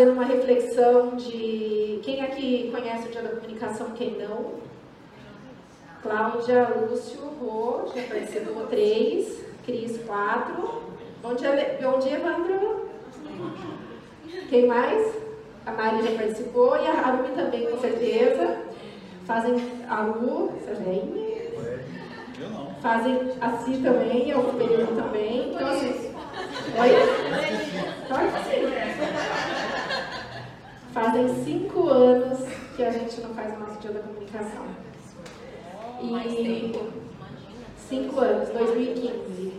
fazendo uma reflexão de quem aqui conhece o Dia da Comunicação, quem não. Cláudia, Lúcio, Rô, já participou três, Cris, quatro. Bom dia, bom dia, Evandro. Quem mais? A Mari já participou e a Rami também, com certeza. Fazem a Lu, Sergene. Eu não. Fazem a Si também, é o período também. Então, assim, Oi? Que sim. Fazem cinco anos que a gente não faz o nosso dia da comunicação. E cinco anos, 2015.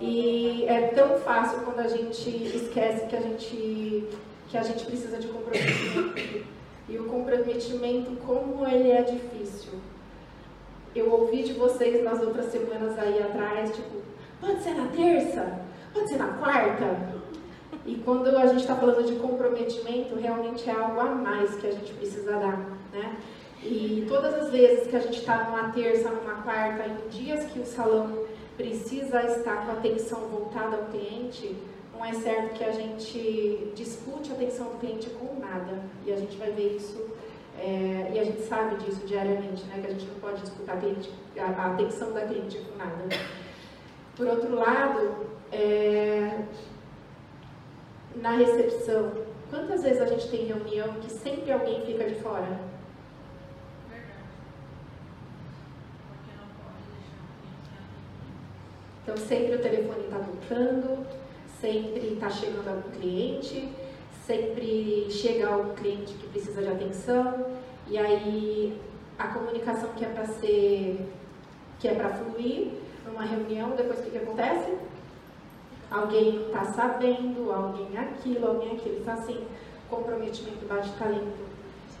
E é tão fácil quando a gente esquece que a gente, que a gente precisa de comprometimento. E o comprometimento, como ele é difícil. Eu ouvi de vocês nas outras semanas aí atrás, tipo, pode ser na terça? Pode ser na quarta? E quando a gente está falando de comprometimento, realmente é algo a mais que a gente precisa dar, né? E todas as vezes que a gente está numa terça, numa quarta, em dias que o salão precisa estar com a atenção voltada ao cliente, não é certo que a gente dispute a atenção do cliente com nada. E a gente vai ver isso, é, e a gente sabe disso diariamente, né? Que a gente não pode disputar a, cliente- a- a atenção da cliente com nada. Por outro lado, é, na recepção, quantas vezes a gente tem reunião que sempre alguém fica de fora? Então, sempre o telefone está tocando, sempre está chegando algum cliente, sempre chega algum cliente que precisa de atenção, e aí a comunicação que é para ser, que é para fluir numa reunião, depois o que, que acontece? Alguém está sabendo, alguém aquilo, alguém aquilo. Então, assim, comprometimento bate talento.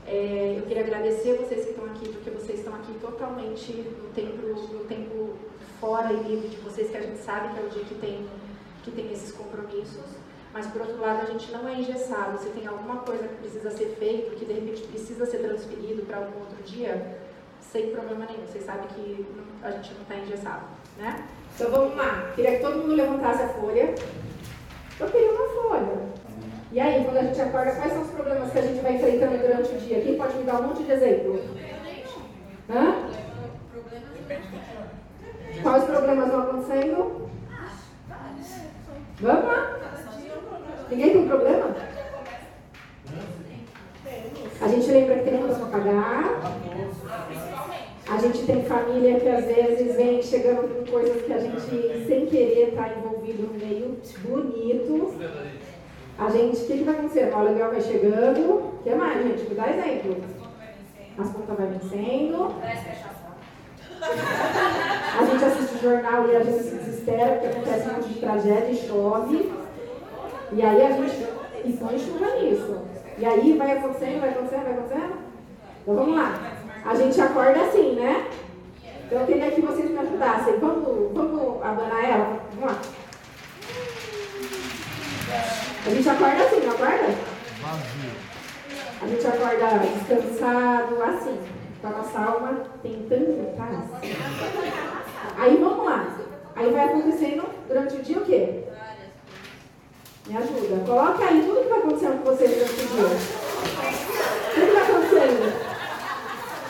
É, eu queria agradecer vocês que estão aqui, porque vocês estão aqui totalmente no tempo, no tempo fora e livre de vocês, que a gente sabe que é o dia que tem, que tem esses compromissos. Mas, por outro lado, a gente não é engessado. Se tem alguma coisa que precisa ser feito, que de repente precisa ser transferido para algum outro dia, sem problema nenhum. Vocês sabem que a gente não está engessado, né? Então, vamos lá. Queria que todo mundo levantasse a folha. Eu queria uma folha. E aí, quando a gente acorda, quais são os problemas que a gente vai enfrentando durante o dia? Quem pode me dar um monte de exemplo? Hã? Quais problemas vão acontecendo? Vamos lá. Ninguém tem problema? A gente lembra que tem conta para pagar. A gente tem família que às vezes vem chegando com coisas que a gente, sem querer, está envolvido no meio bonito. A gente, o que, que vai acontecer? O aluguel vai chegando. O que mais, gente? Me dá exemplo. As contas vão vencendo. A gente assiste o jornal e a gente se desespera porque acontece um monte de tragédia e chove. E aí a gente e põe chuva nisso. E aí vai acontecendo, vai acontecendo, vai acontecendo. Então vamos lá. A gente acorda assim, né? Então eu queria que vocês me ajudassem. Vamos, vamos abanar ela? Vamos lá. A gente acorda assim, não acorda? A gente acorda descansado, assim. Com a nossa alma tentando paz. Aí vamos lá. Aí vai acontecendo durante o dia o quê? Me ajuda. Coloca aí tudo que vai acontecendo com você durante o dia. O que vai acontecendo?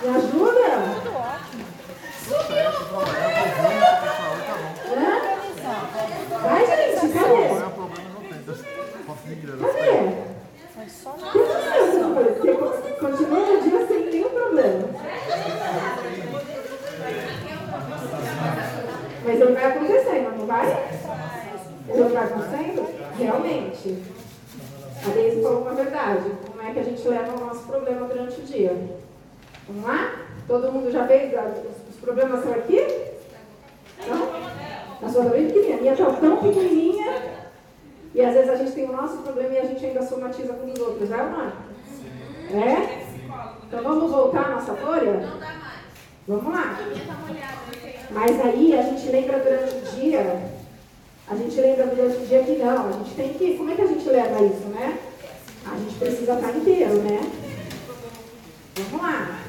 Me ajuda? Vai, gente, cadê? Cadê? Você continua o dia sem nenhum problema. Mas ele vai acontecendo, não vai? Ele vai acontecendo? Realmente. A Deise falou uma verdade. Como é que a gente leva o nosso problema durante o dia? Vamos lá? Todo mundo já fez? Os problemas estão aqui? Não? A sua também pequenininha. A minha está tão pequenininha. E às vezes a gente tem o nosso problema e a gente ainda somatiza com os outros, é ou não é? É? Então vamos voltar à nossa folha? Não dá mais. Vamos lá. Mas aí a gente lembra durante o dia, a gente lembra durante o dia que não, a gente tem que. Como é que a gente leva isso, né? A gente precisa estar inteiro, né? Vamos lá.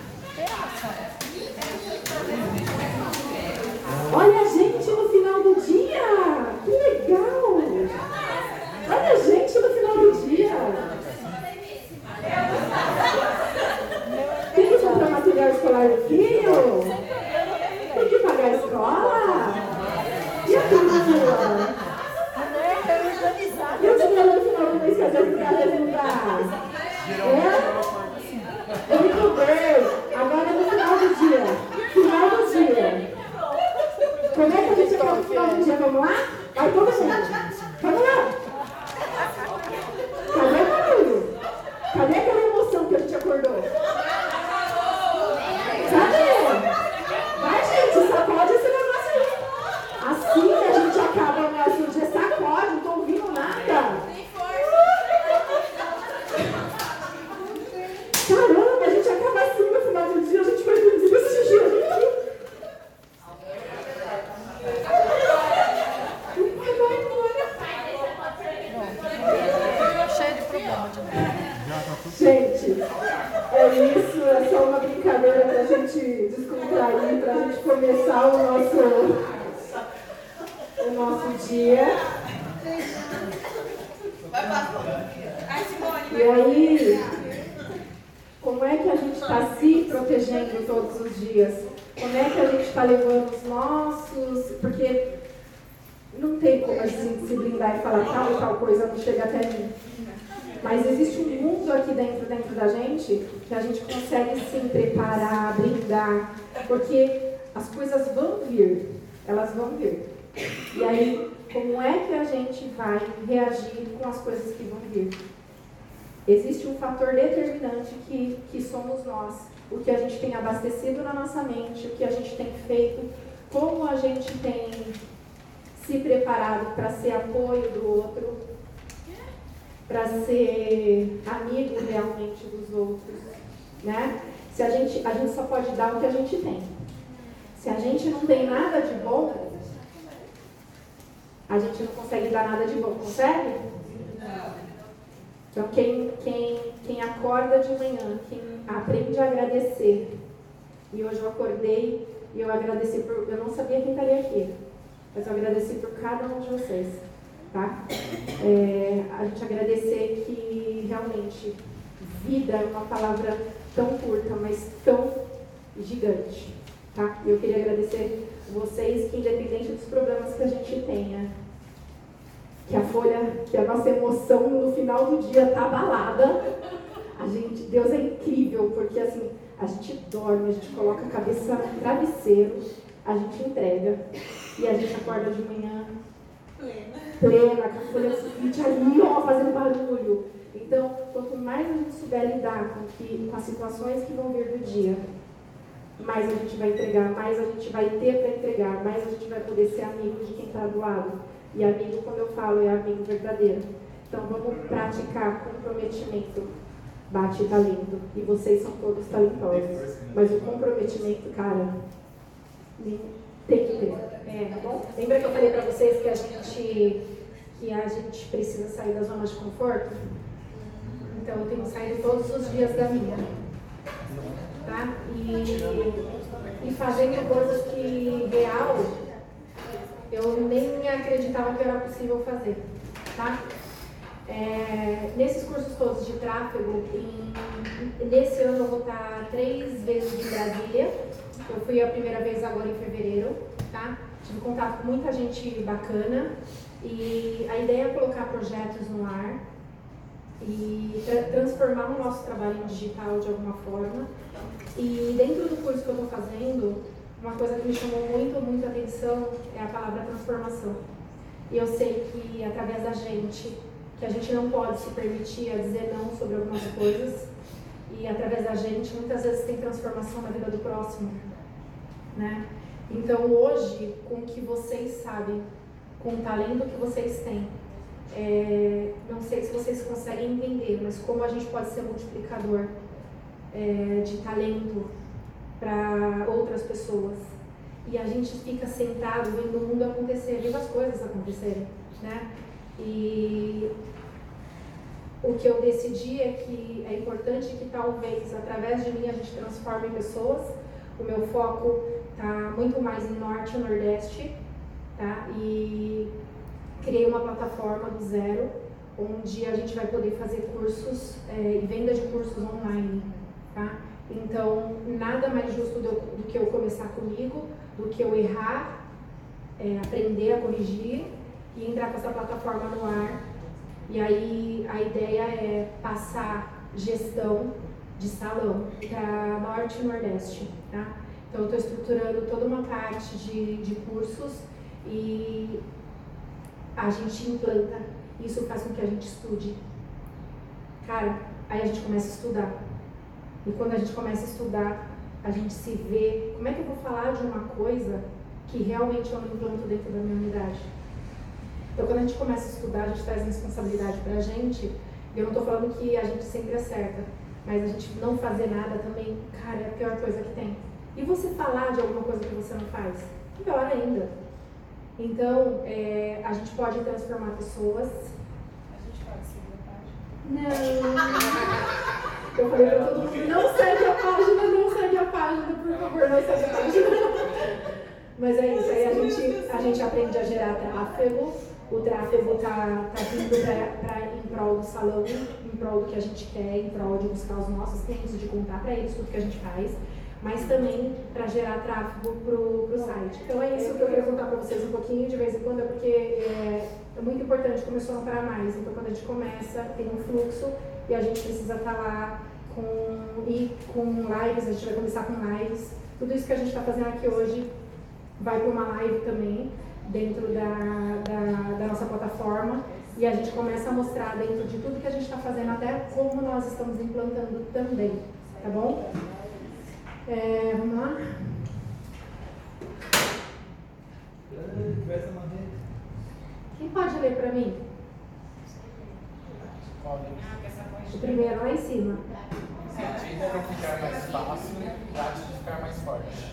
Olha a gente no final do dia! Que legal! Olha a gente no final do dia! Tem que comprar material escolar do filho? Tem que pagar a escola? E a turma? E o dinheiro no final do mês que a gente vai ajudar? É? Muito bem! Agora no final do dia. Final do dia. Como é que a gente vai no final do dia? Vamos lá? Vai todo mundo. Vamos lá. Cadê o barulho? Cadê aquela emoção que a gente acordou? Cadê? Vai, gente, sacode esse negócio aí. Assim que a gente acaba o nosso dia, sacode, não tô ouvindo nada. Caramba, a gente acaba assim no final do dia, a gente vai dormir desse jeito. Cheio de problema de Gente, é isso, é só uma brincadeira pra gente descontrair, pra gente começar o nosso, o nosso dia. E aí, como é que a gente está se protegendo todos os dias? Como é que a gente está levando os nossos. Porque não tem como a gente se blindar e falar tal e tal coisa não chega até mim. Mas existe um mundo aqui dentro, dentro da gente que a gente consegue sim preparar, blindar, porque as coisas vão vir, elas vão vir. E aí, como é que a gente vai reagir com as coisas que vão vir? Existe um fator determinante que, que somos nós, o que a gente tem abastecido na nossa mente, o que a gente tem feito, como a gente tem se preparado para ser apoio do outro, para ser amigo realmente dos outros, né? Se a gente, a gente só pode dar o que a gente tem. Se a gente não tem nada de bom, a gente não consegue dar nada de bom, consegue? Então quem, quem, quem acorda de manhã, quem aprende a agradecer, e hoje eu acordei e eu agradeci por. Eu não sabia quem estaria aqui, mas eu agradeci por cada um de vocês. Tá? É, a gente agradecer que realmente vida é uma palavra tão curta, mas tão gigante. Tá? Eu queria agradecer vocês que, independente dos problemas que a gente tenha, que a folha, que a nossa emoção no final do dia tá abalada, a gente, Deus é incrível, porque assim, a gente dorme, a gente coloca a cabeça no travesseiro, a gente entrega e a gente acorda de manhã plena, com a folha sulfite ali, ó, fazendo barulho. Então, quanto mais a gente souber lidar com, que, com as situações que vão vir do dia, mais a gente vai entregar, mais a gente vai ter para entregar, mais a gente vai poder ser amigo de quem está do lado. E amigo, quando eu falo, é amigo verdadeiro. Então, vamos praticar comprometimento. Bate talento. E vocês são todos talentosos. Mas o comprometimento, cara, tem que ter. É, tá bom? Lembra que eu falei para vocês que a gente que a gente precisa sair da zona de conforto? Então eu tenho saído todos os dias da minha. Tá? E, e fazendo coisas que real Eu nem acreditava que era possível fazer, tá? É, nesses cursos todos de tráfego, em, nesse ano eu vou estar três vezes em Brasília. Eu fui a primeira vez agora em fevereiro, tá? Tive contato com muita gente bacana e a ideia é colocar projetos no ar e tra transformar o nosso trabalho em digital de alguma forma. E dentro do curso que eu estou fazendo, uma coisa que me chamou muito, muito atenção é a palavra transformação. E eu sei que através da gente, que a gente não pode se permitir a dizer não sobre algumas coisas, e através da gente, muitas vezes tem transformação na vida do próximo, né? Então hoje, com o que vocês sabem, com o talento que vocês têm, é, não sei se vocês conseguem entender, mas como a gente pode ser multiplicador é, de talento para outras pessoas. E a gente fica sentado vendo o mundo acontecer, vendo as coisas acontecerem, né? E o que eu decidi é que é importante que talvez através de mim a gente transforme pessoas. O meu foco está muito mais em norte e nordeste, tá? E criei uma plataforma do zero, onde a gente vai poder fazer cursos é, e venda de cursos online, tá? Então, nada mais justo do, do, que eu começar comigo, do que eu errar, é, aprender a corrigir e entrar com essa plataforma no ar. E aí a ideia é passar gestão de salão para Norte e Nordeste, tá? Então, eu estou estruturando toda uma parte de, de cursos e a gente implanta. Isso faz com que a gente estude. Cara, aí a gente começa a estudar. E quando a gente começa a estudar, a gente se vê. Como é que eu vou falar de uma coisa que realmente eu não implanto dentro da minha unidade? Então, quando a gente começa a estudar, a gente traz responsabilidade para a gente. Eu não estou falando que a gente sempre acerta, mas a gente não fazer nada também, cara, é a pior coisa que tem. E você falar de alguma coisa que você não faz? Pior ainda. Então, é, a gente pode transformar pessoas. A gente pode seguir a página? Não. Eu falei pra todo mundo, não segue a página, não segue a página, por favor, não segue a página. Mas é isso, aí a gente, a gente aprende a gerar tráfego. O tráfego tá, tá vindo pra, em prol do salão, em prol do que a gente quer, em prol de buscar os nossos clientes, de contar para eles tudo que a gente faz mas também para gerar tráfego para o site. Então é isso que eu queria contar para vocês um pouquinho de vez em quando, é porque é, é muito importante, começou a parar mais. Então quando a gente começa, tem um fluxo e a gente precisa estar tá lá com, e com lives, a gente vai começar com lives. Tudo isso que a gente está fazendo aqui hoje vai para uma live também, dentro da, da, da nossa plataforma. E a gente começa a mostrar dentro de tudo que a gente está fazendo, até como nós estamos implantando também, tá bom? É, vamos lá? Quem pode ler para mim? O primeiro lá em cima. Se a vida não ficar mais fácil, trate de ficar mais forte.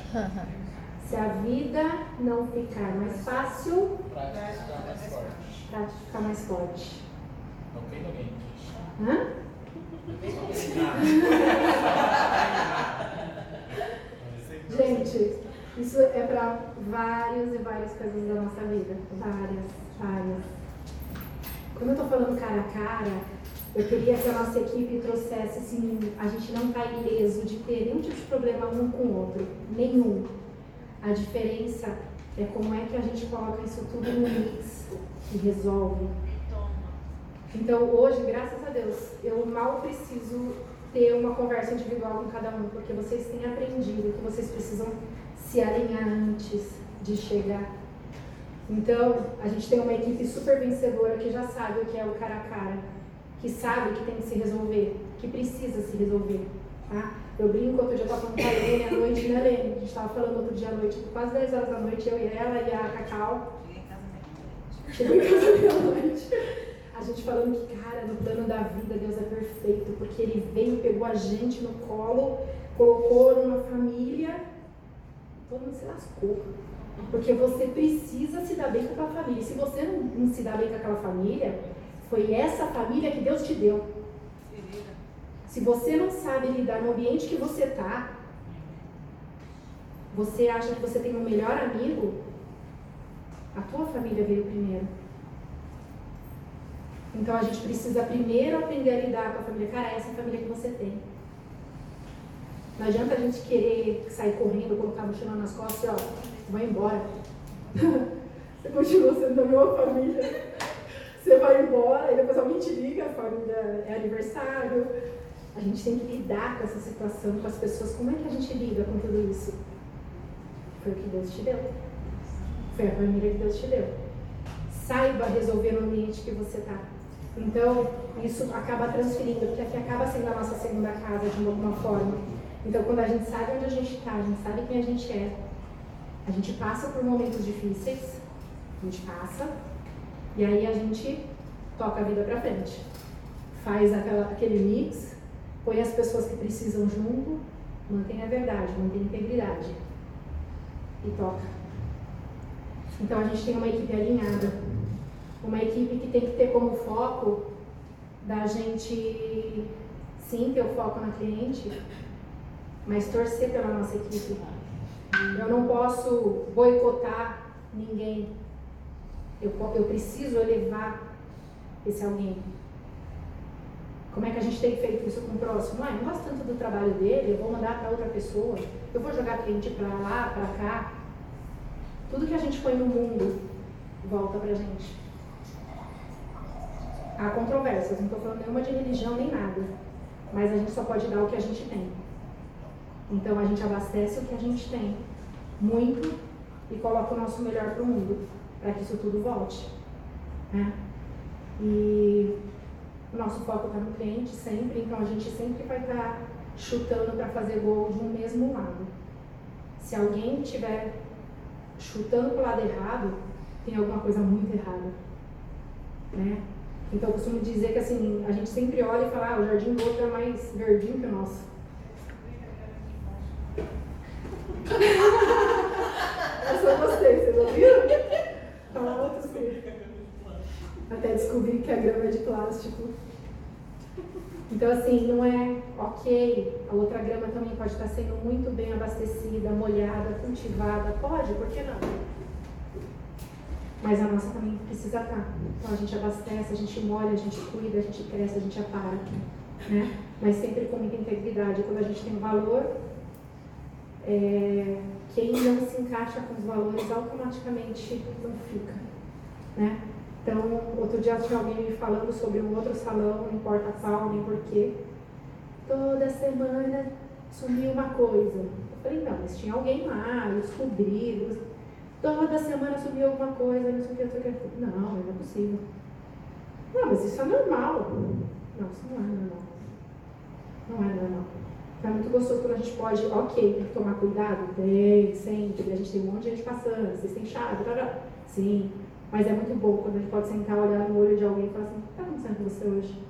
Se a vida não ficar mais fácil, trate de ficar mais forte. Trate de ficar mais forte. Não tem ninguém. Hã? Gente, isso é para várias e várias coisas da nossa vida. Várias, várias. Quando eu estou falando cara a cara, eu queria que a nossa equipe trouxesse assim, a gente não está ileso de ter nenhum tipo de problema um com o outro. Nenhum. A diferença é como é que a gente coloca isso tudo no mix e resolve. Então hoje, graças a Deus, eu mal preciso ter uma conversa individual com cada um, porque vocês têm aprendido que vocês precisam se alinhar antes de chegar. Então, a gente tem uma equipe super vencedora que já sabe o que é o cara a cara, que sabe que tem que se resolver, que precisa se resolver. Tá? Eu brinco, outro dia eu estava falando com a Lene à noite, né, Lene? A gente estava falando outro dia à noite, quase 10 horas da noite, eu e ela e a Cacau. Cheguei em casa meia-noite. A gente falando que, cara, no plano da vida Deus é perfeito, porque Ele veio, pegou a gente no colo, colocou numa família, todo mundo se lascou. Porque você precisa se dar bem com a tua família. Se você não, não se dá bem com aquela família, foi essa família que Deus te deu. Se você não sabe lidar no ambiente que você está, você acha que você tem um melhor amigo, A tua família veio primeiro. Então a gente precisa primeiro aprender a lidar com a família. Cara, essa é a família que você tem. Não adianta a gente querer sair correndo, colocar a mochila nas costas e ó, vai embora. você continua sendo da minha família. Você vai embora e depois alguém te liga, a família é aniversário. A gente tem que lidar com essa situação, com as pessoas. Como é que a gente lida com tudo isso? Foi o que Deus te deu. Foi a família que Deus te deu. Saiba resolver no ambiente que você está. Então, isso acaba transferindo, porque aqui acaba sendo a nossa segunda casa de alguma forma. Então, quando a gente sabe onde a gente está, a gente sabe quem a gente é, a gente passa por momentos difíceis, a gente passa, e aí a gente toca a vida para frente. Faz aquela, aquele mix, põe as pessoas que precisam junto, mantém a verdade, mantém a integridade e toca. Então a gente tem uma equipe alinhada, uma equipe que tem que ter como foco da gente sim ter o foco na cliente, mas torcer pela nossa equipe. Eu não posso boicotar ninguém. Eu, eu preciso elevar esse alguém. Como é que a gente tem feito isso com o próximo? Ah, não gosto tanto do trabalho dele, eu vou mandar para outra pessoa, eu vou jogar cliente para lá, para cá. Tudo que a gente põe no mundo volta para a gente. Há controvérsias, não estou falando nenhuma de religião nem nada, mas a gente só pode dar o que a gente tem. Então a gente abastece o que a gente tem, muito, e coloca o nosso melhor para o mundo, para que isso tudo volte. Né? E o nosso foco está no cliente sempre, então a gente sempre vai estar tá chutando para fazer gol de um mesmo lado. Se alguém estiver chutando para o lado errado, tem alguma coisa muito errada. Né? Então eu costumo dizer que assim, a gente sempre olha e fala, ah, o jardim do outro é mais verdinho que o nosso. Essa eu gostei, vocês ouviram? Fala outros Até descobri que a grama é de plástico. Então, assim, não é ok. A outra grama também pode estar sendo muito bem abastecida, molhada, cultivada. Pode, por que não? Mas a nossa também precisa estar. Então, a gente abastece, a gente molha, a gente cuida, a gente cresce, a gente apara. Né? Mas sempre com muita integridade. Quando a gente tem valor, é, quem não se encaixa com os valores automaticamente não fica. Né? Então, outro dia tinha alguém me falando sobre um outro salão, não importa qual, nem porquê. Toda semana sumiu uma coisa. Eu falei, não, mas tinha alguém lá, eu. Toda semana sumiu alguma coisa, não sei o que, não sei o que. Não, não é possível. Não, mas isso é normal. Não, isso não é normal. Não é normal. É muito gostoso quando a gente pode, ok, tem que tomar cuidado? Tem, sempre. A gente tem um monte de gente passando, vocês têm chave, tá, tá. sim. Mas é muito bom quando a gente pode sentar, olhar no olho de alguém e falar assim: o que está acontecendo com você hoje?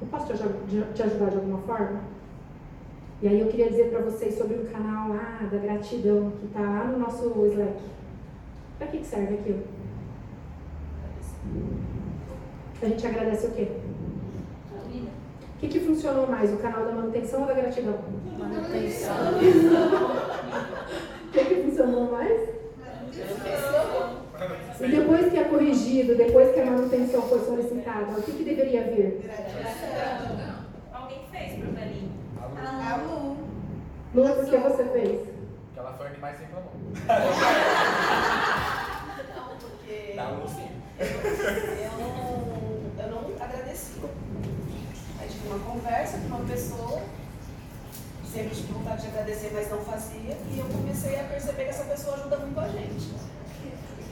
Eu posso te ajudar de alguma forma? E aí eu queria dizer para vocês sobre o canal lá da gratidão, que está lá no nosso Slack. Para que, que serve aquilo? A gente agradece o quê? O que, que funcionou mais, o canal da manutenção ou da gratidão? Manutenção. o que, que funcionou mais? E depois que é corrigido, depois que a manutenção foi solicitada, o que, que deveria vir? Gratidão. Alguém fez para Belinho? A Lu. Lu, por que você fez? Porque ela foi a que mais reclamou. Não, porque Da Lu, sim. eu não, eu não agradeci. Aí tive uma conversa com uma pessoa, sempre tive vontade de agradecer, mas não fazia, e eu comecei a perceber que essa pessoa ajuda muito a gente.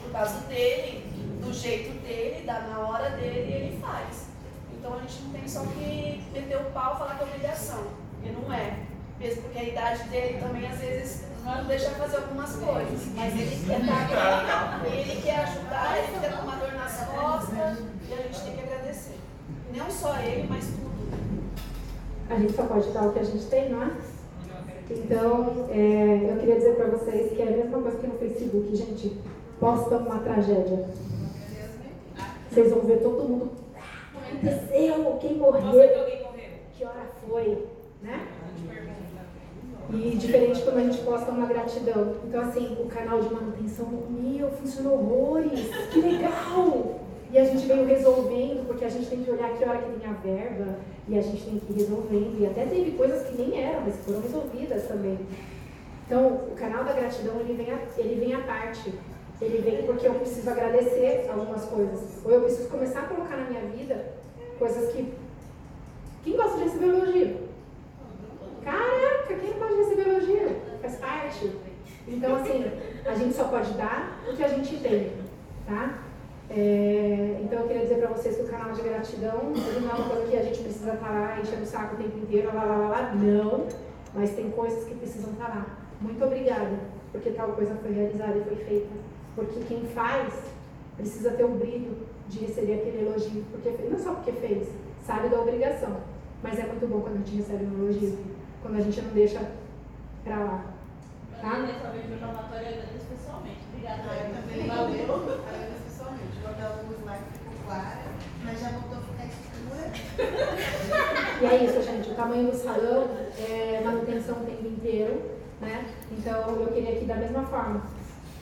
Por causa dele, do jeito dele, da na hora dele, ele faz. Então a gente não tem só que meter o pau e falar que é obrigação, porque não é. Mesmo porque a idade dele também às vezes não deixa fazer algumas coisas. Mas ele quer estar aqui, ele quer ajudar, ele fica com uma dor nas costas e a gente tem que agradecer. Não só ele, mas tudo. A gente só pode dar o que a gente tem, não é? Então, é, eu queria dizer para vocês que é a mesma coisa que no Facebook, gente. Posta uma tragédia. Vocês vão ver todo mundo. "Ah, Aconteceu, quem morreu, alguém morreu. que hora foi, né? E diferente quando a gente posta uma gratidão. Então, assim, o canal de manutenção, meu, funcionou horrores, que legal! E a gente veio resolvendo, porque a gente tem que olhar que hora que tem a verba, e a gente tem que ir resolvendo. E até teve coisas que nem eram, mas foram resolvidas também. Então, o canal da gratidão, ele vem a, ele vem à parte. Ele vem porque eu preciso agradecer algumas coisas. Ou eu preciso começar a colocar na minha vida coisas que. Quem gosta de receber elogio? Caraca, quem não pode receber elogio? Faz parte. Então, assim, a gente só pode dar o que a gente tem, tá? É, então, eu queria dizer para vocês que o canal de gratidão não é uma coisa que a gente precisa estar lá enchendo o saco o tempo inteiro, lá, lá, lá, lá. Não. Mas tem coisas que precisam estar lá. Muito obrigada, porque tal coisa foi realizada e foi feita. Porque quem faz precisa ter o brilho de receber aquele elogio, porque não só porque fez, sabe da obrigação. Mas é muito bom quando a gente recebe um elogio, quando a gente não deixa pra lá. Tá? Dessa vez meu palmatório eu agradeço pessoalmente. Obrigada. Eu também Valeu. agradeço pessoalmente. Quando a luz lá ficou clara, mas já voltou a ficar escura. E é isso, gente. O tamanho do salão é manutenção o tempo inteiro, né? Então eu queria aqui da mesma forma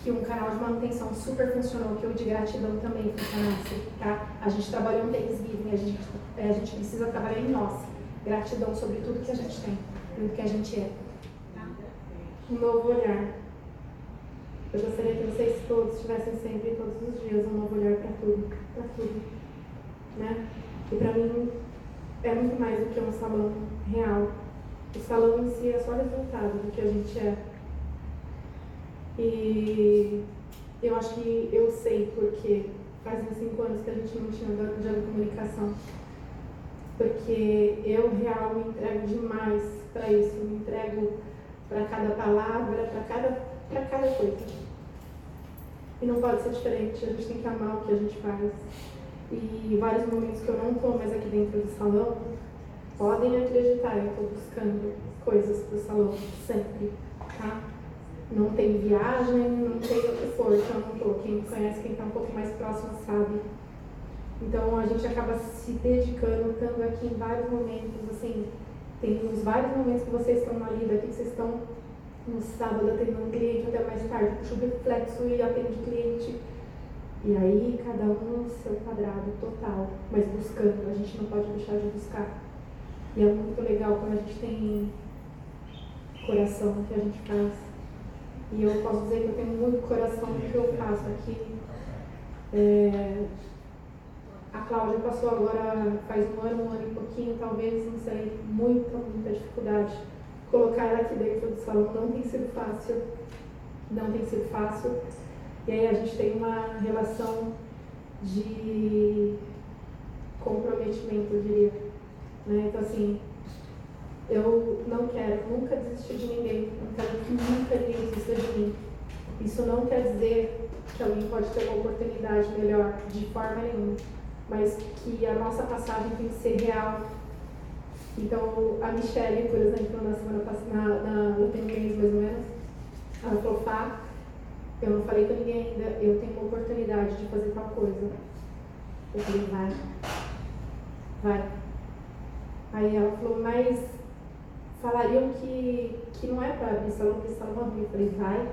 que um canal de manutenção super funcionou, que o de gratidão também funcionasse, tá? A gente trabalhou um Thanksgiving, a gente, é, a gente precisa trabalhar em nós. Gratidão sobre tudo que a gente tem, tudo que a gente é. Um novo olhar. Eu gostaria que vocês todos tivessem sempre, todos os dias, um novo olhar para tudo, para tudo, né? E para mim é muito mais do que um salão real. O salão em si é só resultado do que a gente é. E eu acho que eu sei porque faz uns cinco anos que a gente não tinha dado de comunicação. Porque eu real me entrego demais para isso, me entrego para cada palavra, para cada, pra cada coisa. E não pode ser diferente, a gente tem que amar o que a gente faz. E vários momentos que eu não estou mais aqui dentro do salão, podem acreditar, eu estou buscando coisas para o salão, sempre, tá? Não tem viagem, não tem o que for, então não estou. Quem conhece, quem está um pouco mais próximo sabe. Então a gente acaba se dedicando, estando aqui em vários momentos, assim, tem uns vários momentos que vocês estão ali, daqui que vocês estão no sábado atendendo um cliente até mais tarde, puxa o reflexo e atende cliente. E aí cada um no seu quadrado total, mas buscando, a gente não pode deixar de buscar. E é muito legal quando a gente tem coração que a gente faz. E eu posso dizer que eu tenho muito coração no que eu faço aqui. É, a Cláudia passou agora, faz um ano, um ano e pouquinho, talvez, não sei, muita, muita dificuldade. Colocar ela aqui dentro do salão não tem sido fácil. Não tem sido fácil. E aí a gente tem uma relação de comprometimento, eu diria. Né? Então, assim, eu não quero nunca desistir de ninguém, não quero que nunca ninguém desista de mim. Isso não quer dizer que alguém pode ter uma oportunidade melhor, de forma nenhuma, mas que a nossa passagem tem que ser real. Então, a Michelle, por exemplo, na semana passada, no mês mais ou menos, ela falou, Fá, eu não falei com ninguém ainda, eu tenho uma oportunidade de fazer tal coisa. Eu falei, vai, vai. Aí ela falou, mas falariam que, que não é para abrir salão, que salão ruim. Eu falei, vai.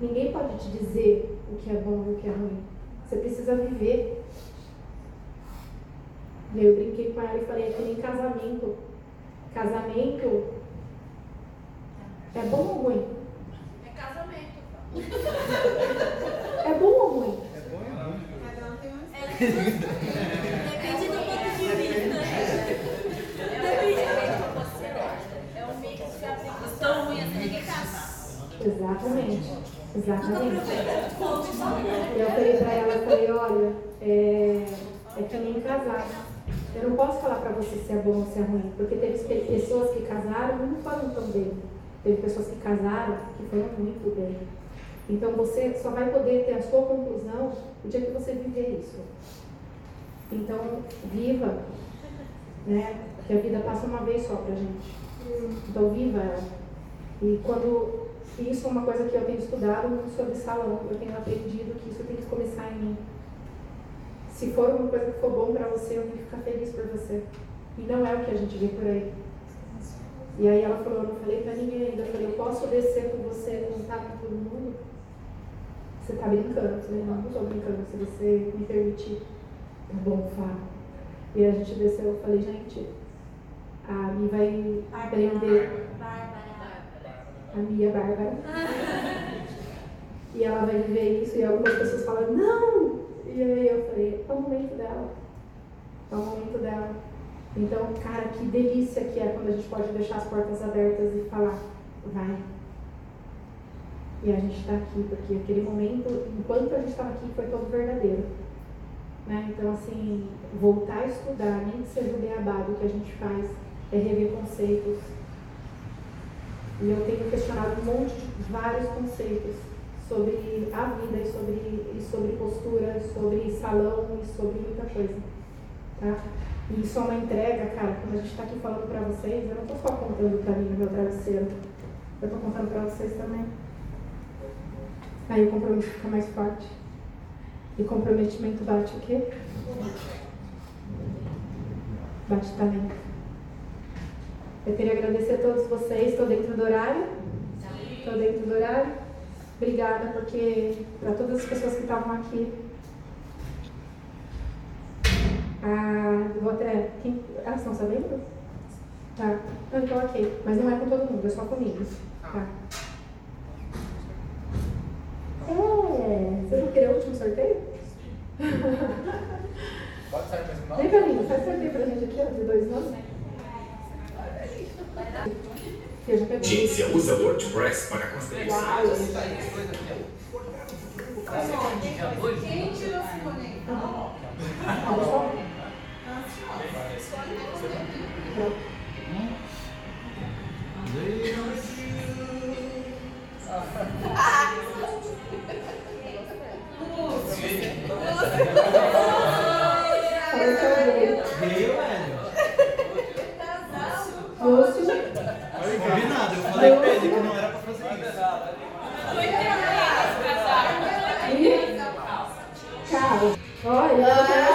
Ninguém pode te dizer o que é bom e o que é ruim. Você precisa viver. Eu brinquei com ela e falei, é que nem casamento. Casamento é bom ou ruim? É casamento. É bom ou ruim? É bom e ruim. Cada um tem uma É, Depende do ponto de vista. Depende. É um mix de aplicação. Tão ruim assim ninguém casar. Exatamente. Exatamente. Eu falei pra ela, eu falei, olha, é, é que nem casar. Eu não posso falar pra você se é bom ou se é ruim, porque teve pe- pessoas que casaram e não foram tão bem. Teve pessoas que casaram que foram muito bem. Então você só vai poder ter a sua conclusão o dia que você viver isso. Então, viva, né? Porque a vida passa uma vez só pra gente. Então, viva ela. E quando isso é uma coisa que eu tenho estudado muito sobre salão, eu tenho aprendido que isso tem que começar em mim. Se for uma coisa que for bom pra você, eu tenho que ficar feliz por você. E não é o que a gente vê por aí. E aí ela falou, eu não falei pra ninguém ainda. Eu falei, eu posso descer com você e contar pra todo mundo? Você tá brincando? Eu falei, não, não tô brincando, se você me permitir. Tá bom, fala. E a gente desceu, eu falei, gente, a Mi vai aprender. A Mia Bárbara. E ela vai viver isso, e algumas pessoas falam, não! E aí eu falei, é o momento dela. É o momento dela. Então, cara, que delícia que é quando a gente pode deixar as portas abertas e falar, vai. E a gente está aqui, porque aquele momento, enquanto a gente estava aqui, foi todo verdadeiro. Né? Então, assim, voltar a estudar, nem que seja o beabá que a gente faz, é rever conceitos. E eu tenho questionado um monte de vários conceitos sobre a vida e sobre, e sobre postura, sobre salão e sobre muita coisa. Tá? E isso é uma entrega, cara, quando a gente está aqui falando para vocês, eu não estou só contando para mim no meu travesseiro, eu estou contando para vocês também. Aí o compromisso fica mais forte. E comprometimento bate o quê? Bate talento. Eu queria agradecer a todos vocês. Estou dentro do horário? Estou dentro do horário? Obrigada, porque para todas as pessoas que estavam aqui. Ah, vou até. Quem, elas estão sabendo? Tá. Não, então ok. Mas não é com todo mundo, é só comigo. Tá. É. Você não queria o último sorteio? Pode sair mais um? Vem, Carlinhos, faz sorteio pra gente aqui, ó, de dois nomes. Tícia usa WordPress para construir Uau! Quem tirou Simone? Ah, nada, eu falei pra ele que não era pra fazer isso. Carlos. Olha,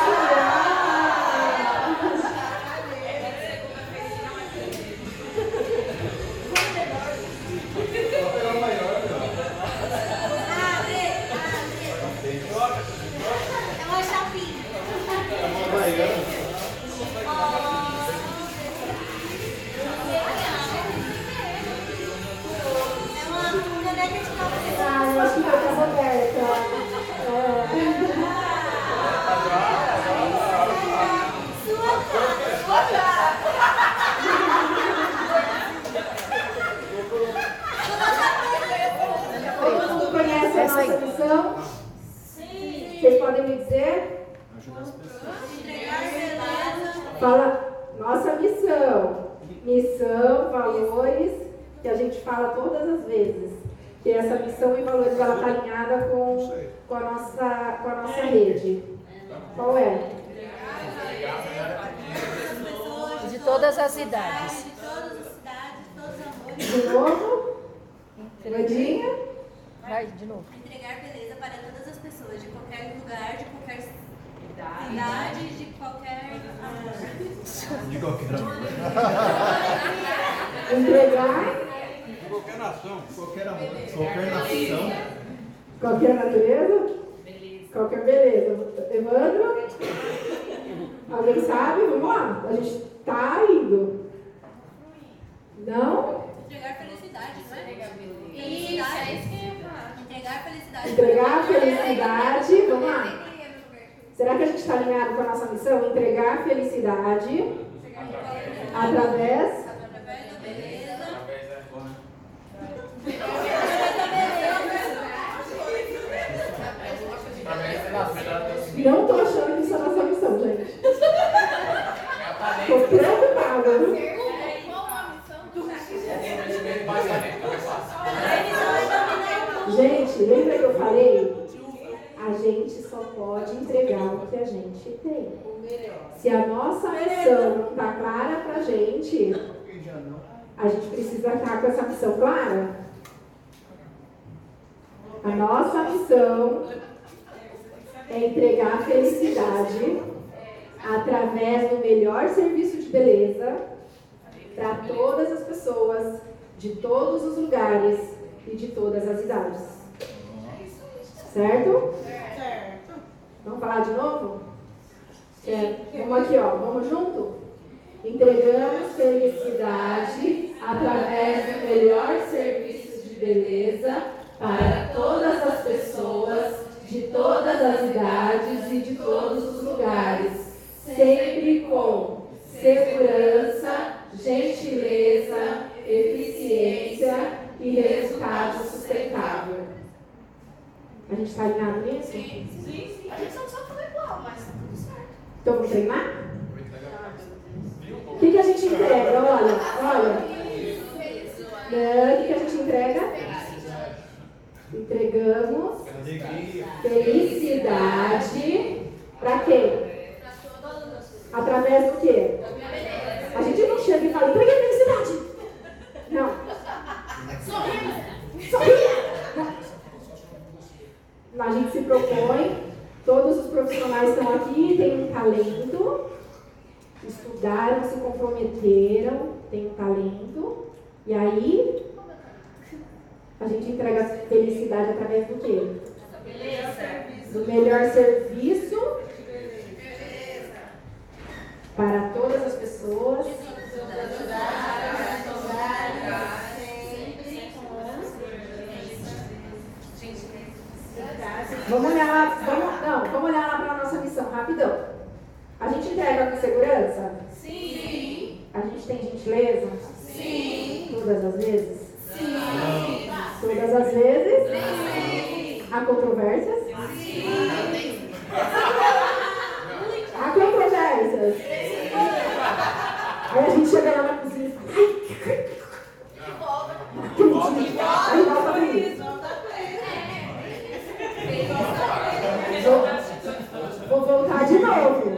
Fala, nossa missão. Missão, valores, que a gente fala todas as vezes. Que essa missão e valores ela está alinhada com, com, a nossa, com a nossa rede. Qual é? De todas as idades. De todas as cidades, de todos os amores. De novo? Vandinha? Vai, de novo. Entregar beleza para todas as pessoas, de qualquer lugar, de qualquer cidade, de qualquer amor. De qualquer um. Entregar Qualquer nação. Qualquer amor. Qualquer nação. qualquer natureza? Qualquer beleza. Evandro? Alguém sabe? Vamos lá. A gente tá indo. Não? Entregar felicidade, não é? Isso, é isso que eu ia falar. Entregar felicidade. Entregar felicidade. Vamos lá. Será que a gente está alinhado com a nossa missão? Entregar felicidade através. Não estou achando que isso é a nossa missão, gente. Estou preocupada. Gente, lembra que eu falei? A gente pode entregar o que a gente tem. Se a nossa missão não está clara para a gente, a gente precisa estar com essa missão clara. A nossa missão é entregar felicidade através do melhor serviço de beleza para todas as pessoas, de todos os lugares e de todas as idades. Certo? Certo. Vamos falar de novo? É, vamos aqui, ó. Vamos junto? Entregamos felicidade através do melhor serviço de beleza para todas as pessoas, de todas as idades e de todos os lugares, sempre com segurança, gentileza, eficiência e resultado sustentável. A gente está alinhado nisso? Sim, sim. A gente só precisa falar igual, mas tá tudo certo. Então vamos treinar? O que, que a gente entrega? Olha, olha. Não, o que, que a gente entrega? Entregamos felicidade para quê? Através do quê? A gente não chega e fala, entreguei felicidade. Não. Sorria. Não. A gente se propõe, todos os profissionais estão aqui, têm um talento, estudaram, se comprometeram, têm um talento, e aí a gente entrega a felicidade através do quê? Do melhor serviço para todas as pessoas. Vamos olhar lá, vamos, não, vamos olhar lá para a nossa missão, rapidão. A gente entrega com segurança? Sim. A gente tem gentileza? Sim. Todas as vezes? Sim. Todas as vezes? Sim. Há controvérsias? Sim. Há controvérsias. Aí a gente chega lá na cozinha e fala, ai, E volta. acredito. Aí volta pra isso. Vou, de novo.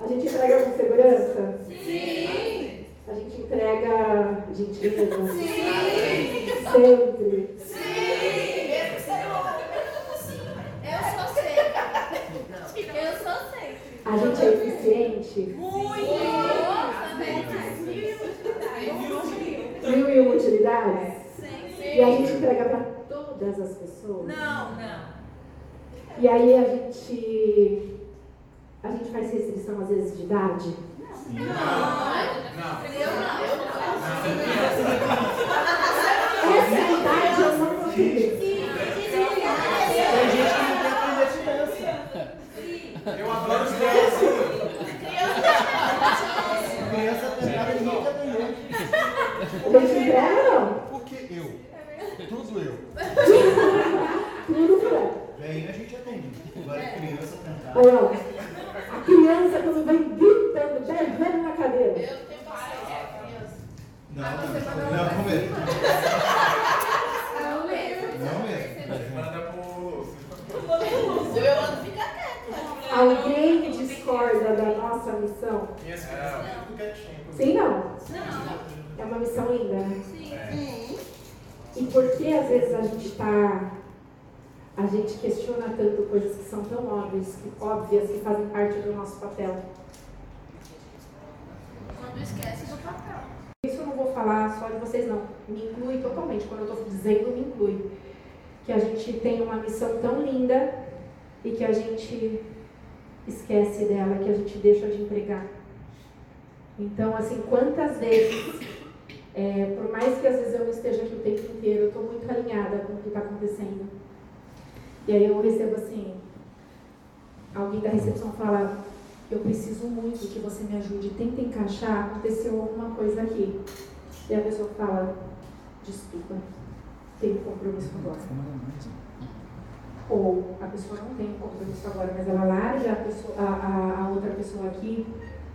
A gente entrega com segurança? Sim. A gente entrega gentileza? Sim. Sempre. Sim. Assim. Eu sou sempre. Eu sou sempre. A gente é eficiente? Mil e uma utilidades? E a gente entrega para todas as pessoas? Não, não. E aí a gente. A gente faz restrição às vezes de idade? Essa idade eu não entender. Tem gente que não quer aprender criança. Eu adoro os crianças. Criança pegada ninguém quer aprender. Entrega ou não? Por que eu? Tudo eu. Tudo por ela. Bem, a gente atende. Agora criança tentar. A criança quando vem gritando, berrando na cadeira. Eu tenho paciência com criança. Não, não, não, não mesmo. Não mesmo. Não mesmo. Manda pro Lúcio. Eu ando fica quieto. Alguém discorda da nossa missão? Ficam quietinho. Sim, não? Não. É uma missão linda, né? Sim. E por que às vezes a gente está. A gente questiona tanto coisas que são tão óbvias, que, óbvias, que fazem parte do nosso papel? Quando esquece do papel. Isso eu não vou falar só de vocês, não. Me inclui totalmente. Quando eu estou dizendo, me inclui. Que a gente tem uma missão tão linda e que a gente esquece dela, que a gente deixa de entregar. Então, assim, quantas vezes, é, por mais que às vezes eu não esteja aqui o tempo inteiro, eu estou muito alinhada com o que está acontecendo. E aí eu recebo assim, alguém da recepção fala, eu preciso muito que você me ajude, tenta encaixar, aconteceu alguma coisa aqui. E a pessoa fala, desculpa, tenho compromisso agora. Ou a pessoa não tem compromisso agora, mas ela larga a, pessoa, a, a, outra pessoa aqui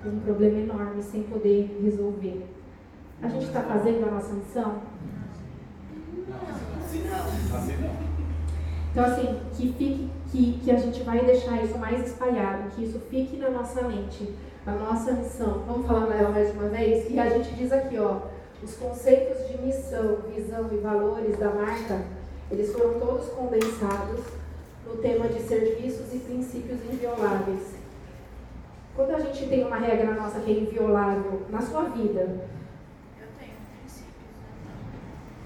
com um problema enorme sem poder resolver. A gente está fazendo a nossa missão? Assim não. Então, assim, que, fique, que, que a gente vai deixar isso mais espalhado, que isso fique na nossa mente, a nossa missão. Vamos falar nela mais uma vez? E a gente diz aqui, ó, os conceitos de missão, visão e valores da marca, eles foram todos condensados no tema de serviços e princípios invioláveis. Quando a gente tem uma regra nossa que é inviolável na sua vida,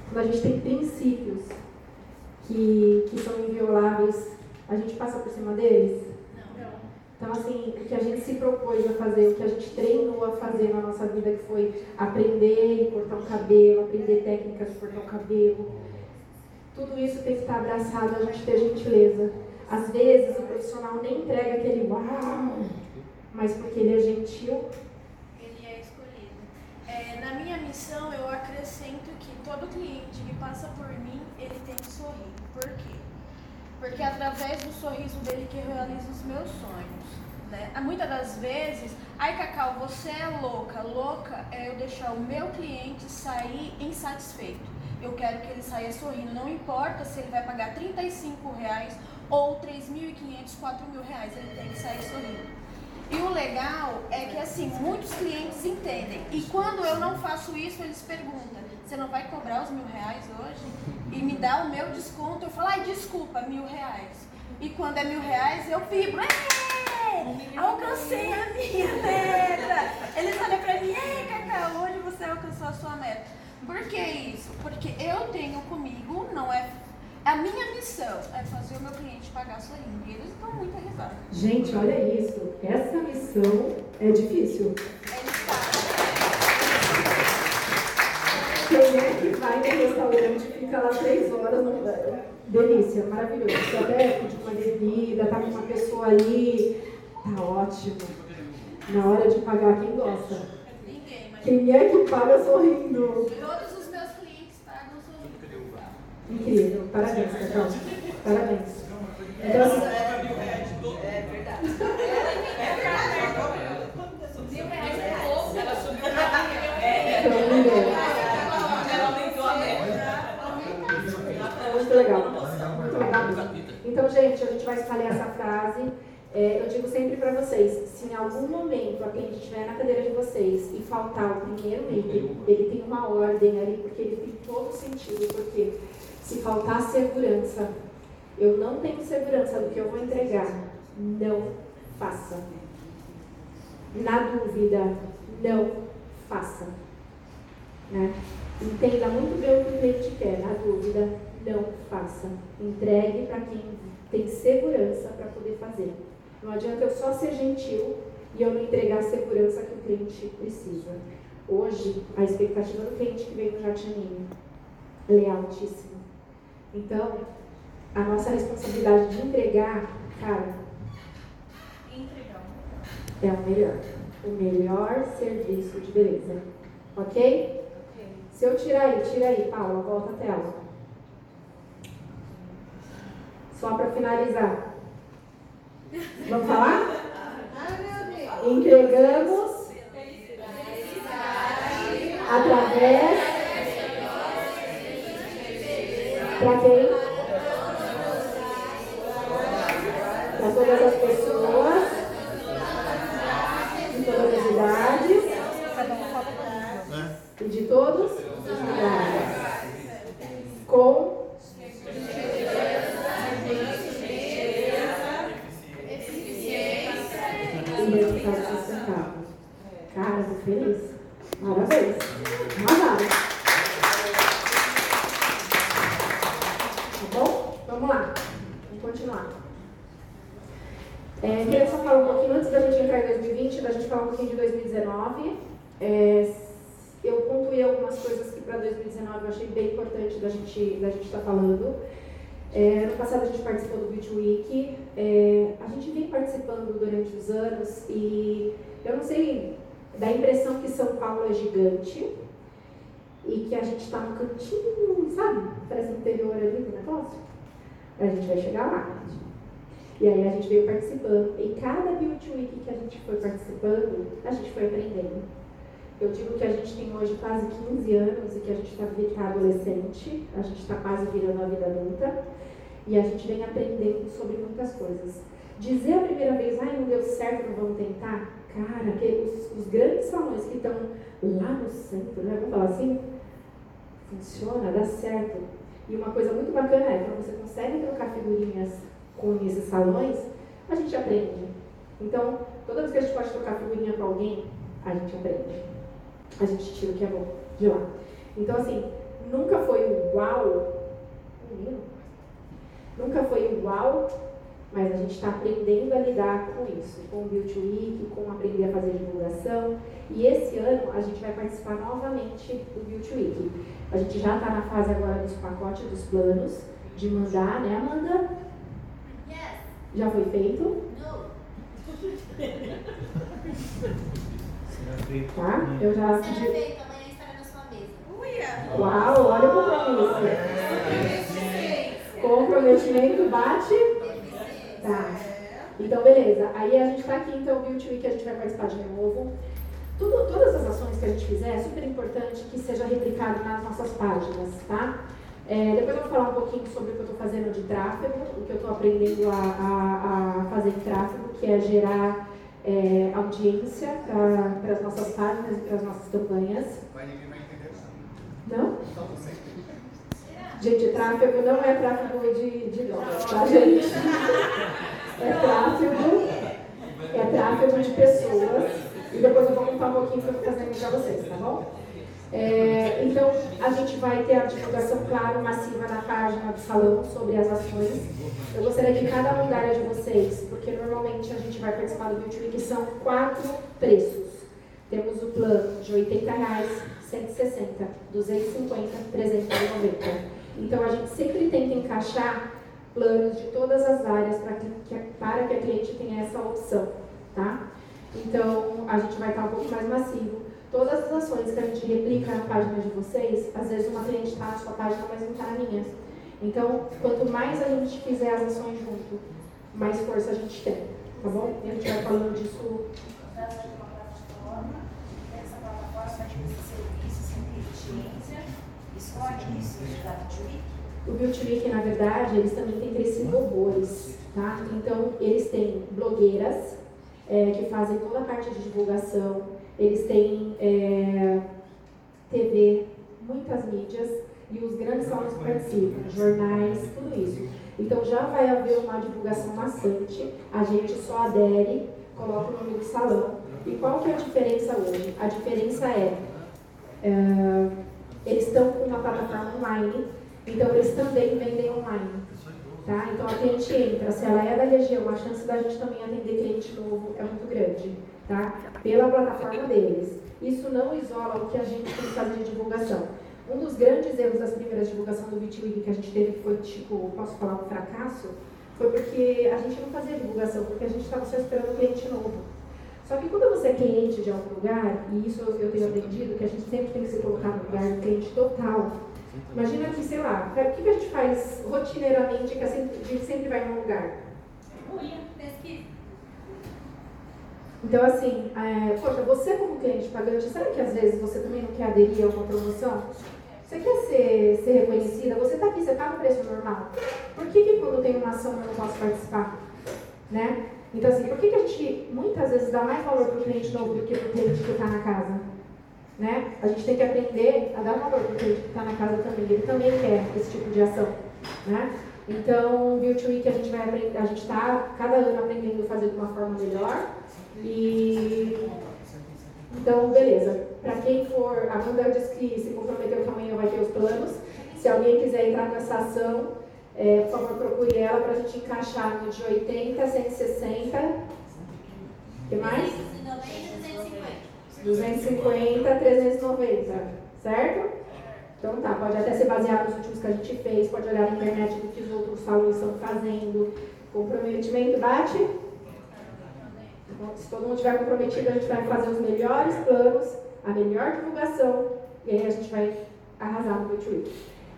quando a gente tem princípios que, que são invioláveis, a gente passa por cima deles? Então, assim, o que a gente se propôs a fazer, o que a gente treinou a fazer na nossa vida, que foi aprender a cortar o cabelo, aprender técnicas de cortar o cabelo, tudo isso tem que estar abraçado, a gente ter gentileza. Às vezes, o profissional nem entrega aquele uau, mas porque ele é gentil. Ele é escolhido. É, na minha missão, eu acrescento que todo cliente que passa por mim, ele tem que sorrir. Por quê? Porque é através do sorriso dele que eu realizo os meus sonhos. Né? Muitas das vezes, ai Cacau, você é louca. Louca é eu deixar o meu cliente sair insatisfeito. Eu quero que ele saia sorrindo. Não importa se ele vai pagar 35 reais ou 3.500, 4 mil reais, ele tem que sair sorrindo. E o legal é que assim, muitos clientes entendem. E quando eu não faço isso, eles perguntam, você não vai cobrar os mil reais hoje? E me dá o meu desconto, eu falo, ai, desculpa, mil reais. E quando é mil reais, eu vibro, é, alcancei a minha meta. Eles olham pra mim, ei, Cacau, hoje você alcançou a sua meta. Por que isso? Porque eu tenho comigo, não é a minha missão é fazer o meu cliente pagar sorrindo. E eles dão muita risada. Gente, olha isso. Essa missão é difícil. Eles pagam. Quem é que vai no restaurante e fica lá três horas? No... Delícia, maravilhoso. Você até pediu uma bebida, tá com uma pessoa ali. Tá ótimo. Na hora de pagar, quem gosta? Ninguém, mas Quem é que paga sorrindo? todos os meus clientes pagam sorrindo. Incrível. Parabéns, Cacau. Parabéns. Então, assim, É verdade. Mil reais é pouco. Ela subiu pra então, ninguém. Ela aumentou a meta. Muito legal. Muito legal. Então, gente, a gente vai espalhar essa frase. É, eu digo sempre para vocês, se em algum momento a cliente estiver na cadeira de vocês e faltar o primeiro item, ele tem uma ordem ali, porque ele tem todo sentido, porque se faltar segurança, eu não tenho segurança do que eu vou entregar, não faça. Na dúvida, não faça. Né? Entenda muito bem o que o cliente quer, na dúvida, não faça. Entregue para quem tem segurança para poder fazer. Não adianta eu só ser gentil e eu não entregar a segurança que o cliente precisa. Hoje, a expectativa do cliente que veio no Jatininho é altíssima. Então, a nossa responsabilidade de entregar, cara, Entregar. é o melhor. O melhor serviço de beleza. Ok? Se eu tirar aí, tira aí, Paula, volta a tela. Só para finalizar. Vamos falar? Entregamos através para quem? Para todas as pessoas, de todas as idades e de todos os lugares. Com Cara, tô feliz. Parabéns. Arrasaram. Tá bom? Vamos lá. Vamos continuar. É, queria só falar um pouquinho, antes da gente entrar em 2020, da gente falar um pouquinho de 2019. É, eu pontuei algumas coisas que para 2019 eu achei bem importante da gente da gente estar falando. É, ano passado a gente participou do Beauty Week. É, a gente vem participando durante os anos e eu não sei, dá a impressão que São Paulo é gigante e que a gente está no cantinho, sabe? Parece interior ali do negócio. A gente vai chegar lá. E aí a gente veio participando. E cada Beauty Week que a gente foi participando, a gente foi aprendendo. Eu digo que a gente tem hoje quase 15 anos e que a gente está tá adolescente, a gente está quase virando a vida adulta e a gente vem aprendendo sobre muitas coisas. Dizer a primeira vez, ai, não deu certo, não vamos tentar, cara, que os, os grandes salões que estão lá no centro, né, vamos falar assim, funciona, dá certo. E uma coisa muito bacana é, quando você consegue trocar figurinhas com esses salões, a gente aprende. Então, toda vez que a gente pode trocar figurinha com alguém, a gente aprende. A gente tira o que é bom de lá. Então, assim, nunca foi uau, nunca foi uau, mas a gente está aprendendo a lidar com isso, com o Beauty Week, com aprender a fazer divulgação. E esse ano a gente vai participar novamente do Beauty Week. A gente já está na fase agora dos pacotes dos planos, de mandar, né, Amanda? Yes. Já foi feito, No. tá? Eu já Será pedi. feito, amanhã estará na sua mesa. Uau, olha o compromisso. Comprometimento bate. Tá. Então, beleza. Aí a gente está aqui, então, o Beauty Week, a gente vai participar de novo. Tudo, todas as ações que a gente fizer, é super importante que seja replicado nas nossas páginas, tá? É, depois eu vou falar um pouquinho sobre o que eu estou fazendo de tráfego, o que eu estou aprendendo a, a, a fazer em tráfego, que é gerar é, audiência para as nossas páginas e para as nossas campanhas. Mas ninguém vai entender nada. Não? Só você. Gente, tráfego não é tráfego de, de drogas, tá, gente? É tráfego, é tráfego de pessoas. E depois eu vou contar um pouquinho fazendo para vocês, tá bom? É, então, a gente vai ter a divulgação, claro, massiva na página do salão sobre as ações. Eu gostaria que cada um da área de vocês, porque normalmente a gente vai participar do Beauty são quatro preços. Temos o plano de 80 reais, 160, 250, 390. Então a gente sempre tenta encaixar planos de todas as áreas para que, que- para que a cliente tenha essa opção, tá? Então a gente vai estar um pouco mais massivo. Todas as ações que a gente replica na página de vocês, às vezes uma cliente está na sua página, mas não está na minha. Então, quanto mais a gente fizer as ações junto, mais força a gente tem, tá bom? E a gente vai falando disso uma plataforma, essa plataforma O Beauty na verdade, eles também têm crescido horrores, tá? Então, eles têm blogueiras é, que fazem toda a parte de divulgação, eles têm é, TV, muitas mídias, e os grandes salões participam, jornais, tudo isso. Então, já vai haver uma divulgação maçante, a gente só adere, coloca o nome do salão. E qual que é a diferença hoje? A diferença é, é eles estão com uma plataforma online, então eles também vendem online. Tá? Então a cliente entra, se ela é da região, a chance da gente também atender cliente novo é muito grande, tá? Pela plataforma deles. Isso não isola o que a gente tem que fazer de divulgação. Um dos grandes erros das primeiras divulgações do Week que a gente teve, foi tipo, posso falar um fracasso, foi porque a gente não fazia divulgação, porque a gente estava só esperando cliente novo. Só que quando você é cliente de algum lugar, e isso eu eu tenho aprendido, que a gente sempre tem que se colocar no lugar do cliente total. Imagina que, sei lá, o que a gente faz rotineiramente que a gente a gente sempre vai num lugar? Pesquisa. Então, assim, é, poxa, você como cliente pagante, será que às vezes você também não quer aderir a uma promoção? Você quer ser, ser reconhecida? Você está aqui, você está no preço normal. Por que, que quando tem uma ação eu não posso participar? Né? Então, assim, por que, que a gente muitas vezes dá mais valor para o cliente novo do que para o cliente que está na casa? Né? A gente tem que aprender a dar valor para o cliente que está na casa também. Ele também quer esse tipo de ação. Né? Então, Beauty Week a gente vai aprender, a gente está cada ano aprendendo a fazer de uma forma melhor. E então, beleza. Para quem for, a Amanda disse que se comprometeu que amanhã vai ter os planos. Se alguém quiser entrar nessa ação, é, por favor, procure ela para a gente encaixar no de 80, 160. O que mais? 250, 390. Certo? Então tá, pode até ser baseado nos últimos que a gente fez, pode olhar na internet do que os outros salões estão fazendo. Comprometimento bate? Se todo mundo estiver comprometido, a gente vai fazer os melhores planos, a melhor divulgação, e aí a gente vai arrasar no Beauty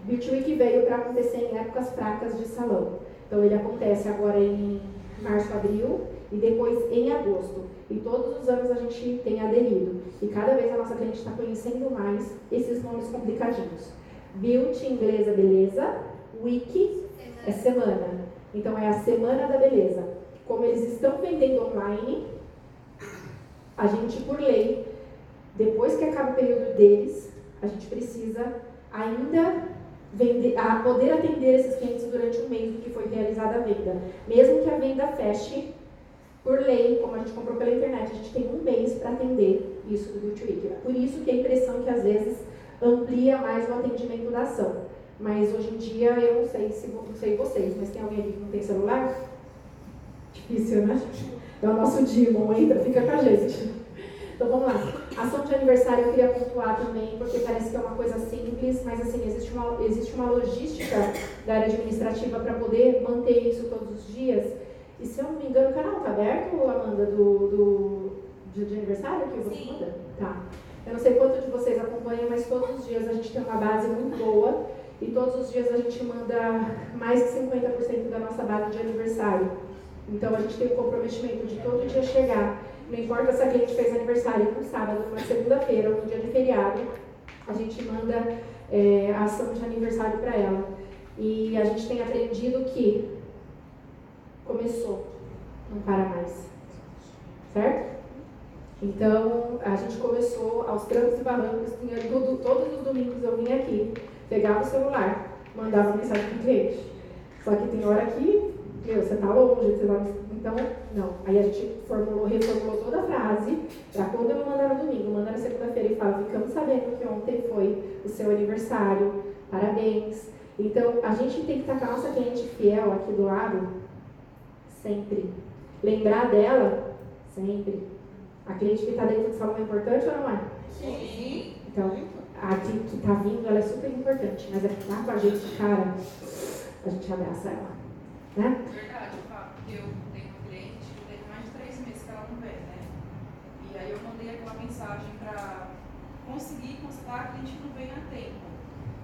Week. Beauty Week veio para acontecer em épocas fracas de salão. Então ele acontece agora em março, abril e depois em agosto. E todos os anos a gente tem aderido. E cada vez a nossa cliente está conhecendo mais esses nomes complicadinhos. Beauty em inglês é beleza, Week é semana. Então é a semana da beleza. Como eles estão vendendo online, a gente, por lei, depois que acaba o período deles, a gente precisa ainda vender, a poder atender esses clientes durante o mês que foi realizada a venda. Mesmo que a venda feche, por lei, como a gente comprou pela internet, a gente tem um mês para atender isso do Beauty Week. Por isso que a impressão que às vezes, amplia mais o atendimento da ação. Mas hoje em dia, eu não sei se não sei vocês, mas tem alguém aqui que não tem celular? Difícil, né? É o nosso Dimon, entra, fica com a gente. Então vamos lá. Ação de aniversário eu queria pontuar também, porque parece que é uma coisa simples, mas assim, existe uma, existe uma logística da área administrativa para poder manter isso todos os dias. E se eu não me engano, o canal está aberto, Amanda, do, do, de, de aniversário que você Sim. manda? Tá. Eu não sei quanto de vocês acompanham, mas todos os dias a gente tem uma base muito boa e todos os dias a gente manda mais de 50% da nossa base de aniversário. Então a gente tem o comprometimento de todo dia chegar. Não importa se a cliente fez aniversário num sábado, numa segunda-feira ou no dia de feriado, a gente manda é, a ação de aniversário para ela. E a gente tem aprendido que começou, não para mais. Certo? Então, a gente começou aos trancos e barrancos, tinha tudo, todos os domingos eu vinha aqui, pegava o celular, mandava mensagem para o cliente. Só que tem hora que, meu, você tá longe, você vai... Então, não. Aí a gente formulou, reformulou toda a frase, para quando eu não mandar no domingo, mandar na segunda-feira e fala, ficamos sabendo que ontem foi o seu aniversário, parabéns. Então, a gente tem que estar com a nossa cliente fiel aqui do lado, sempre. Lembrar dela, sempre. A cliente que está dentro do salão é importante ou não é? Sim. Então, a que está vindo, ela é super importante, mas a que está com a gente, cara, a gente abraça ela, né? Verdade, Fábio, porque eu tenho uma cliente que tem mais de três meses que ela não vem, né? E aí eu mandei aquela mensagem pra conseguir constatar a cliente que não vem a tempo.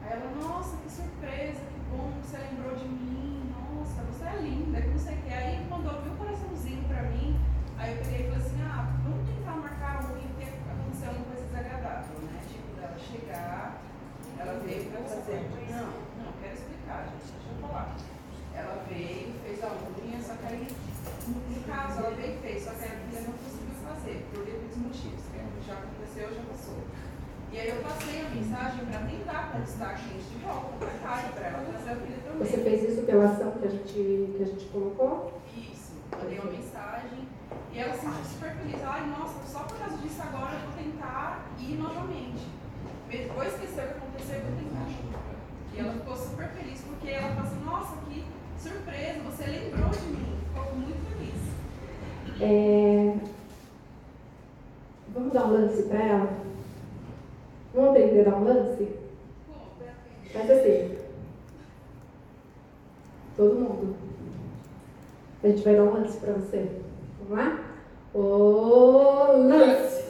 Aí ela, nossa, que surpresa, que bom que você lembrou de mim, nossa, você é linda, que não sei o que. Aí mandou um coraçãozinho pra mim, aí eu peguei e falei assim, ah, vamos tentar marcar um porque aconteceu uma coisa desagradável, né? Tipo, dela chegar, ela veio pra fazer. Não, não, quero explicar, gente, deixa eu falar. Ela veio, fez a unha, só que aí, no caso, ela veio e fez, só que a filha não conseguiu fazer, por devidos motivos, que já aconteceu, já passou. E aí eu passei a mensagem para tentar conquistar a cliente de volta, na casa, para ela trazer a filha também. Você fez isso pela ação que a gente, que a gente colocou? Isso, mandei uma mensagem e ela se sentiu super feliz. Ai, nossa, só por causa disso agora eu vou tentar ir novamente. Vou esquecer o que aconteceu e vou tentar. E ela ficou super feliz porque ela falou assim, nossa, que surpresa, você lembrou de mim. Ficou muito feliz. É... Vamos dar um lance para ela? Vamos aprender a dar um lance? Faz assim. Todo mundo. A gente vai dar um lance para você. Vamos lá? O lance.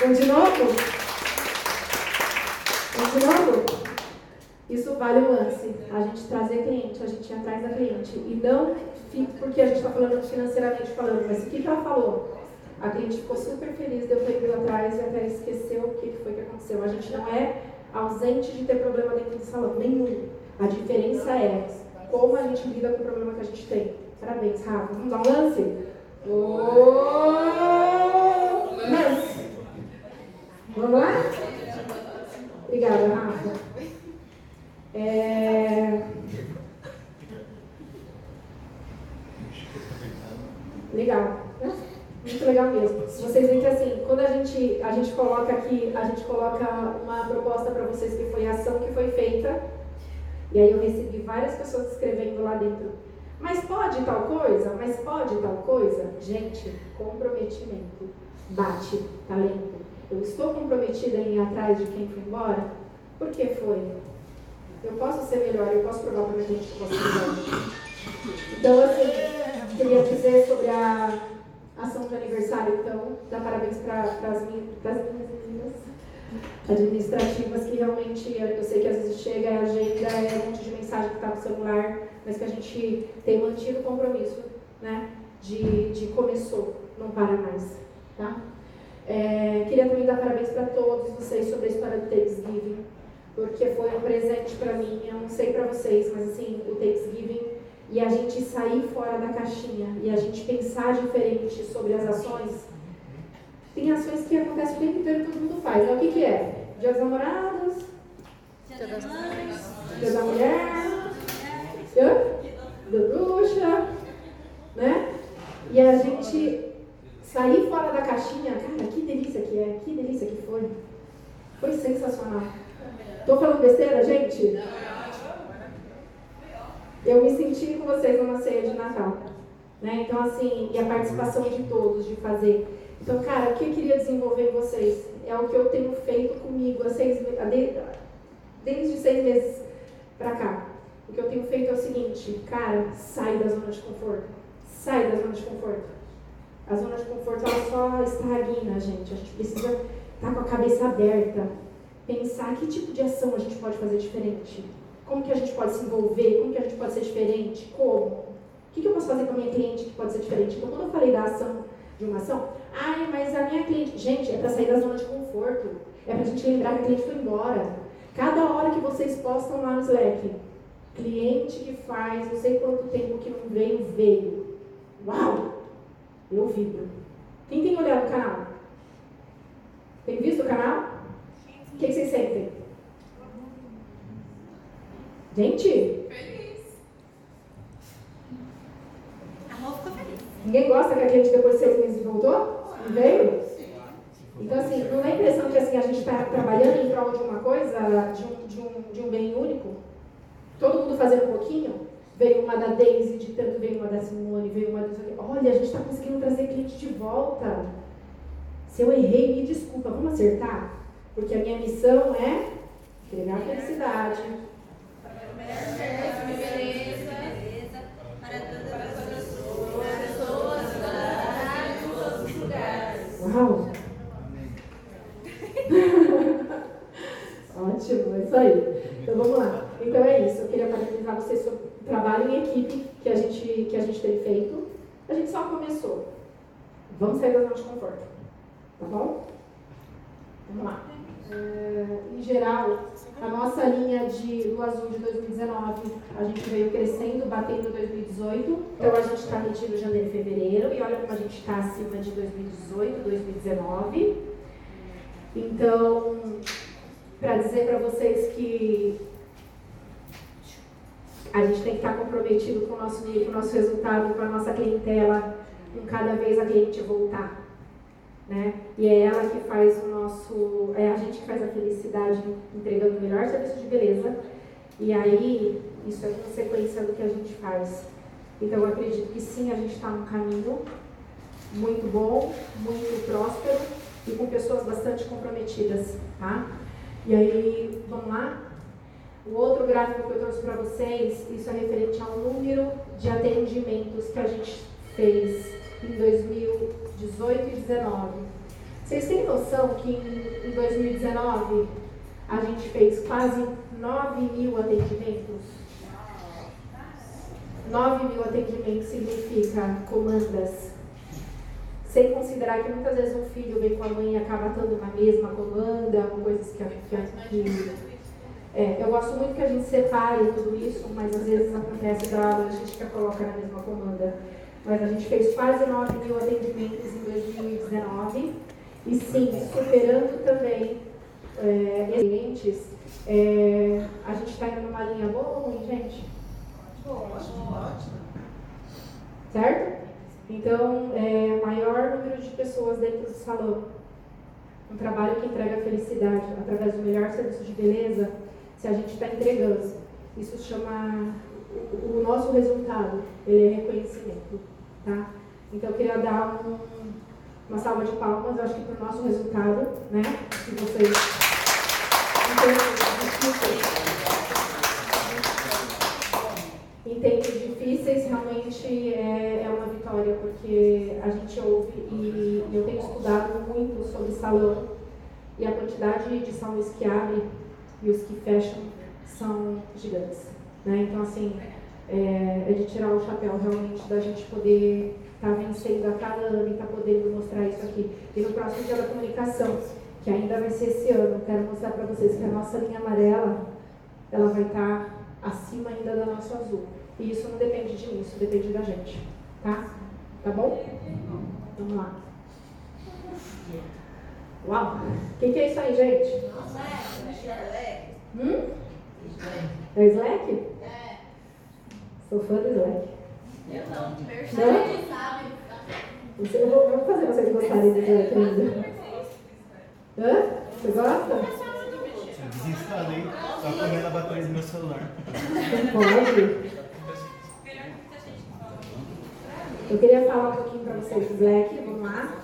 Vamos de novo? Vamos de novo? Isso vale o lance. A gente trazer cliente, a gente ir atrás da cliente. E não porque a gente está falando financeiramente falando, mas o que, que ela falou? A cliente ficou super feliz de eu ter ido atrás e até esqueceu o que foi que aconteceu. A gente não é ausente de ter problema dentro do salão, nenhum. A diferença é como a gente lida com o problema que a gente tem. Parabéns, Rafa. Vamos dar um lance? Lance. Vamos lá? Obrigada, Rafa. É... Legal. Legal mesmo. Se vocês veem que assim, quando a gente, a gente coloca aqui, a gente coloca uma proposta para vocês que foi a ação que foi feita, e aí eu recebi várias pessoas escrevendo lá dentro. Mas pode tal coisa? Mas pode tal coisa? Gente, comprometimento. Bate, talento. Eu estou comprometida em ir atrás de quem foi embora? Por que foi? Eu posso ser melhor, eu posso provar para minha gente que eu posso ser melhor. Então, assim, queria dizer sobre a ação de aniversário, então, dar parabéns para as minhas meninas administrativas que realmente, eu sei que às vezes chega a agenda, é um monte de mensagem que está no celular, mas que a gente tem mantido o compromisso, né, de, de começou, não para mais, tá? É, queria também dar parabéns para todos vocês sobre a história do Thanksgiving, porque foi um presente para mim, eu não sei para vocês, mas assim, o Thanksgiving e a gente sair fora da caixinha e a gente pensar diferente sobre as ações. Tem ações que acontecem o tempo inteiro e todo mundo faz. Né? O que, que é? Dia dos namorados, Dia das Mães. dia da mulher, dia da bruxa, né? E a gente sair fora da caixinha, cara, que delícia que é, que delícia que foi. Foi sensacional. Tô falando besteira, gente? Eu me senti com vocês numa ceia de Natal. Né? Então, assim, e a participação de todos, de fazer. Então, cara, o que eu queria desenvolver em vocês? É o que eu tenho feito comigo há seis, desde seis meses pra cá. O que eu tenho feito é o seguinte, cara, sai da zona de conforto. Sai da zona de conforto. A zona de conforto ela só estagna, gente. A gente precisa estar tá com a cabeça aberta, pensar que tipo de ação a gente pode fazer diferente. Como que a gente pode se envolver? Como que a gente pode ser diferente? Como? O que, que eu posso fazer com a minha cliente que pode ser diferente? Então, quando eu falei da ação, de uma ação, ai, mas a minha cliente. Gente, é para sair da zona de conforto. É para a gente lembrar que a cliente foi embora. Cada hora que vocês postam lá no Slack, cliente que faz não sei quanto tempo que não veio, veio. Uau! Eu vibro. Quem tem olhado o canal? Tem visto o canal? O que, que vocês sentem? Gente? Feliz. Amor ficou feliz. Ninguém gosta que a cliente depois de seis meses voltou? Não veio? Então, assim, não dá a impressão que assim, a gente está trabalhando em prol de uma coisa, de um, de, um, de um bem único? Todo mundo fazendo um pouquinho? Veio uma da Daisy, de tanto veio uma da Simone, veio uma da... Olha, a gente está conseguindo trazer cliente de volta. Se eu errei, me desculpa, vamos acertar? Porque a minha missão é entregar felicidade. Uau! Ótimo, é isso aí. Então vamos lá. Então é isso. Eu queria parabenizar vocês sobre o trabalho em equipe que a gente, que a gente tem feito. A gente só começou. Vamos sair da zona de conforto. Tá bom? Vamos lá. É, em geral, a nossa linha de do azul de 2019, a gente veio crescendo, batendo 2018. Então a gente está medindo janeiro e fevereiro e olha como a gente está acima de 2018, 2019. Então, para dizer para vocês que a gente tem que estar comprometido com o nosso nível, com o nosso resultado, com a nossa clientela, com cada vez a cliente voltar. Né? E é ela que faz o nosso, é a gente que faz a felicidade entregando o melhor serviço de beleza. E aí, isso é consequência do que a gente faz. Então, eu acredito que sim, a gente está num caminho muito bom, muito próspero e com pessoas bastante comprometidas, tá? E aí, vamos lá? O outro gráfico que eu trouxe para vocês, isso é referente ao número de atendimentos que a gente fez em 2018 e 2019. Vocês têm noção que em 2019 a gente fez quase 9 mil atendimentos? 9 mil atendimentos significa comandas. Sem considerar que muitas vezes um filho vem com a mãe e acaba estando na mesma comanda, coisas que, que, que é, eu gosto muito que a gente separe tudo isso, mas às vezes acontece da a gente que coloca na mesma comanda. Mas a gente fez quase 9 mil atendimentos em 2019 e sim, superando também é, clientes. É, a gente está indo numa linha boa ou ruim, gente? Ótimo. Certo? Então, é, maior número de pessoas dentro do salão. Um trabalho que entrega felicidade através do melhor serviço de beleza, se a gente está entregando. Isso chama o, nosso resultado, ele é reconhecimento, tá? Então eu queria dar um, uma salva de palmas, eu acho que para o nosso resultado, né? Se vocês em tempos difíceis realmente é, é uma vitória, porque a gente ouve e eu tenho estudado muito sobre salão e a quantidade de salões que abrem e os que fecham são gigantes. Né? Então, assim, é, é, de tirar o chapéu realmente da gente poder estar tá vencendo a cada ano e estar tá podendo mostrar isso aqui. E no próximo dia da comunicação, que ainda vai ser esse ano, quero mostrar para vocês que a nossa linha amarela, ela vai estar tá acima ainda da nossa azul. E isso não depende de mim, isso depende da gente. Tá? Tá bom? Vamos lá. Uau! O que, que, é isso aí, gente? Hum? É Slack? É. Sou fã do Slack. Eu não. Não? sabe. Eu vou, eu vou fazer vocês gostarem do Slack ainda. Hã? Você gosta? Desinstalei. Tá comendo a bateria do meu celular. Pode. Eu queria falar um pouquinho para vocês do Slack, vamos lá.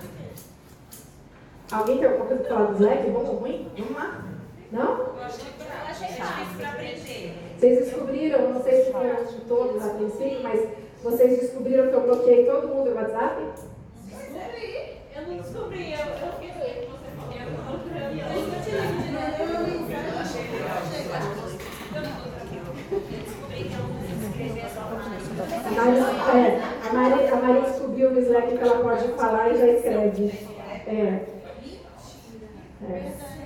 Alguém tem alguma coisa para falar do Slack? Bom ou ruim? Vamos lá. Não? Eu achei difícil pra aprender. Vocês descobriram, não sei se foram de todos a princípio, mas vocês descobriram que eu bloqueei todo mundo no WhatsApp? Eu não descobri, eu, eu o que você falou. A Mari, é, a a Mari descobriu no Slack que ela pode falar e já escreve. É. É.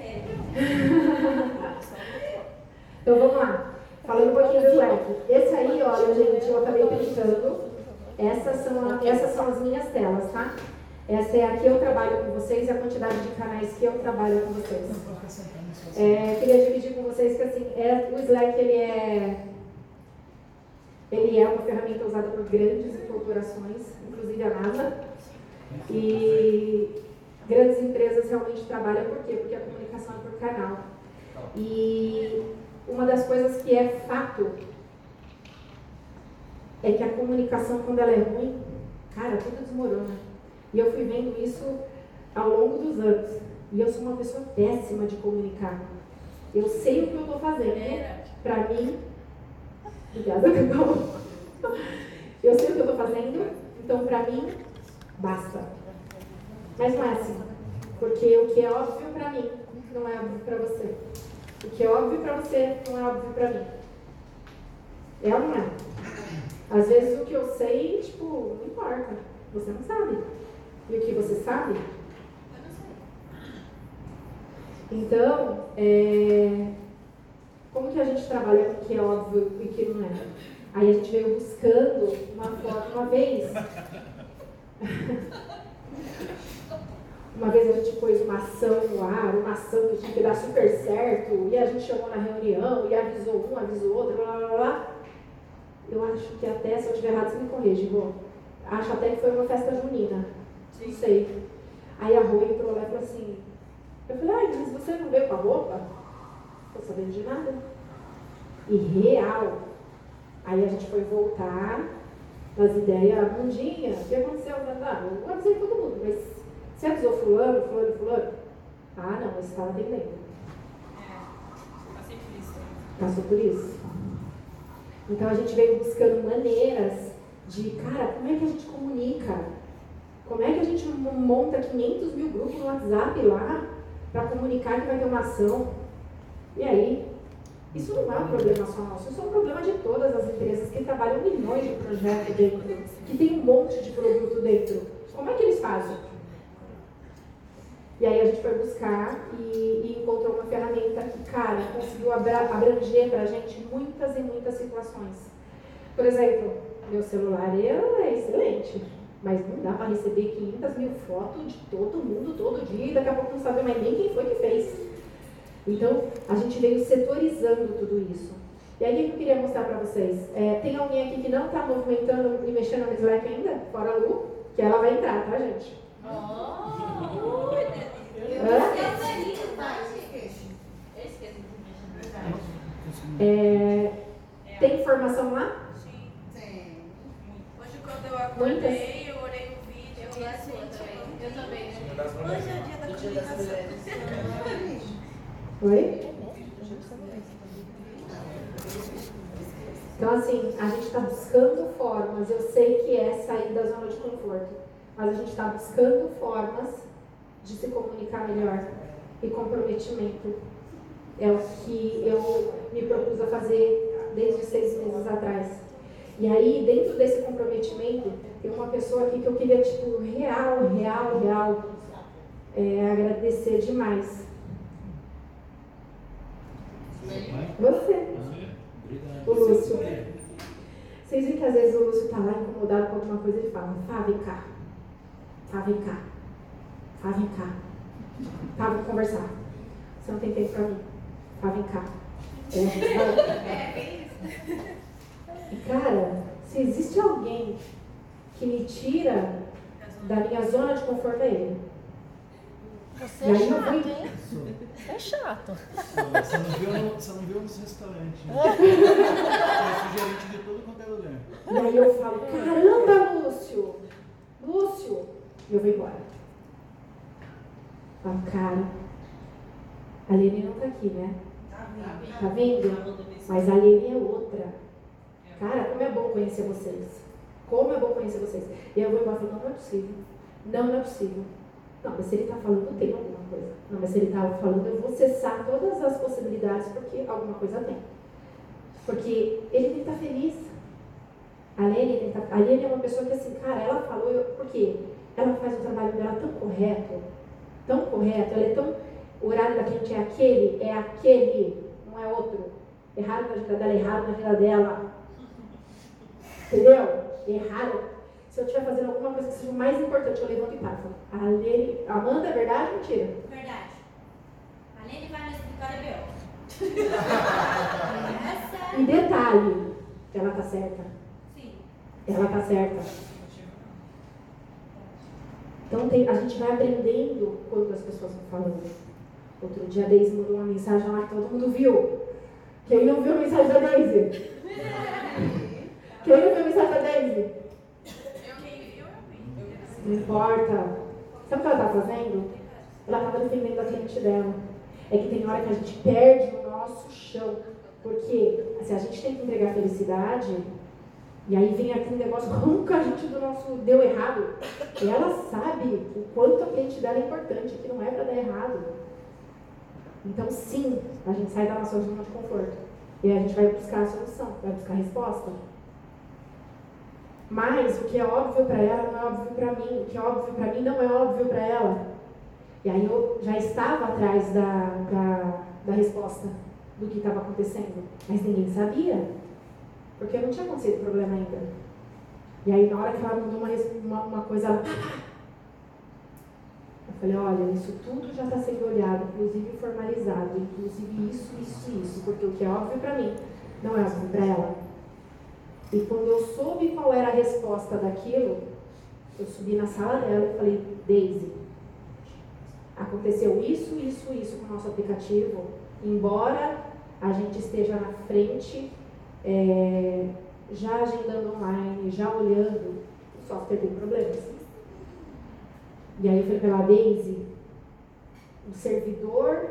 Então vamos lá. Falando um pouquinho do Slack. Esse aí, olha, gente, eu acabei pintando. Essas são, a- essas são as minhas telas, tá? Essa é a que eu trabalho com vocês e a quantidade de canais que eu trabalho com vocês. É, queria dividir com vocês que assim, é, o Slack ele é, ele é uma ferramenta usada por grandes corporações, inclusive a NASA. E grandes empresas realmente trabalham por quê? Porque a comunicação é por canal. E uma das coisas que é fato é que a comunicação, quando ela é ruim, cara, tudo desmorona. E eu fui vendo isso ao longo dos anos. E eu sou uma pessoa péssima de comunicar. Eu sei o que eu estou fazendo. Para mim, obrigada. Eu sei o que eu estou fazendo, então para mim, basta. Mas não é assim. Porque o que é óbvio para mim, não é óbvio para você. O que é óbvio para você, não é óbvio para mim. É ou não é? Às vezes o que eu sei, tipo, não importa. Você não sabe. E o que você sabe? Então, é, como que a gente trabalha com o que é óbvio e o que não é? Aí a gente veio buscando uma forma, uma vez. Uma vez a gente pôs uma ação no ar, uma ação que tinha que dar super certo, e a gente chamou na reunião, e avisou um, avisou outro, blá blá blá. Eu acho que até, se eu estiver errado, você me corrige, Rô. Acho até que foi uma festa junina. Não sei. Aí a Rô entrou lá e falou assim, eu falei, ai, mas você não veio com a roupa? Não tô sabendo de nada. E real. Aí a gente foi voltar nas ideias, bundinha, o que aconteceu? Ah, eu avisei todo mundo, mas você avisou fulano, fulano, fulano? Ah, não, esse estava atendendo. Passei por isso. Passou por isso. Então a gente veio buscando maneiras de, cara, como é que a gente comunica? Como é que a gente monta 500 mil grupos no WhatsApp lá para comunicar que vai ter uma ação? E aí, isso não é um problema só nosso, isso é um problema de todas as empresas que trabalham milhões de projetos dentro, que tem um monte de produto dentro. Como é que eles fazem? E aí a gente foi buscar e, e encontrou uma ferramenta que, cara, conseguiu abra- abranger pra gente muitas e muitas situações. Por exemplo, meu celular é excelente, mas não dá para receber 500 mil fotos de todo mundo todo dia e daqui a pouco não sabe mais nem quem foi que fez. Então, a gente veio setorizando tudo isso. E aí, o que eu queria mostrar para vocês? É, tem alguém aqui que não está movimentando e mexendo no Slack ainda? Fora a Lu, que ela vai entrar, tá, gente? É, tem informação lá? Tem. Hoje quando eu acordei, eu olhei o vídeo, eu lá Eu também. Hoje é o dia da comunicação. Oi? Então, assim, a gente está buscando formas. Eu sei que é sair da zona de conforto, mas a gente está buscando formas de se comunicar melhor. E comprometimento é o que eu me propus a fazer desde seis meses atrás. E aí, dentro desse comprometimento, tem uma pessoa aqui que eu queria, tipo, real, real, real, é, agradecer demais. Você. O Lúcio. Vocês veem que às vezes o Lúcio tá lá incomodado com alguma coisa e fala, Fá, vem cá. Fá, vem cá. Fá, vem cá. Tá, vamos conversar. Você não tem tempo pra mim. Fá, vem cá. É, e cara, se existe alguém que me tira da minha zona de conforto é ele. Você é eu chato, fui- hein? É chato. Você não viu, você não viu nos restaurantes. Né? Você é gerente de todo quanto é lugar. E aí eu falo, caramba, Lúcio! Lúcio! E eu vou embora. Falo, cara, a Lene não tá aqui, né? Tá vendo? Mas a Lene é outra. Cara, como é bom conhecer vocês. Como é bom conhecer vocês. E aí eu vou embora e falo, não, não é possível. Não, não é possível. Não, mas se ele tá falando, tem alguma coisa. Não, mas se ele tá falando, eu vou cessar todas as possibilidades, porque alguma coisa tem. Porque ele tem que estar feliz. A Lene, tá- a Lene é uma pessoa que, assim, cara, ela falou, eu, porque ela faz o trabalho dela tão correto, tão correto, ela é tão. O horário da gente é aquele, é aquele, não é outro. Erraram na vida dela, erraram na vida dela. Entendeu? Erraram. Se eu estiver fazendo alguma coisa que seja mais importante, eu levanto e paro. Falo, A Lene, Amanda, é verdade ou mentira? Verdade. A Lene vai no escritório BO. E detalhe, ela tá certa. Sim. Ela tá certa. Então tem- a gente vai aprendendo quando as pessoas estão falando. Outro dia a Deise mandou uma mensagem lá que todo mundo viu. Quem não viu a mensagem da Deise? Quem não viu a mensagem da Deise? Não importa. Sabe o que ela tá fazendo? Ela estava defendendo a cliente dela. É que tem hora que a gente perde o nosso chão. Porque se a gente tem que entregar felicidade, e aí vem aquele negócio, que a gente do nosso deu errado? E ela sabe o quanto a cliente dela é importante, que não é para dar errado. Então, sim, a gente sai da nossa zona de conforto. E a gente vai buscar a solução, vai buscar a resposta. Mas o que é óbvio para ela não é óbvio para mim. O que é óbvio para mim não é óbvio para ela. E aí eu já estava atrás da, da, da resposta do que estava acontecendo. Mas ninguém sabia. Porque não tinha acontecido problema ainda. E aí na hora que ela mandou uma, uma, uma coisa, ela. Eu falei, olha, isso tudo já está sendo olhado, inclusive formalizado, inclusive isso, isso, isso, porque o que é óbvio para mim não é óbvio para ela. E quando eu soube qual era a resposta daquilo, eu subi na sala dela e falei, Daisy, aconteceu isso, isso, isso com o nosso aplicativo, embora a gente esteja na frente, é, já agendando online, já olhando, o software tem problemas. E aí eu falei para ela, Daisy, o servidor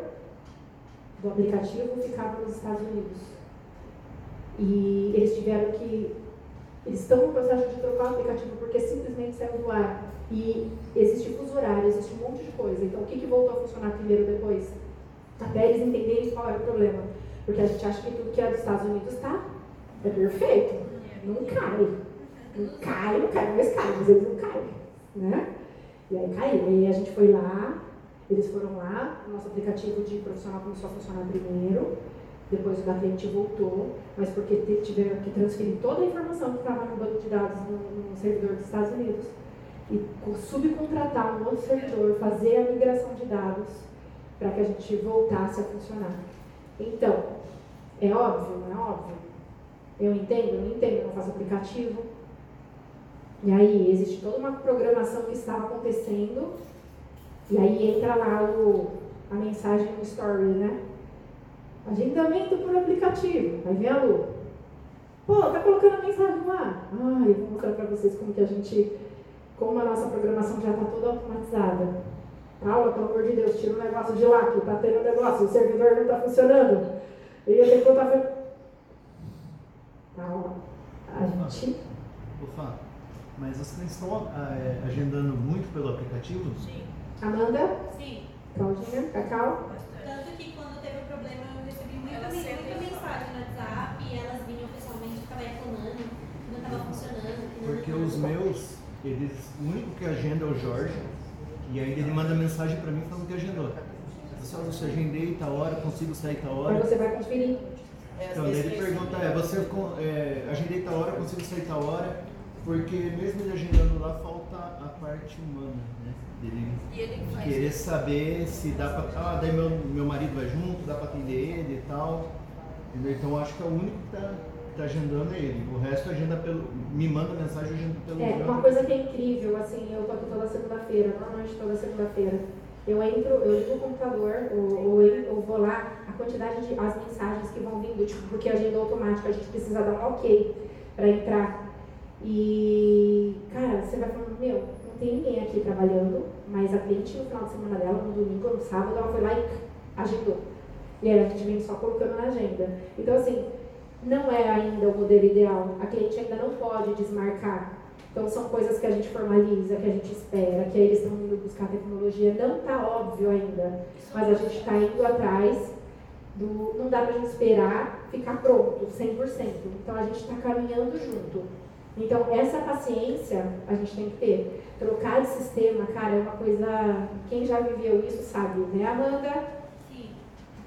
do aplicativo ficava nos Estados Unidos. E eles tiveram que. Eles estão no processo de trocar o aplicativo porque simplesmente saiu do ar. E existe fuso horário, existe um monte de coisa. Então o que, que voltou a funcionar primeiro depois? Até eles entenderem qual era o problema. Porque a gente acha que tudo que é dos Estados Unidos está é perfeito. Não cai. Não cai, não cai, mas cai, mas eles não caem. Né? E aí caiu. E aí a gente foi lá, eles foram lá, o nosso aplicativo de profissional começou a funcionar primeiro, depois o da cliente voltou, mas porque tiveram que transferir toda a informação que estava no banco de dados no, no servidor dos Estados Unidos e co- subcontratar um outro servidor, fazer a migração de dados para que a gente voltasse a funcionar. Então, é óbvio, não é óbvio? Eu entendo, não entendo, não faço aplicativo. E aí existe toda uma programação que estava acontecendo, e aí entra lá o, a mensagem no story, né? Agendamento por aplicativo. Aí vem a Lu. Pô, tá colocando a mensagem lá? Ah, eu vou mostrar pra vocês como que a gente, como a nossa programação já tá toda automatizada. Paula, pelo amor de Deus, tira o negócio de lá, que tá tendo um negócio, o servidor não tá funcionando. E eu tenho Paula, a gente. Ô, Fá, mas vocês estão ah, é, agendando muito pelo aplicativo? Sim. Amanda, Sim. Claudinha, Cacau. Tanto que quando teve o problema eu recebi muita, mensagem no WhatsApp e elas vinham pessoalmente ficavam reclamando que não estava funcionando. Não Porque não- os meus, eles, o único que agenda é o Jorge, e aí ele manda mensagem pra mim falando que agendou. Pessoal, você agendei tal hora, consigo sair tal Aí hora. você vai conferir. Então daí ele pergunta, é, você é, agendei tal hora, consigo sair tal hora, porque mesmo ele agendando lá, falta a parte humana, né? Dele E ele faz. querer saber se dá pra. Ah, daí meu, meu marido vai junto, dá pra atender ele e tal. Entendeu? Então eu acho que é o único que tá, tá agendando é ele. O resto agenda pelo. Me manda mensagem, eu agendo pelo É, próprio- uma coisa que é incrível, assim, eu tô aqui toda segunda-feira, normalmente toda segunda-feira. Eu entro, eu ligo o computador, ou, ou eu, vou lá, a quantidade de as mensagens que vão vindo, tipo, porque a agenda automática, a gente precisa dar um ok para entrar. E, cara, você vai falando, meu, não tem ninguém aqui trabalhando, mas a cliente no final de semana dela, no domingo ou no sábado, ela foi lá e agendou. E aí a gente só colocando na agenda. Então, assim, não é ainda o modelo ideal. A cliente ainda não pode desmarcar. Então, são coisas que a gente formaliza, que a gente espera, que eles estão indo buscar tecnologia. Não está óbvio ainda, mas a gente está indo atrás do. Não dá para a gente esperar ficar pronto, 100%. Então, a gente está caminhando junto. Então, essa paciência a gente tem que ter. Trocar de sistema, cara, é uma coisa. Quem já viveu isso sabe, né, Amanda?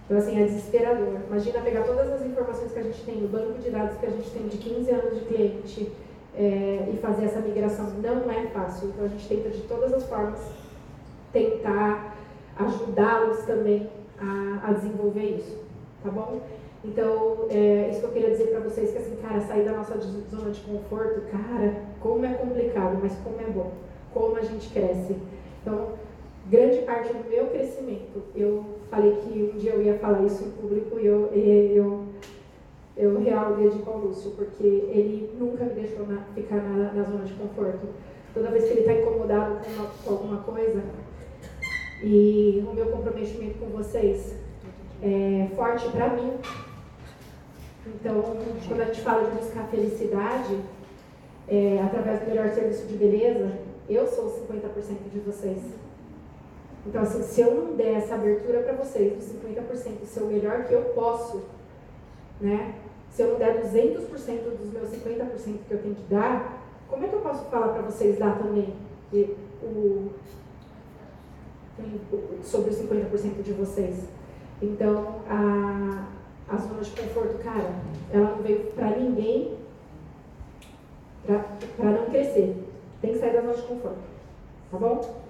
Então, assim, é desesperador. Imagina pegar todas as informações que a gente tem, o banco de dados que a gente tem de 15 anos de cliente é, e fazer essa migração. Não é fácil. Então, a gente tenta de todas as formas tentar ajudá-los também a, a, desenvolver isso. Tá bom? Então, é, isso que eu queria dizer para vocês, que assim, cara, sair da nossa zona de conforto, cara, como é complicado, mas como é bom. Como a gente cresce. Então, grande parte do meu crescimento, eu falei que um dia eu ia falar isso em público e eu, eu, eu real dedico ao Lúcio, porque ele nunca me deixou na, ficar na, na, zona de conforto. Toda vez que ele está incomodado com, uma, com, alguma coisa, e o meu comprometimento com vocês é forte para mim. Então, quando a gente fala de buscar felicidade, é, através do melhor serviço de beleza, eu sou 50% de vocês. Então, assim, se eu não der essa abertura para vocês dos 50% ser o melhor que eu posso, né? Se eu não der 200% dos meus 50% que eu tenho que dar, como é que eu posso falar para vocês dar também o, sobre os 50% de vocês? Então, a, a zona de conforto, cara, ela não veio para ninguém para não crescer. Tem que sair da zona de conforto. Tá bom?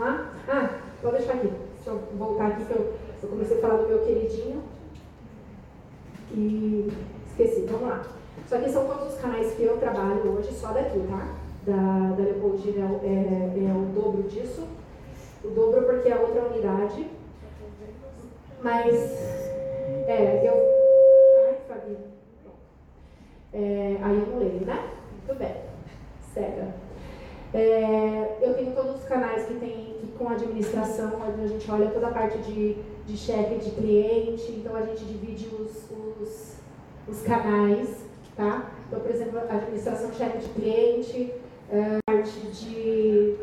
Ah, ah, pode deixar aqui. Deixa eu voltar aqui que eu, eu comecei a falar do meu queridinho. Esqueci, vamos lá. Isso aqui são todos os canais que eu trabalho hoje, só daqui, tá? Da, da Leopoldina é, é, é o dobro disso. O dobro porque é outra unidade. Mas, é, eu. Ai, Fabi. É, aí eu não leio, né? Muito bem. Cega. É, eu tenho todos os canais que tem que, com administração, onde a gente olha toda a parte de, de cheque de cliente, então a gente divide os, os, os canais, tá? Então, por exemplo, administração cheque de cliente, é, parte de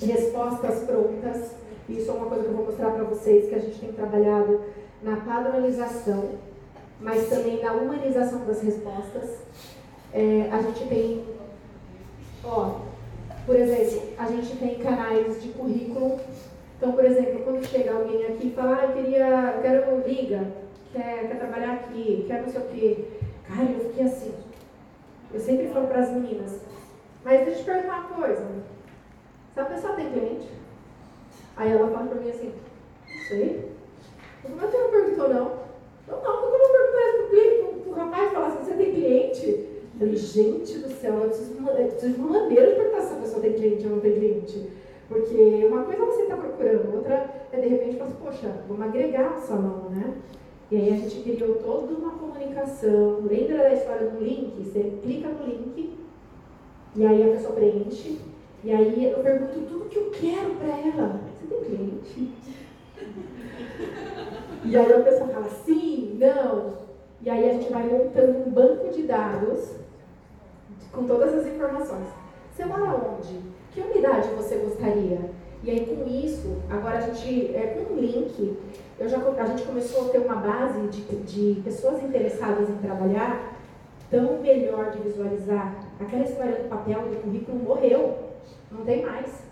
respostas prontas, isso é uma coisa que eu vou mostrar para vocês, que a gente tem trabalhado na padronização, mas também na humanização das respostas. É, a gente tem, ó, por exemplo, a gente tem canais de currículo. Então, por exemplo, quando chega alguém aqui e fala, ah, eu queria, quero liga, quer, quer trabalhar aqui, quer não sei o quê. Cara, eu fiquei assim. Eu sempre falo para as meninas, mas deixa eu te perguntar uma coisa. Se a pessoa tem cliente, aí ela fala para mim assim, não sei. Mas você não perguntou não? Não, não, como eu vou perguntar isso pro cliente, pro rapaz falar assim, você tem cliente? Falei, gente do céu, eu preciso, eu preciso de uma maneira de perguntar se a pessoa tem cliente ou não tem cliente. Porque uma coisa é você está procurando, outra é de repente falar assim, poxa, vamos agregar o salão, né? E aí a gente criou toda uma comunicação. Lembra da história do link? Você clica no link e aí a pessoa preenche. E aí eu pergunto tudo que eu quero para ela. Você tem cliente? E aí a pessoa fala sim, não. E aí a gente vai montando um banco de dados com todas as informações. Você mora onde? Que unidade você gostaria? E aí com isso, agora a gente, é, com um link, eu já, a gente começou a ter uma base de, de pessoas interessadas em trabalhar tão melhor de visualizar. Aquela história do papel, do currículo morreu, não tem mais.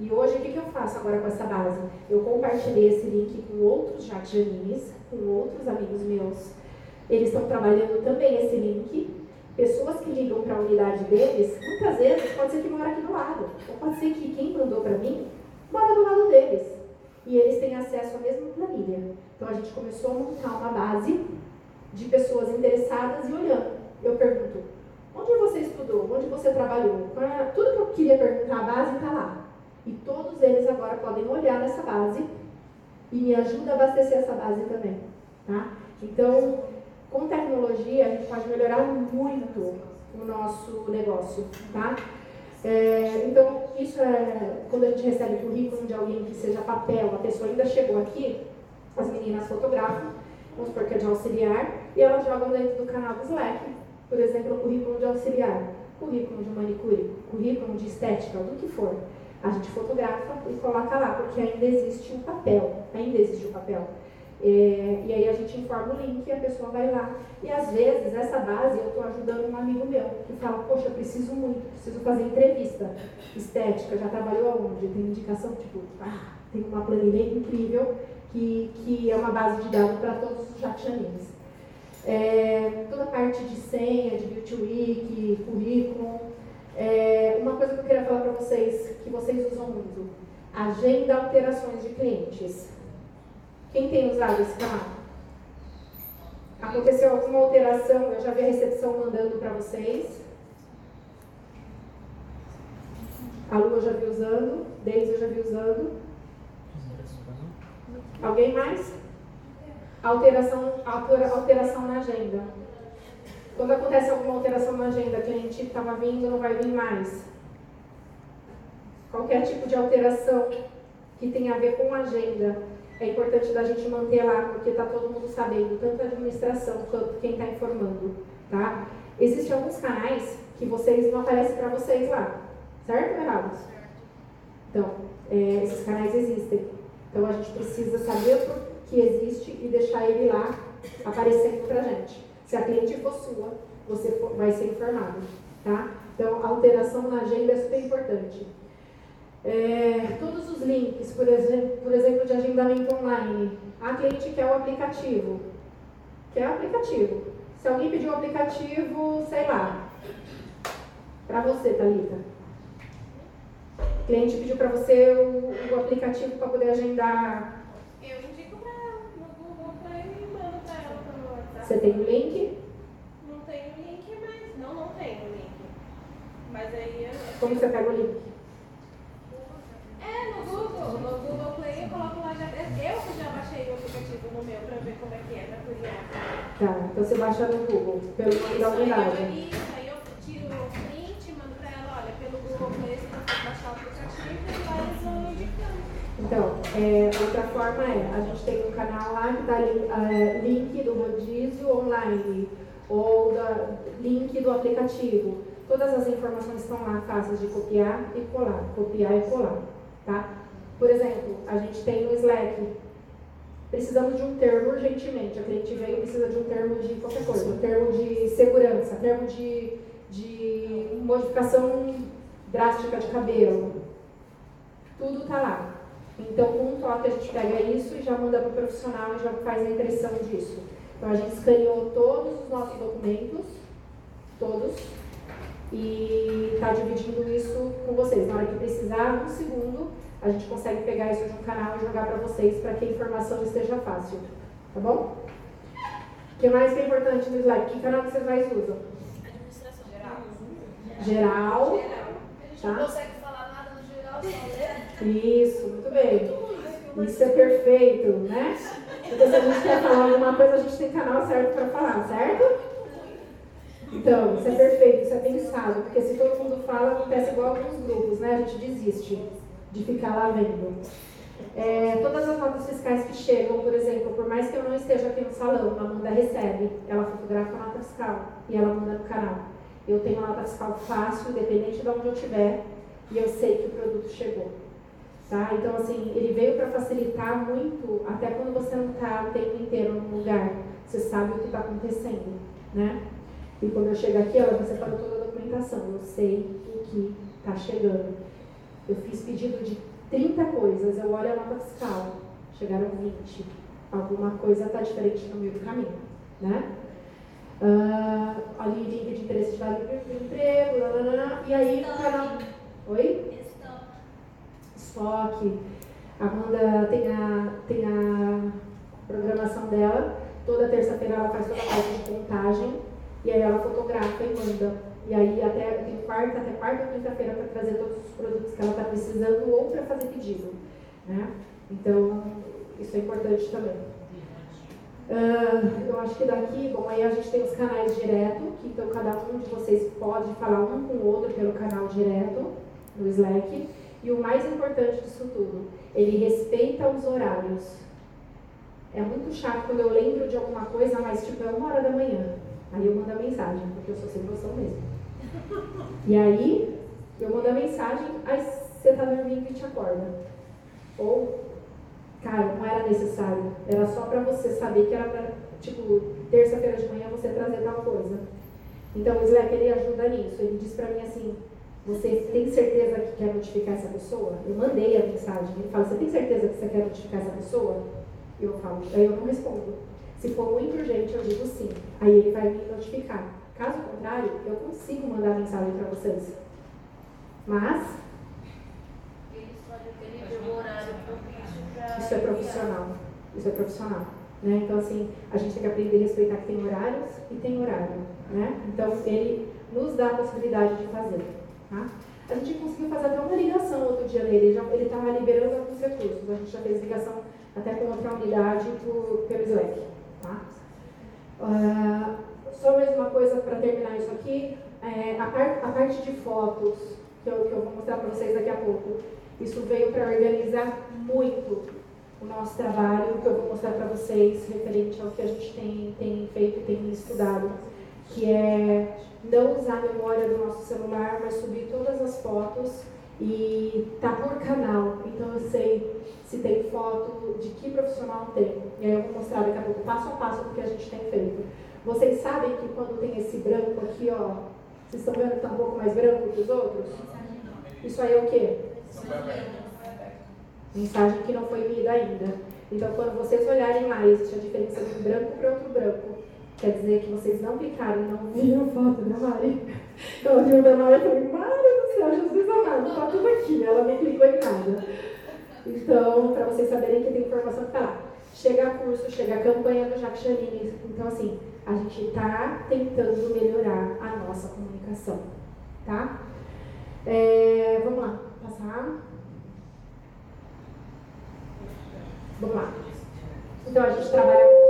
E hoje o que, que eu faço agora com essa base? Eu compartilhei esse link com outros jatianis, com outros amigos meus. Eles estão trabalhando também esse link pessoas que ligam para a unidade deles, muitas vezes pode ser que mora aqui do lado, ou pode ser que quem mandou para mim mora do lado deles. E eles têm acesso à mesma planilha. Então a gente começou a montar uma base de pessoas interessadas e olhando. Eu pergunto, onde você estudou? Onde você trabalhou? É? Tudo que eu queria perguntar, a base está lá. E todos eles agora podem olhar nessa base e me ajuda a abastecer essa base também, tá? Então, com tecnologia, a gente pode melhorar muito o nosso negócio, tá? É, então, isso é quando a gente recebe currículo de alguém que seja papel, a pessoa ainda chegou aqui, as meninas fotografam, vamos supor que é de auxiliar, e elas jogam dentro do canal do Slack, por exemplo, o currículo de auxiliar, currículo de manicure, currículo de estética, do que for. A gente fotografa e coloca lá, porque ainda existe o um papel, ainda existe o um papel. É, e aí a gente informa o link e a pessoa vai lá. E às vezes essa base eu estou ajudando um amigo meu que fala, poxa, preciso muito, preciso fazer entrevista estética, já trabalhou aonde? Tem indicação, tipo, ah, tem uma planilha incrível que, que é uma base de dados para todos os jatianins. É, toda a parte de senha, de Beauty Week, currículo. É, uma coisa que eu queria falar para vocês, que vocês usam muito, agenda alterações de clientes. Quem tem usado esse canal? Aconteceu alguma alteração? Eu já vi a recepção mandando para vocês. A Lua já vi usando. Deise já vi usando. Alguém mais? Alteração, alteração na agenda. Quando acontece alguma alteração na agenda, o cliente estava vindo, não vai vir mais. Qualquer tipo de alteração que tenha a ver com a agenda é importante da gente manter lá, porque está todo mundo sabendo, tanto a administração quanto quem está informando, tá? Existem alguns canais que vocês não aparecem para vocês lá, certo ou errado? Então, é, esses canais existem. Então a gente precisa saber que existe e deixar ele lá aparecendo para gente. Se a cliente for sua, você vai ser informado, tá? Então, a alteração na agenda é super importante. É, todos os links, por exemplo, por exemplo, de agendamento online. A cliente quer o aplicativo. Quer o aplicativo. Se alguém pedir o aplicativo, sei lá, para você, Thalita. O cliente pediu para você o, o aplicativo para poder agendar. Eu indico para ela no Google para ele e mando para ela pelo WhatsApp. Você tem o link? Não tenho link, mas. Não, não tenho link. Mas aí eu. Como você pega o link? É, no Google, no Google Play eu coloco lá já. Eu já baixei o aplicativo no meu pra ver como é que é, pra criar. Tá, então você baixa no Google, pelo nome da unidade. Isso, aí eu tiro o print, mando pra ela, olha, pelo Google Play você pode baixar o aplicativo e lá eles vão indicando. Então, é, outra forma é, a gente tem um canal lá que está é, link do rodízio online ou da, link do aplicativo. Todas as informações estão lá fáceis de copiar e colar, copiar e colar. Tá? Por exemplo, a gente tem no Slack, precisamos de um termo urgentemente. A cliente veio e precisa de um termo de qualquer coisa, um termo de segurança, termo de, de modificação drástica de cabelo. Tudo está lá. Então, com um toque, a gente pega isso e já manda para o profissional e já faz a impressão disso. Então, a gente escaneou todos os nossos documentos, todos, e está dividindo isso com vocês. Na hora que precisar, um segundo, a gente consegue pegar isso de um canal e jogar para vocês para que a informação esteja fácil. Tá bom? O que mais que é importante no slide? Que canal vocês mais usam? Administração geral. Geral. Geral. A gente Tá. não consegue falar nada no geral, só ler. Isso, muito bem. Isso é perfeito, né? Porque se a gente quer falar alguma coisa, a gente tem canal certo para falar, certo? Então, isso é perfeito, isso é pensado, porque se todo mundo fala, acontece igual alguns grupos, né? A gente desiste de ficar lá vendo. É, todas as notas fiscais que chegam, por exemplo, por mais que eu não esteja aqui no salão, a Amanda recebe, ela fotografa a nota fiscal e ela manda no canal. Eu tenho a nota fiscal fácil, independente de onde eu estiver, e eu sei que o produto chegou. Tá? Então, assim, ele veio para facilitar muito, até quando você não está o tempo inteiro num lugar, você sabe o que está acontecendo, né? E quando eu chego aqui, ela você separou toda a documentação, eu sei o que está chegando. Eu fiz pedido de 30 coisas, eu olho a nota fiscal, chegaram 20. Alguma coisa está diferente no meio do caminho, né? Ah, ali, link de interesse de vaga de emprego, nananã, e aí o canal... Oi? estoque. A Amanda tem a, tem a programação dela. Toda terça-feira ela faz toda a parte de contagem. E aí ela fotografa e manda. E aí até tem quarta, até quarta ou quinta-feira para trazer todos os produtos que ela está precisando ou para fazer pedido. Né? Então, isso é importante também. Uh, eu acho que daqui, bom, aí a gente tem os canais direto, que então cada um de vocês pode falar um com o outro pelo canal direto no Slack. E o mais importante disso tudo, ele respeita os horários. É muito chato quando eu lembro de alguma coisa, mas tipo, é uma hora da manhã. Aí eu mando a mensagem, porque eu sou sem noção mesmo. E aí, eu mando a mensagem, aí você tá dormindo e te acorda. Ou, cara, não era necessário. Era só para você saber que era pra, tipo, terça-feira de manhã você trazer tal coisa. Então o Slack ele ajuda nisso. Ele diz para mim assim, você tem certeza que quer notificar essa pessoa? Eu mandei a mensagem. Ele fala, você tem certeza que você quer notificar essa pessoa? Eu falo, aí eu não respondo. Se for muito urgente, eu digo sim. Aí ele vai me notificar. Caso contrário, eu consigo mandar mensagem para vocês. Mas. Isso é profissional. Isso é profissional. Né? Então, assim, a gente tem que aprender a respeitar que tem horários e tem horário. Né? Então, ele nos dá a possibilidade de fazer. Tá? A gente conseguiu fazer até uma ligação outro dia nele. Ele estava liberando alguns recursos. A gente já fez ligação até com outra unidade por, pelo Slack. Tá? Uh, só mais uma coisa para terminar isso aqui. É, a, par, a, parte de fotos, que eu, que eu vou mostrar para vocês daqui a pouco, isso veio para organizar muito o nosso trabalho, que eu vou mostrar para vocês, referente ao que a gente tem, tem feito, tem estudado, que é não usar a memória do nosso celular, mas subir todas as fotos e tá por canal. Então eu sei se tem foto de que profissional tem. E aí eu vou mostrar daqui a pouco passo a passo do que a gente tem feito. Vocês sabem que quando tem esse branco aqui, ó, vocês estão vendo que está um pouco mais branco que os outros? Isso aí é o quê? Mensagem que não foi lida ainda. Então, quando vocês olharem lá, existe a diferença de um branco para outro branco. Quer dizer que vocês não clicaram não viram foto da Mari. Eu vi o da Mari e falei, Mari do céu, Jesus amado, está tudo aqui. Ela não clicou em nada. Então, para vocês saberem que tem informação que está lá. Chega curso, chega campanha do Jacques Janine. Então, assim, a gente está tentando melhorar a nossa comunicação. Tá? É, vamos lá, passar. Vamos lá. Então, a gente trabalha.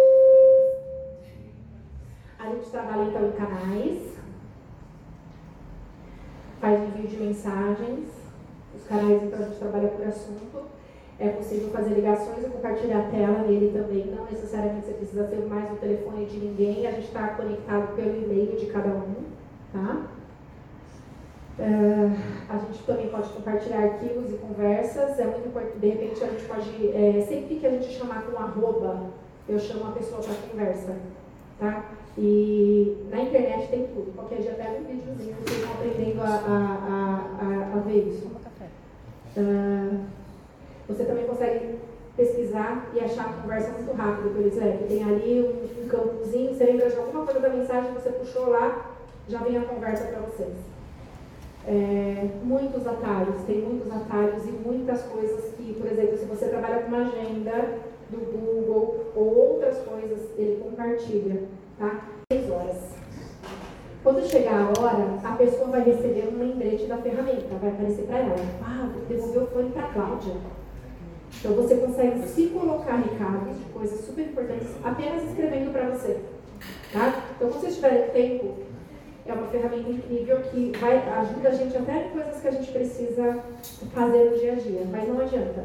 A gente trabalha então em canais. Faz envio de mensagens. Os canais, então, a gente trabalha por assunto. É possível fazer ligações e compartilhar a tela nele também. Não necessariamente você precisa ter mais o telefone de ninguém. A gente está conectado pelo e-mail de cada um, tá? Uh, a gente também pode compartilhar arquivos e conversas. É muito importante, de repente a gente pode, é, sempre que a gente chamar com arroba, eu chamo a pessoa para conversa, tá? E na internet tem tudo. Qualquer dia pega um videozinho, vocês vão aprendendo a, a, a, a ver isso. Uh, você também consegue pesquisar e achar a conversa muito rápido pelo Slack. Tem ali um, um campozinho, você lembra de alguma coisa da mensagem, você puxou lá, já vem a conversa para vocês. É, muitos atalhos, tem muitos atalhos e muitas coisas que, por exemplo, se você trabalha com uma agenda do Google ou outras coisas, ele compartilha, tá? 6 horas. Quando chegar a hora, a pessoa vai receber um lembrete da ferramenta, vai aparecer para ela. Ah, vou devolver o fone para Cláudia. Então você consegue se colocar recados de coisas super importantes apenas escrevendo para você. Tá? Então quando vocês tiverem tempo, é uma ferramenta incrível que vai, ajuda a gente até em coisas que a gente precisa fazer no dia a dia, mas não adianta.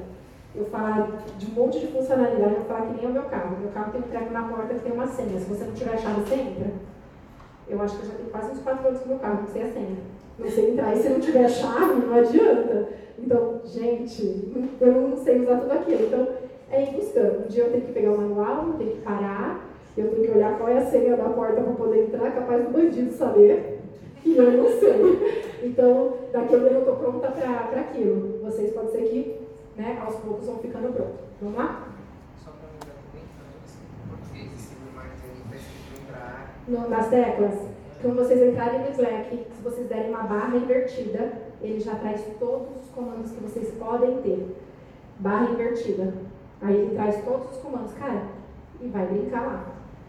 Eu falar de um monte de funcionalidade, eu vou falar que nem o meu carro. Meu carro tem um treco na porta que tem uma senha. Se você não tiver a chave, você entra. Eu acho que eu já tenho quase uns 4 anos com o meu carro, não sei a senha. Não sei entrar. E se não tiver a chave, não adianta. Então, gente, eu não sei usar tudo aquilo. Então, é ir buscando. Um dia eu tenho que pegar o manual, eu tenho que parar, eu tenho que olhar qual é a senha da porta para poder entrar, capaz do bandido saber. E eu não sei. Então, daqui a pouco eu estou pronta para aquilo. Vocês podem ser que, né, aos poucos vão ficando prontos. Vamos lá? Só para lembrar também, porque existe uma imagem entrar. No, nas teclas? Quando vocês entrarem no Slack, se vocês derem uma barra invertida, ele já traz todos os comandos que vocês podem ter. Barra invertida. Aí ele traz todos os comandos, cara, e vai brincar lá.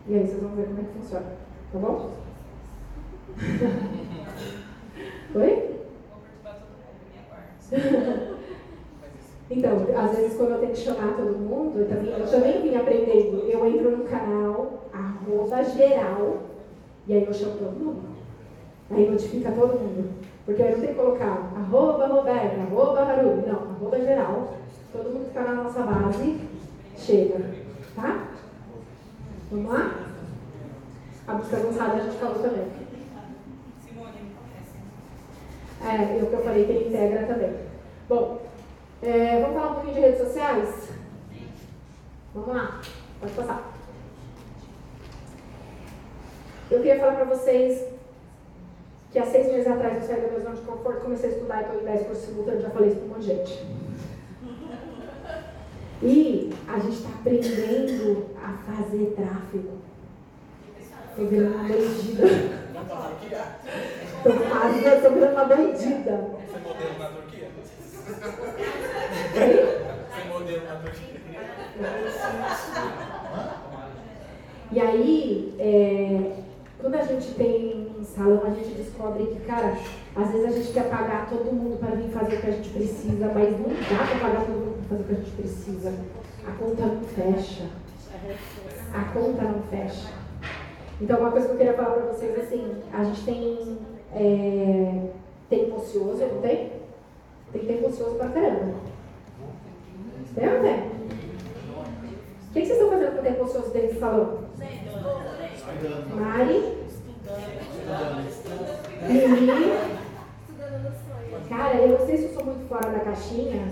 E aí vocês vão ver como é que funciona. Tá bom? Oi? Então, às vezes quando eu tenho que chamar todo mundo, eu também, eu também vim aprendendo. Eu entro no canal, arroba geral, e aí eu chamo todo mundo. Aí notifica todo mundo. Porque eu não tenho que colocar arroba Roberta, arroba Harumi, não, arroba geral. Todo mundo que está na nossa base chega. Tá? Vamos lá? A busca avançada a gente falou também. É, o que eu falei que ele integra também. Bom, é, vamos falar um pouquinho de redes sociais? Vamos lá, pode passar. Eu queria falar para vocês que há seis meses atrás eu saí da minha zona de conforto, comecei a estudar e estou em 10 por simultâneo, já falei isso para um monte de gente. E a gente está aprendendo a fazer tráfego. Estou virando uma bandida. Estou quase, estou virando uma bandida. E aí, é, quando a gente tem um salão, a gente descobre que, cara, às vezes a gente quer pagar todo mundo para vir fazer o que a gente precisa, mas não dá para pagar todo mundo para fazer o que a gente precisa. A conta não fecha. A conta não fecha. Então, uma coisa que eu queria falar para vocês é assim: a gente tem é, tempo ocioso, não tem? Tem tempo ocioso pra caramba. Tem ou não tem? O que, que vocês estão fazendo com o tempo ocioso dentro do salão? Mari? Lili? Cara, eu não sei se eu sou muito fora da caixinha,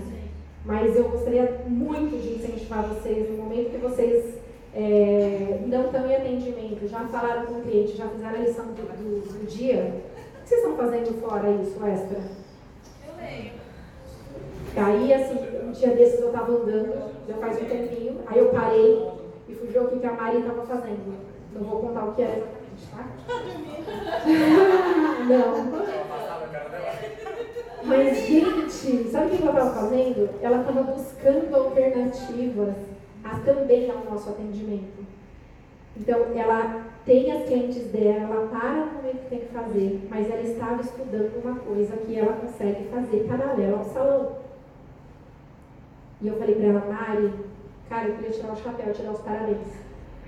mas eu gostaria muito de incentivar vocês no momento que vocês é, não estão em atendimento, já falaram com o cliente, já fizeram a lição do, do, do dia. O que vocês estão fazendo fora isso, extra? Eu leio. Aí, assim, um dia desses eu estava andando, já faz um tempinho, aí eu parei e fui ver o que, que a Mari estava fazendo. Não vou contar o que era exatamente, tá? Não. Mas, gente, sabe o que ela estava fazendo? Ela estava buscando alternativas a, também ao nosso atendimento. Então, ela tem as clientes dela, ela para no momento que tem que fazer, mas ela estava estudando uma coisa que ela consegue fazer paralela ao salão. E eu falei para ela, Mari, cara, eu queria tirar o chapéu, tirar os parabéns.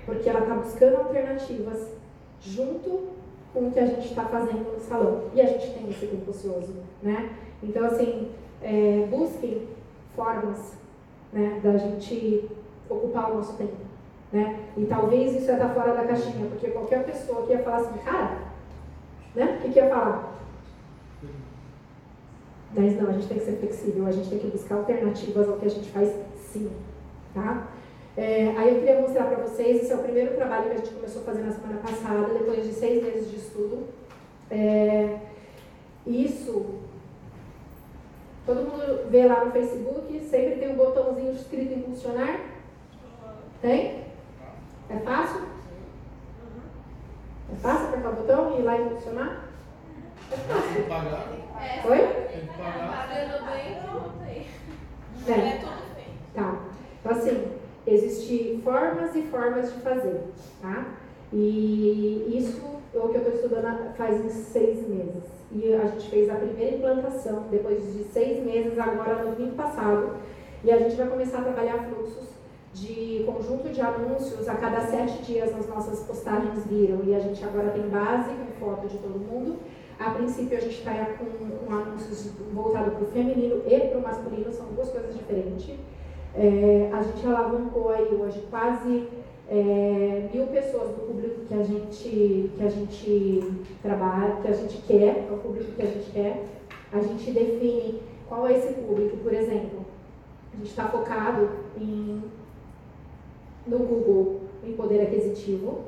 Porque ela está buscando alternativas junto com o que a gente está fazendo no salão. E a gente tem esse tempo ocioso, né? Então, assim, é, busquem formas né, da gente ocupar o nosso tempo. Né? E talvez isso ia estar fora da caixinha, porque qualquer pessoa que ia falar assim, cara, né? O que, que ia falar? Mas não, a gente tem que ser flexível, a gente tem que buscar alternativas ao que a gente faz sim, tá? É, aí eu queria mostrar para vocês, esse é o primeiro trabalho que a gente começou a fazer na semana passada, depois de seis meses de estudo. É, isso, todo mundo vê lá no Facebook, sempre tem um botãozinho escrito impulsionar. Tem? É fácil? É fácil apertar o botão e ir lá e impulsionar? Tem que pagar. Oi? Tem que pagar. Pagando bem, não tem. É. É tudo feito. Tá. Então, assim, existem formas e formas de fazer, tá? E isso é o que eu estou estudando faz uns seis meses. E a gente fez a primeira implantação depois de seis meses, agora no domingo passado. E a gente vai começar a trabalhar fluxos de conjunto de anúncios a cada sete dias nas nossas postagens viram. E a gente agora tem base com foto de todo mundo. A princípio a gente está com, com anúncios voltados para o feminino e para o masculino, são duas coisas diferentes. É, a gente alavancou aí hoje quase é, mil pessoas do público que a gente que a gente trabalha, que a gente quer, é o público que a gente quer. A gente define qual é esse público, por exemplo. A gente está focado em no Google em poder aquisitivo,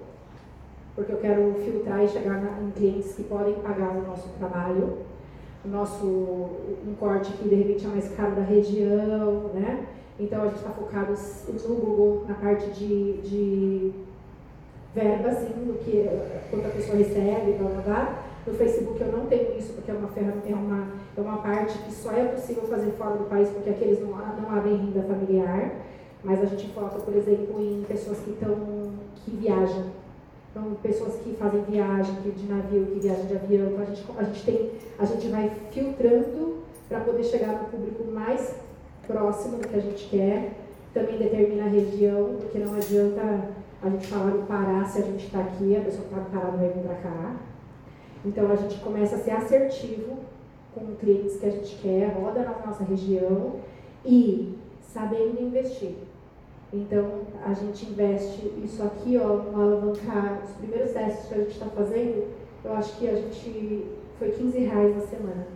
porque eu quero filtrar e chegar em clientes que podem pagar o nosso trabalho, o nosso um corte que de repente é mais caro da região, né? Então a gente está focado no Google na parte de, de verba, assim, do que quanto a pessoa recebe, blá blá blá. No Facebook eu não tenho isso porque é uma é uma, é uma parte que só é possível fazer fora do país porque aqueles não, não abrem renda familiar. Mas a gente foca, por exemplo, em pessoas que estão que viajam. Então, pessoas que fazem viagem que de navio, que viajam de avião. Então, a gente, a gente, tem, a gente vai filtrando para poder chegar no público mais próximo do que a gente quer, também determina a região, porque não adianta a gente falar do Pará se a gente está aqui, a pessoa que está no Pará não vai vir para cá. Então a gente começa a ser assertivo com clientes que a gente quer, roda na nossa região e sabendo investir. Então a gente investe isso aqui, ó, no alavancar, os primeiros testes que a gente está fazendo, eu acho que a gente foi 15 reais na semana.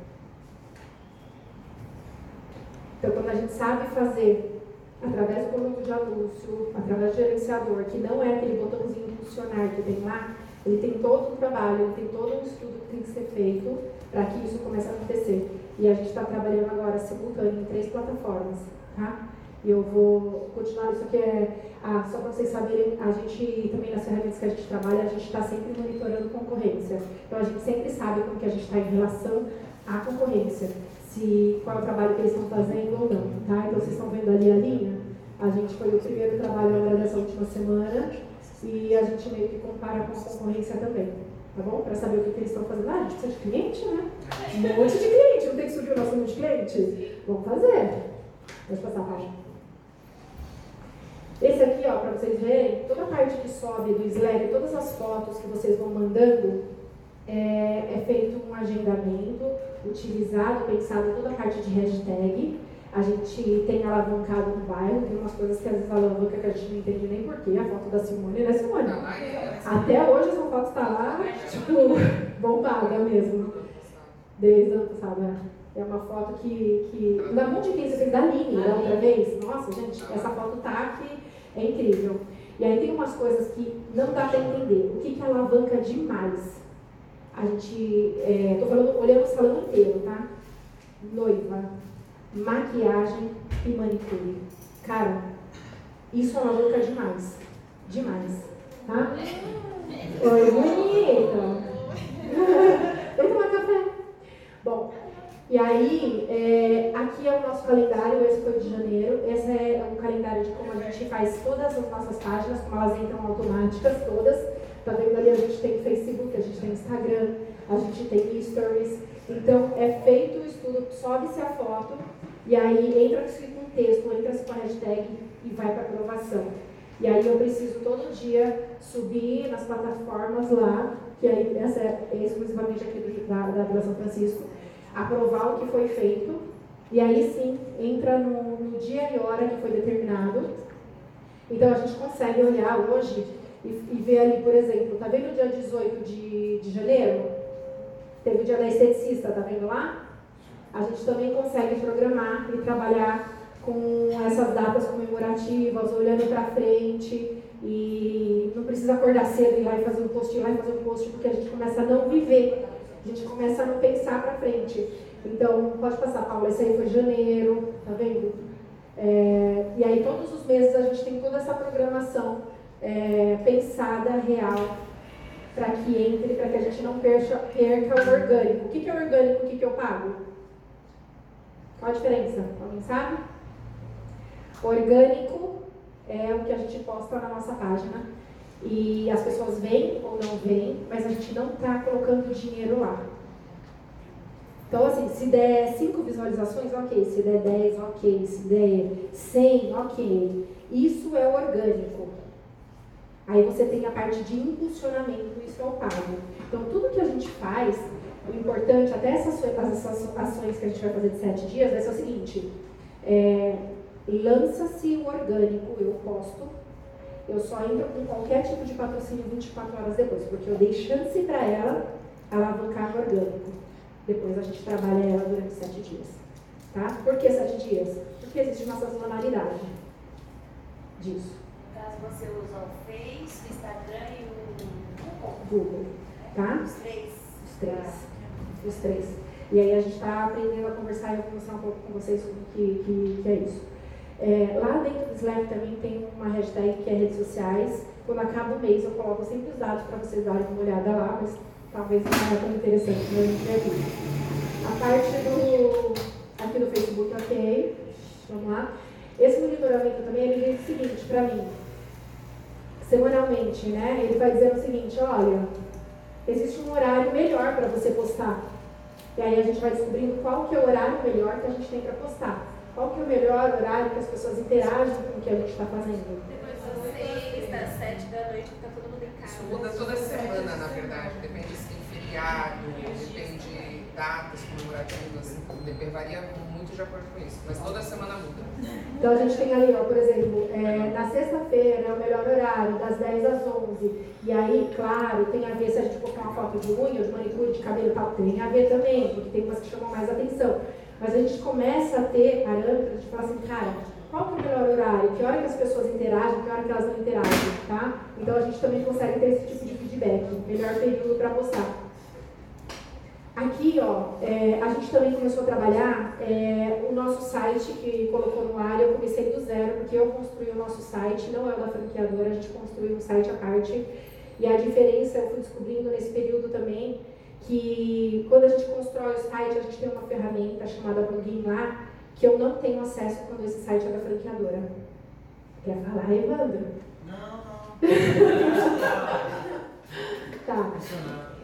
Então quando a gente sabe fazer através do conjunto de anúncio, através do gerenciador, que não é aquele botãozinho impulsionar que tem lá, ele tem todo um trabalho, ele tem todo um estudo que tem que ser feito para que isso comece a acontecer. E a gente está trabalhando agora simultâneo em três plataformas, tá? Eu vou continuar, isso aqui é, ah, só para vocês saberem, a gente também nas ferramentas que a gente trabalha, a gente está sempre monitorando concorrência. Então a gente sempre sabe como que a gente está em relação à concorrência, se qual é o trabalho que eles estão fazendo ou não, tá? Então vocês estão vendo ali a linha? A gente foi o primeiro trabalho agora dessa última semana e a gente meio que compara com a concorrência também, tá bom? Para saber o que, que eles estão fazendo. Ah, a gente precisa de cliente, né? Um monte de cliente, não tem que subir o nosso número de cliente? Vamos fazer. Pode passar a página. Esse aqui, ó, para vocês verem, toda a parte que sobe do Slack, todas as fotos que vocês vão mandando, é, é feito um agendamento, utilizado, pensado toda a parte de hashtag. A gente tem alavancado no bairro, tem umas coisas que às vezes alavanca que a gente não entende nem porquê. A foto da Simone, né, Simone? Até hoje essa foto está lá, tipo, bombada mesmo. Desde ano passado, é uma foto que, que. Da monte de quem você fez da Aline, da outra vez. Nossa, gente, essa foto tá que é incrível. E aí tem umas coisas que não dá para entender. O que, que alavanca demais? A gente. É, tô falando, olhando o salão inteiro, tá? Noiva, maquiagem e manicure. Cara, isso alavanca demais. Demais. Tá? Oi, bonita. Vem tomar café. Bom, e aí, é, aqui é o nosso calendário, esse foi de janeiro. Esse é um calendário de como a gente faz todas as nossas páginas, como elas entram automáticas, todas. Tá vendo ali? A gente tem Facebook, a gente tem Instagram, a gente tem Stories. Então, é feito o estudo, sobe-se a foto, e aí entra-se com texto, entra-se com a hashtag e vai para aprovação. E aí eu preciso todo dia subir nas plataformas lá, que aí essa é exclusivamente aqui da, da Vila São Francisco, aprovar o que foi feito, e aí sim entra no, no dia e hora que foi determinado. Então a gente consegue olhar hoje e, e ver ali, por exemplo, tá vendo o dia 18 de, de janeiro? Teve o dia da esteticista, tá vendo lá? A gente também consegue programar e trabalhar com essas datas comemorativas, olhando para frente e não precisa acordar cedo e ir lá e fazer um post, ir lá e fazer um post, porque a gente começa a não viver, a gente começa a não pensar para frente. Então, pode passar, Paula, esse aí foi janeiro, tá vendo? É, e aí, todos os meses a gente tem toda essa programação é, pensada, real, para que entre, para que a gente não perca, perca o orgânico. O que, que é orgânico, o que, que eu pago? Qual a diferença? Alguém sabe? Orgânico é o que a gente posta na nossa página e as pessoas veem ou não veem, mas a gente não está colocando dinheiro lá. Então, assim, se der 5 visualizações, ok. Se der 10, ok. Se der 100, ok. Isso é orgânico. Aí você tem a parte de impulsionamento, isso é o pago. Então, tudo que a gente faz, o importante, até essas, essas ações que a gente vai fazer de 7 dias, vai ser o seguinte: é, lança-se o orgânico, eu posto, eu só entro com qualquer tipo de patrocínio 24 horas depois, porque eu dei chance para ela alavancar o orgânico. Depois a gente trabalha ela durante 7 dias. Tá? Por que 7 dias? Porque existe uma sazonalidade disso. No caso, você usa o Face, o Instagram e o Google. Tá? Os três. Os três. Os três. E aí a gente está aprendendo a conversar e eu vou mostrar um pouco com vocês sobre o que, que, que é isso. É, lá dentro do Slack também tem uma hashtag que é redes sociais. Quando acaba o mês eu coloco sempre os dados para vocês darem uma olhada lá, mas talvez não seja tão interessante para a gente ver aqui. A parte do, aqui do Facebook, ok. Vamos lá. Esse monitoramento também ele diz o seguinte para mim, semanalmente, né? Ele vai dizendo o seguinte, olha, existe um horário melhor para você postar. E aí a gente vai descobrindo qual que é o horário melhor que a gente tem para postar. Qual que é o melhor horário que as pessoas interagem com o que a gente está fazendo? Depois das seis, das sete da noite, que tá todo mundo em casa. Isso muda toda semana, na verdade. Depende se tem feriado, depende datas comemorativas. Depende, varia muito de acordo com isso. Mas toda semana muda. Então a gente tem ali, ó, por exemplo, é, na sexta-feira é o melhor horário, das 10 às 11. E aí, claro, tem a ver se a gente colocar uma foto de unha, de manicure, de cabelo e tal, tem a ver também, porque tem umas que chamam mais atenção. Mas a gente começa a ter parâmetros de falar assim, cara, qual que é o melhor horário? Que hora que as pessoas interagem, que hora que elas não interagem, tá? Então a gente também consegue ter esse tipo de feedback, melhor período para postar. Aqui, ó, é, a gente também começou a trabalhar é, o nosso site que colocou no ar. Eu comecei do zero, porque eu construí o nosso site, não é o da franqueadora, a gente construiu um site à parte. E a diferença eu fui descobrindo nesse período também que quando a gente constrói o site, a gente tem uma ferramenta chamada plugin lá, que eu não tenho acesso quando esse site é da franqueadora. Quer falar, Evandro? Não, Tá.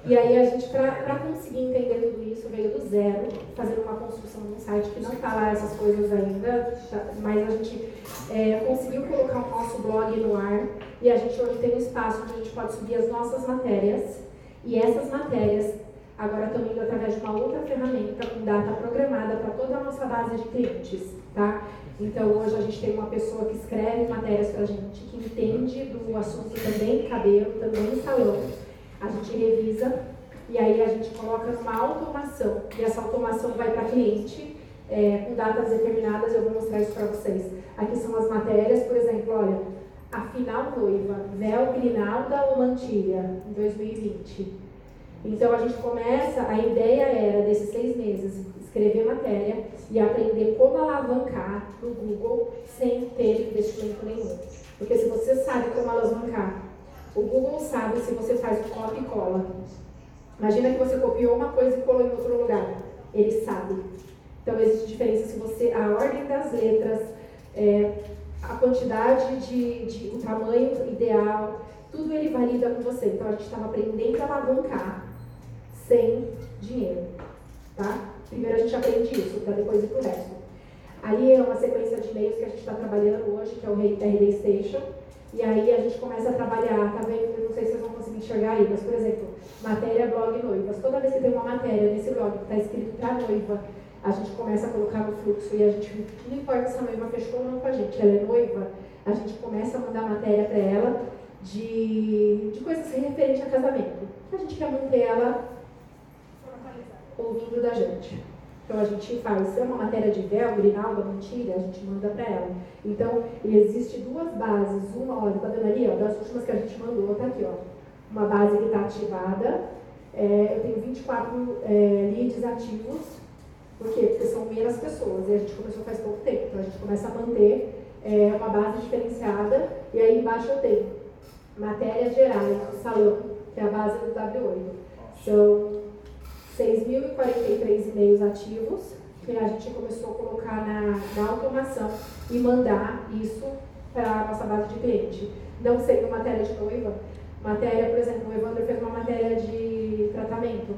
E aí a gente, para conseguir entender tudo isso, veio do zero, fazendo uma construção de um site que não está lá essas coisas ainda, mas a gente é, conseguiu colocar o nosso blog no ar e a gente hoje tem um espaço onde a gente pode subir as nossas matérias e essas matérias agora estão indo através de uma outra ferramenta com data programada para toda a nossa base de clientes, tá? Então hoje a gente tem uma pessoa que escreve matérias para a gente, que entende do assunto também cabelo, também salão a gente revisa e aí a gente coloca numa automação. E essa automação vai para cliente é, com datas determinadas, eu vou mostrar isso para vocês. Aqui são as matérias, por exemplo, olha, a final noiva, véu grinalda ou mantilha, em 2020. Então a gente começa, a ideia era desses seis meses, escrever matéria e aprender como alavancar no Google sem ter investimento nenhum. Porque se você sabe como alavancar o Google sabe se você faz um copy e cola. Imagina que você copiou uma coisa e colou em outro lugar. Ele sabe. Então existe diferença se você. A ordem das letras, é, a quantidade de, de. o tamanho ideal, tudo ele valida com você. Então a gente estava aprendendo a alavancar sem dinheiro. Tá? Primeiro a gente aprende isso, para depois ir para o resto. Ali é uma sequência de e-mails que a gente está trabalhando hoje, que é o RD Station e aí a gente começa a trabalhar, tá vendo? Eu não sei se vocês vão conseguir enxergar aí, mas por exemplo, matéria blog noivas. Toda vez que tem uma matéria nesse blog que está escrito para noiva, a gente começa a colocar no fluxo e a gente, não importa se a noiva fechou ou não com a gente, ela é noiva, a gente começa a mandar matéria para ela de, de coisas referentes a casamento. A gente quer manter ela ouvindo da gente. Então a gente faz, se é uma matéria de véu, grinalda, mentira, a gente manda para ela. Então, existe duas bases, uma, olha, tá vendo ali, ó, das últimas que a gente mandou, tá aqui, ó. Uma base que está ativada, é, eu tenho 24 é, leads ativos, por quê? Porque são menos pessoas, e a gente começou faz pouco tempo, então a gente começa a manter é, uma base diferenciada, e aí embaixo eu tenho matérias gerais do salão, que é a base do W8. São 6.043 e-mails ativos, que a gente começou a colocar na, na automação e mandar isso para a nossa base de cliente. Não sendo matéria de noiva, matéria, por exemplo, o Evandro fez uma matéria de tratamento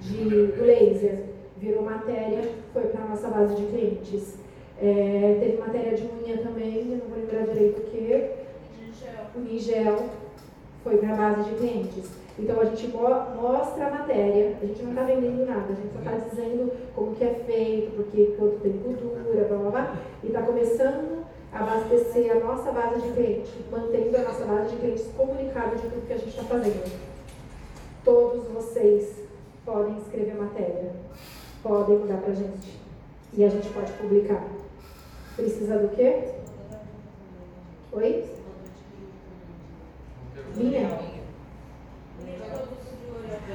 de, do laser, virou matéria, foi para a nossa base de clientes. É, teve matéria de unha também, não vou lembrar direito o que. O Nigel foi para a base de clientes. Então a gente mostra a matéria, a gente não está vendendo nada, a gente só está dizendo como que é feito, porque quanto tempo dura, blá blá blá, e está começando a abastecer a nossa base de clientes, mantendo a nossa base de clientes comunicada de tudo que a gente está fazendo. Todos vocês podem escrever matéria, podem mandar para a gente. E a gente pode publicar. Precisa do quê? Oi? Vinha?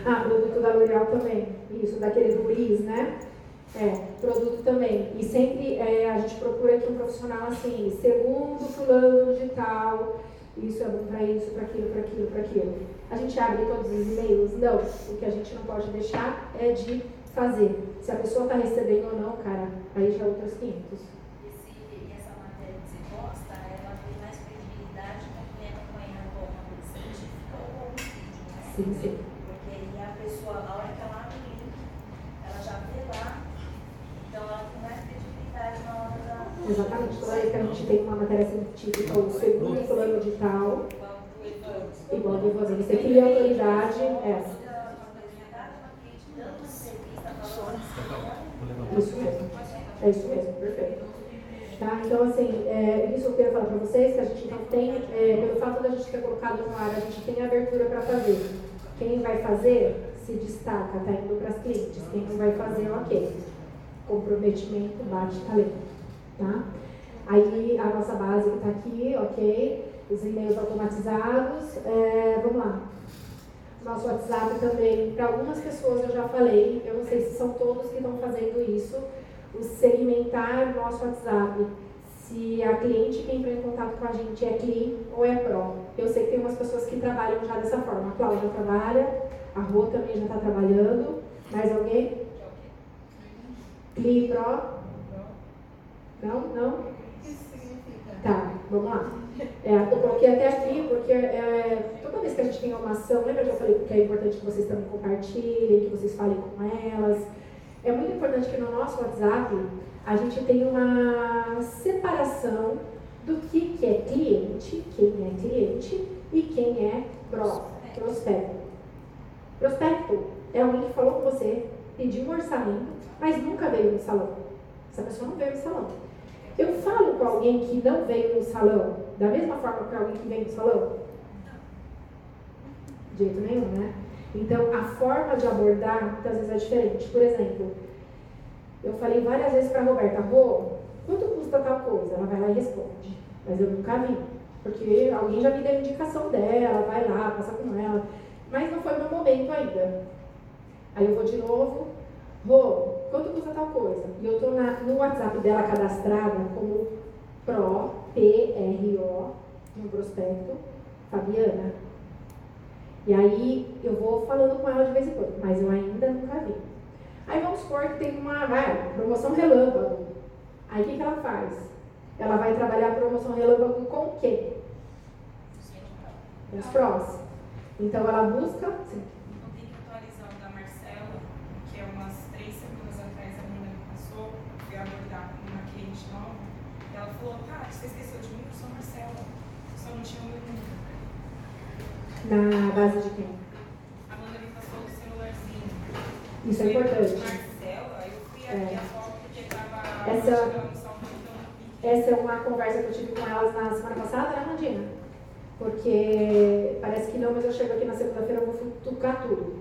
Ah, produto da L'Oréal também. Isso, daquele do Liz, né? É, produto também. E sempre é, a gente procura aqui um profissional assim, segundo fulano de tal, isso é bom para isso, para aquilo, para aquilo, para aquilo. A gente abre todos os e-mails? Não. O que a gente não pode deixar é de fazer. Se a pessoa está recebendo ou não, cara, aí já é outros 500. E essa matéria que você posta, ela tem mais credibilidade quando é acompanhada com uma científica ou com um vídeo, né? Sim, sim. A hora que ela abre ela já vê lá, então ela tem mais credibilidade Exatamente. Toda vez que a gente tem uma matéria científica, o segundo plano de tal, igual eu vou fazer, você cria autoridade, é. Isso mesmo. É isso mesmo, perfeito. Tá? Então, assim, é, isso eu queria falar para vocês, que a gente não tem, é, pelo fato da gente ter colocado no ar, a gente tem abertura para fazer. Quem vai fazer se destaca, tá indo para as clientes. Quem não vai fazer, ok. Comprometimento, bate talento. Tá? Aí a nossa base está aqui, ok. Os e-mails automatizados. É, vamos lá. Nosso WhatsApp também, para algumas pessoas eu já falei, eu não sei se são todos que estão fazendo isso, o segmentar nosso WhatsApp. Se a cliente que entrou em contato com a gente é CLI ou é PRO. Eu sei que tem umas pessoas que trabalham já dessa forma. A Cláudia trabalha, a Rô também já está trabalhando. Mais alguém? CLI PRO? Não? Não? Tá, vamos lá. É, eu coloquei até aqui porque é, toda vez que a gente tem uma ação, lembra que eu falei que é importante que vocês também compartilhem, que vocês falem com elas. É muito importante que no nosso WhatsApp a gente tenha uma separação do que, que é cliente, quem é cliente e quem é pro, prospecto. Prospecto é alguém que falou com você, pediu um orçamento, mas nunca veio no salão. Essa pessoa não veio no salão. Eu falo com alguém que não veio no salão da mesma forma que alguém que vem no salão? De jeito nenhum, né? Então, a forma de abordar muitas vezes é diferente. Por exemplo, eu falei várias vezes para a Roberta, Rô, quanto custa tal coisa? Ela vai lá e responde. Mas eu nunca vi. Porque alguém já me deu indicação dela, vai lá, passa com ela. Mas não foi o meu momento ainda. Aí eu vou de novo, Rô, quanto custa tal coisa? E eu estou no WhatsApp dela cadastrada como PRO, P-R-O, no prospecto, Fabiana. E aí eu vou falando com ela de vez em quando, mas eu ainda nunca vi. Aí vamos supor que tem uma vai, promoção relâmpago. Aí o que, que ela faz? Ela vai trabalhar a promoção relâmpago com quem? Com os prós. Então ela busca. Sim. Não tem que atualizar o da Marcela, que é umas três semanas atrás a menina que passou, fui abordar com uma cliente nova. E ela falou, tá, você esqueceu de mim, eu sou Marcela. Só não tinha o meu número. Na base de quem? A Amanda me passou o celularzinho. Isso é importante. Marcela, eu fui aqui É. a foto porque tava Essa- eu. Essa é uma conversa que eu tive com elas na semana passada, né, Mandinha? Porque parece que não, mas eu chego aqui na segunda-feira, eu vou futucar tudo.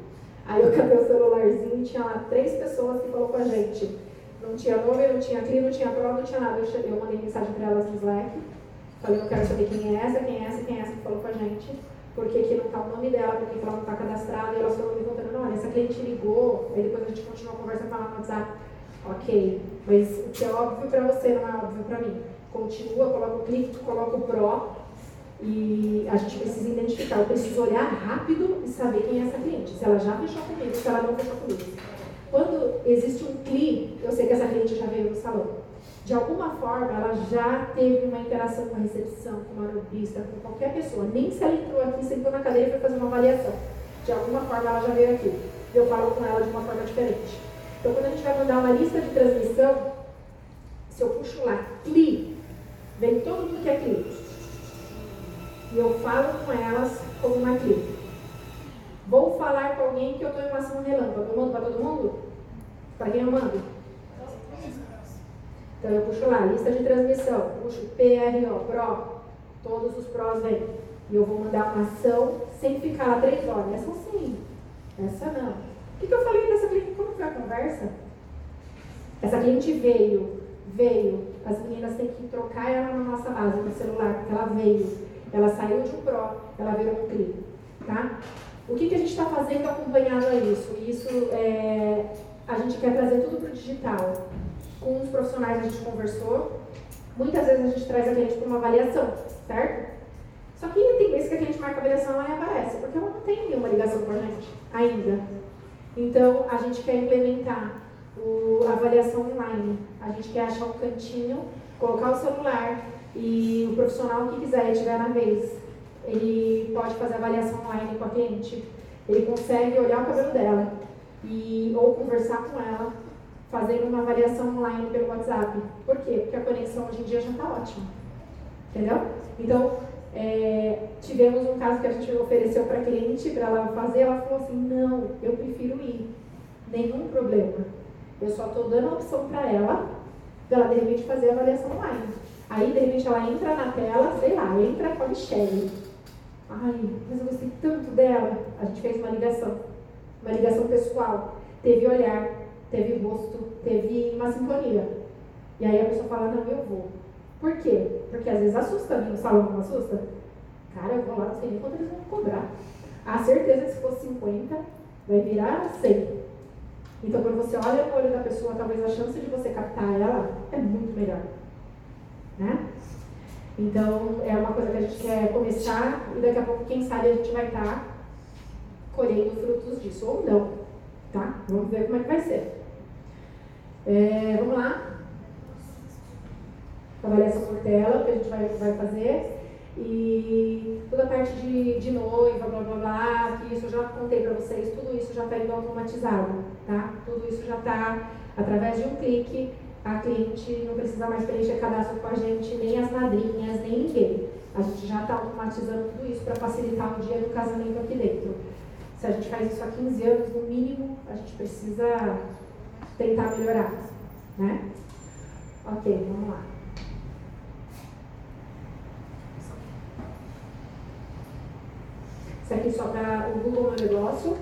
Aí eu catei o celularzinho tinha lá três pessoas que falou com a gente. Não tinha nome, não tinha CLI, não tinha prova, não tinha nada. Eu, cheguei, eu mandei mensagem para elas no Slack. Falei, eu quero saber quem é essa, quem é essa, quem é essa que falou com a gente. Por que, que não está o nome dela, por que, que ela não está cadastrada. E elas foram me contando, olha, essa cliente ligou. Aí depois a gente continuou a conversa com ela no WhatsApp. Ok, mas o que é óbvio para você não é óbvio para mim. Continua, coloca o clique, coloca o PRO e a gente precisa identificar. Eu preciso olhar rápido e saber quem é essa cliente. Se ela já fechou comigo, se ela não fechou comigo. Quando existe um CLI, eu sei que essa cliente já veio no salão. De alguma forma, ela já teve uma interação com a recepção, com o aerobista, com qualquer pessoa. Nem se ela entrou aqui, sentou na cadeira e foi fazer uma avaliação. De alguma forma, ela já veio aqui. Eu falo com ela de uma forma diferente. Então, quando a gente vai mandar uma lista de transmissão, se eu puxo lá, CLI, vem todo mundo que é CLI. E eu falo com elas como uma CLI. Vou falar com alguém que eu estou em uma ação relâmpago. Eu mando para todo mundo? Para quem eu mando? Então eu puxo lá, lista de transmissão, puxo PRO, PRO, todos os PROs vêm. E eu vou mandar uma ação sem ficar lá três horas. Essa sim, essa não. O que, que eu falei dessa cliente? Como foi a conversa? Essa cliente veio, veio. As meninas têm que trocar ela na nossa base, no celular, porque ela veio. Ela saiu de um PRO, ela virou um CLI. Tá? O que, que a gente está fazendo acompanhado a isso? Isso é, a gente quer trazer tudo para o digital. Com os profissionais a gente conversou. Muitas vezes a gente traz a cliente para uma avaliação, certo? Só que tem vezes que a gente marca a avaliação ela nem aparece, porque ela não tem nenhuma ligação com a gente ainda. Então a gente quer implementar o, a avaliação online. A gente quer achar um cantinho, colocar o celular e o profissional que quiser e estiver na vez, ele pode fazer avaliação online com a cliente. Ele consegue olhar o cabelo dela e ou conversar com ela fazendo uma avaliação online pelo WhatsApp. Por quê? Porque a conexão hoje em dia já está ótima. Entendeu? Então, é, tivemos um caso que a gente ofereceu para a cliente, para ela fazer, ela falou assim, não, eu prefiro ir, nenhum problema. Eu só estou dando a opção para ela, para ela de repente fazer a avaliação online. Aí, de repente, ela entra na tela, sei lá, entra com a Michelle. Ai, mas eu gostei tanto dela. A gente fez uma ligação, uma ligação pessoal. Teve olhar, teve rosto, teve uma sintonia. E aí a pessoa fala, não, eu vou. Por quê? Porque às vezes assusta, no salão não assusta? Cara, eu vou lá, não sei nem quanto eles vão cobrar. A certeza que se fosse 50, vai virar 100. Então, quando você olha no olho da pessoa, talvez a chance de você captar ela é muito melhor. Né? Então, é uma coisa que a gente quer começar e daqui a pouco, quem sabe, a gente vai estar tá colhendo frutos disso, ou não. Tá? Vamos ver como é que vai ser. É, vamos lá avaliação por tela que a gente vai, vai fazer. E toda a parte de, de noiva, blá blá blá, que isso eu já contei para vocês, tudo isso já está indo automatizado, tá? Tudo isso já está através de um clique, a cliente não precisa mais preencher cadastro com a gente, nem as madrinhas, nem ninguém. A gente já está automatizando tudo isso para facilitar o dia do casamento aqui dentro. Se a gente faz isso há 15 anos, no mínimo, a gente precisa tentar melhorar, né? Ok, vamos lá. Isso aqui só para o Google Meu Negócio.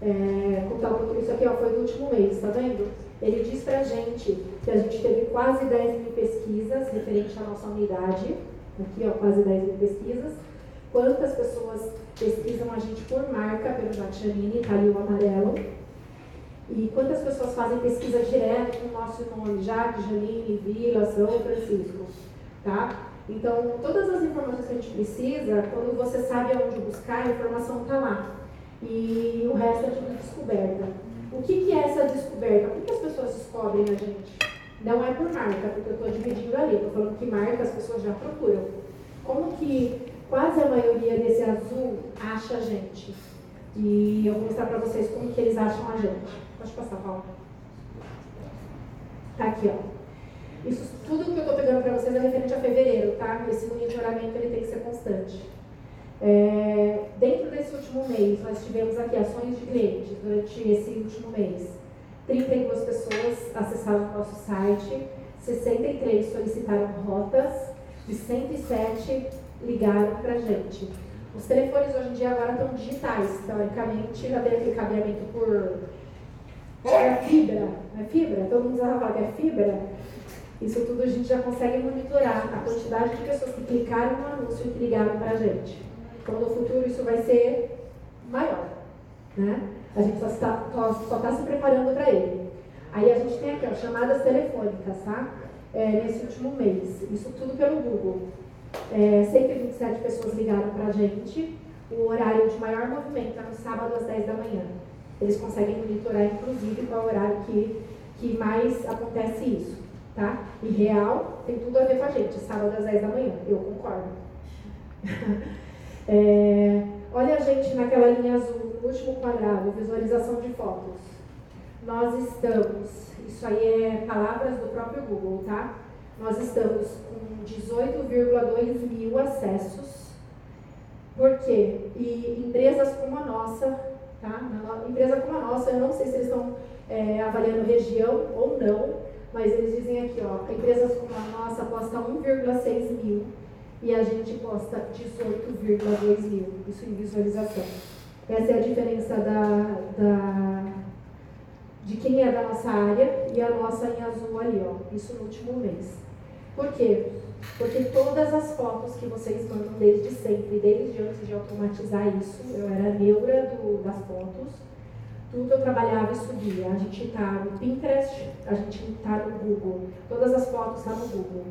É, contar um pouquinho, isso aqui ó, foi do último mês, tá vendo? Ele diz pra gente que a gente teve quase 10 mil pesquisas referente à nossa unidade. Aqui, ó, quase 10 mil pesquisas. Quantas pessoas pesquisam a gente por marca pelo Jacques tá ali o amarelo. E quantas pessoas fazem pesquisa direto com o nosso nome, Jacques, Janine, Vila, São Francisco, tá? Então, todas as informações que a gente precisa, quando você sabe aonde buscar, a informação está lá. E o resto é tudo descoberta. O que, que é essa descoberta? Por que as pessoas descobrem a gente? Não é por marca, porque eu estou dividindo ali. Estou falando que marca as pessoas já procuram. Como que quase a maioria desse azul acha a gente? E eu vou mostrar para vocês como que eles acham a gente. Pode passar, Paulo. Tá aqui, ó. Isso tudo que eu estou pegando para vocês é referente a fevereiro, tá? Esse monitoramento ele tem que ser constante. É, dentro desse último mês, nós tivemos aqui ações de clientes durante esse último mês. 32 pessoas acessaram o nosso site, 63 solicitaram rotas e 107 ligaram para a gente. Os telefones hoje em dia agora estão digitais, teoricamente já tem aquele cabeamento por é fibra, não é fibra? Todo mundo fala que é fibra. Isso tudo a gente já consegue monitorar a quantidade de pessoas que clicaram no anúncio e que ligaram para a gente. Então, no futuro, isso vai ser maior. Né? A gente só está, só está se preparando para ele. Aí a gente tem aqui, ó, chamadas telefônicas, tá? É, nesse último mês. Isso tudo pelo Google. É, 127 pessoas ligaram para a gente. O horário de maior movimento é no sábado às 10 da manhã. Eles conseguem monitorar, inclusive, qual o horário que, que mais acontece isso tá? E real tem tudo a ver com a gente, sábado às 10 da manhã, eu concordo. é, olha a gente naquela linha azul, no último quadrado, visualização de fotos. Nós estamos, isso aí é palavras do próprio Google, tá? Nós estamos com 18,2 mil acessos. Por quê? E empresas como a nossa, tá? Empresa como a nossa, eu não sei se eles estão é, avaliando região ou não, mas eles dizem aqui, ó, empresas como a nossa posta 1,6 mil e a gente posta 18,2 mil, isso em visualização. Essa é a diferença da, da, de quem é da nossa área e a nossa em azul ali, ó, isso no último mês. Por quê? Porque todas as fotos que vocês mandam desde sempre, desde antes de automatizar isso, eu era neura do, das fotos, tudo eu trabalhava e subia. A gente está no Pinterest, a gente está no Google. Todas as fotos estão tá no Google.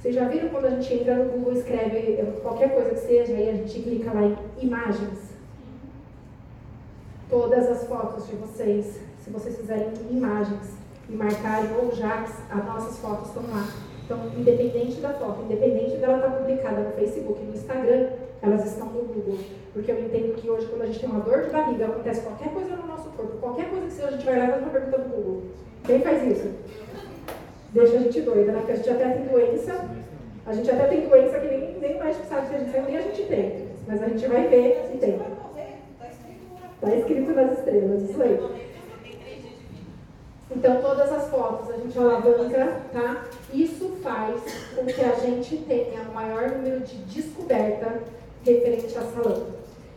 Vocês já viram quando a gente entra no Google e escreve qualquer coisa que seja, aí a gente clica lá em imagens? Todas as fotos de vocês, se vocês fizerem imagens e marcarem ou JAX, as nossas fotos estão lá. Então, independente da foto, independente dela estar publicada no Facebook, no Instagram, elas estão no Google. Porque eu entendo que hoje, quando a gente tem uma dor de barriga, acontece qualquer coisa no nosso corpo, qualquer coisa que seja, a gente vai lá e faz uma pergunta no Google. Quem faz isso? Deixa a gente doida, né? Porque a gente até tem doença, a gente até tem doença que nem, nem o médico sabe se a gente tem, nem a gente tem. Mas a gente vai ver se tem. Está escrito nas estrelas, isso aí. Então, todas as fotos a gente alavanca, tá? Isso faz com que a gente tenha o maior número de descoberta referente a salão.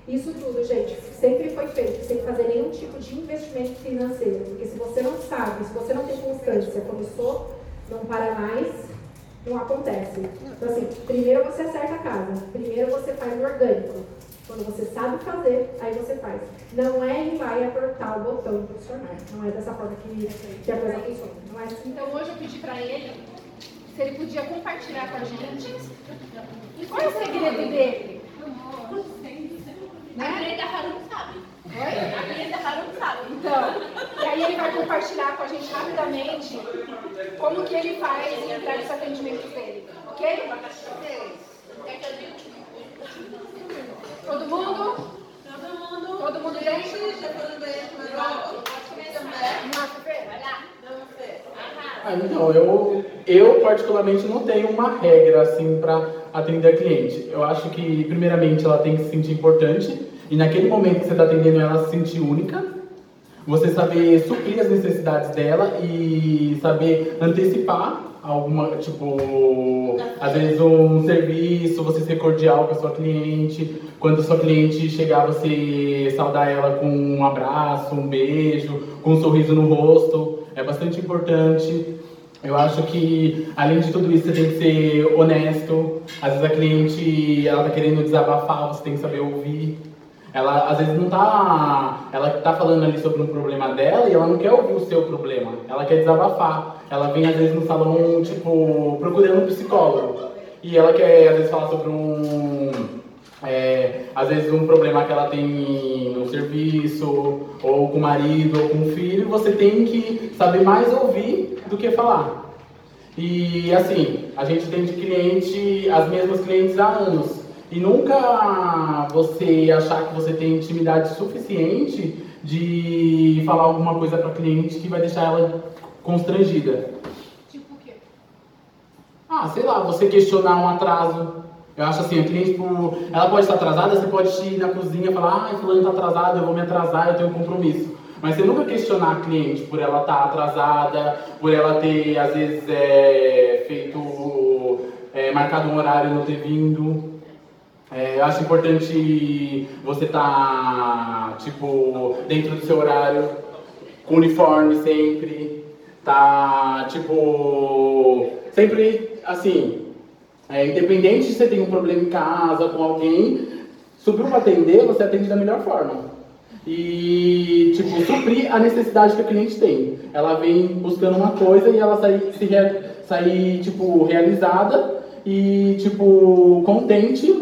Isso tudo, gente, sempre foi feito sem fazer nenhum tipo de investimento financeiro. Porque se você não sabe, se você não tem constância, começou, não para mais, não acontece. Então, assim, primeiro você acerta a casa, primeiro você faz o orgânico. Quando você sabe fazer, aí você faz. Não é ir lá e apertar o botão para funcionar. Não é dessa forma que, que a coisa funciona. Não é assim. Então hoje eu pedi pra ele se ele podia compartilhar com a gente. E qual é o segredo dele? A Brenda Harum sabe. Oi? A Brenda Harum sabe. Então, e aí ele vai compartilhar com a gente rapidamente como que ele faz e entrega os atendimentos dele. Ok? Todo mundo? Todo mundo. Todo mundo dentro? Vai lá. Ah, então, eu, eu particularmente não tenho uma regra assim para atender a cliente. Eu acho que, primeiramente, ela tem que se sentir importante e naquele momento que você está atendendo ela, se sentir única. Você saber suprir as necessidades dela e saber antecipar alguma, tipo, às vezes um serviço, você ser cordial com a sua cliente. Quando a sua cliente chegar, você saudar ela com um abraço, um beijo, com um sorriso no rosto. É bastante importante. Eu acho que, além de tudo isso, você tem que ser honesto. Às vezes a cliente, ela tá querendo desabafar, você tem que saber ouvir. Ela, às vezes, não tá... Ela tá falando ali sobre um problema dela e ela não quer ouvir o seu problema. Ela quer desabafar. Ela vem, às vezes, no salão, tipo, procurando um psicólogo. E ela quer, às vezes, falar sobre um... É, às vezes um problema que ela tem no serviço, ou com o marido, ou com o filho, você tem que saber mais ouvir do que falar. E assim, a gente tem de cliente, as mesmas clientes há anos. E nunca você achar que você tem intimidade suficiente de falar alguma coisa para cliente que vai deixar ela constrangida. Tipo o quê? Ah, sei lá, você questionar um atraso. Eu acho assim, a cliente, tipo, ela pode estar atrasada, você pode ir na cozinha e falar, ai, fulano está atrasado, eu vou me atrasar, eu tenho um compromisso. Mas você nunca questionar a cliente por ela estar atrasada, por ela ter, às vezes, é, feito, é, marcado um horário e não ter vindo. É, eu acho importante você estar, tipo, dentro do seu horário, com uniforme sempre, tá, tipo, sempre, assim, é, independente se você tem um problema em casa, com alguém, subiu para atender, você atende da melhor forma. E, tipo, suprir a necessidade que a cliente tem. Ela vem buscando uma coisa e ela sai, se sai tipo, realizada e, tipo, contente,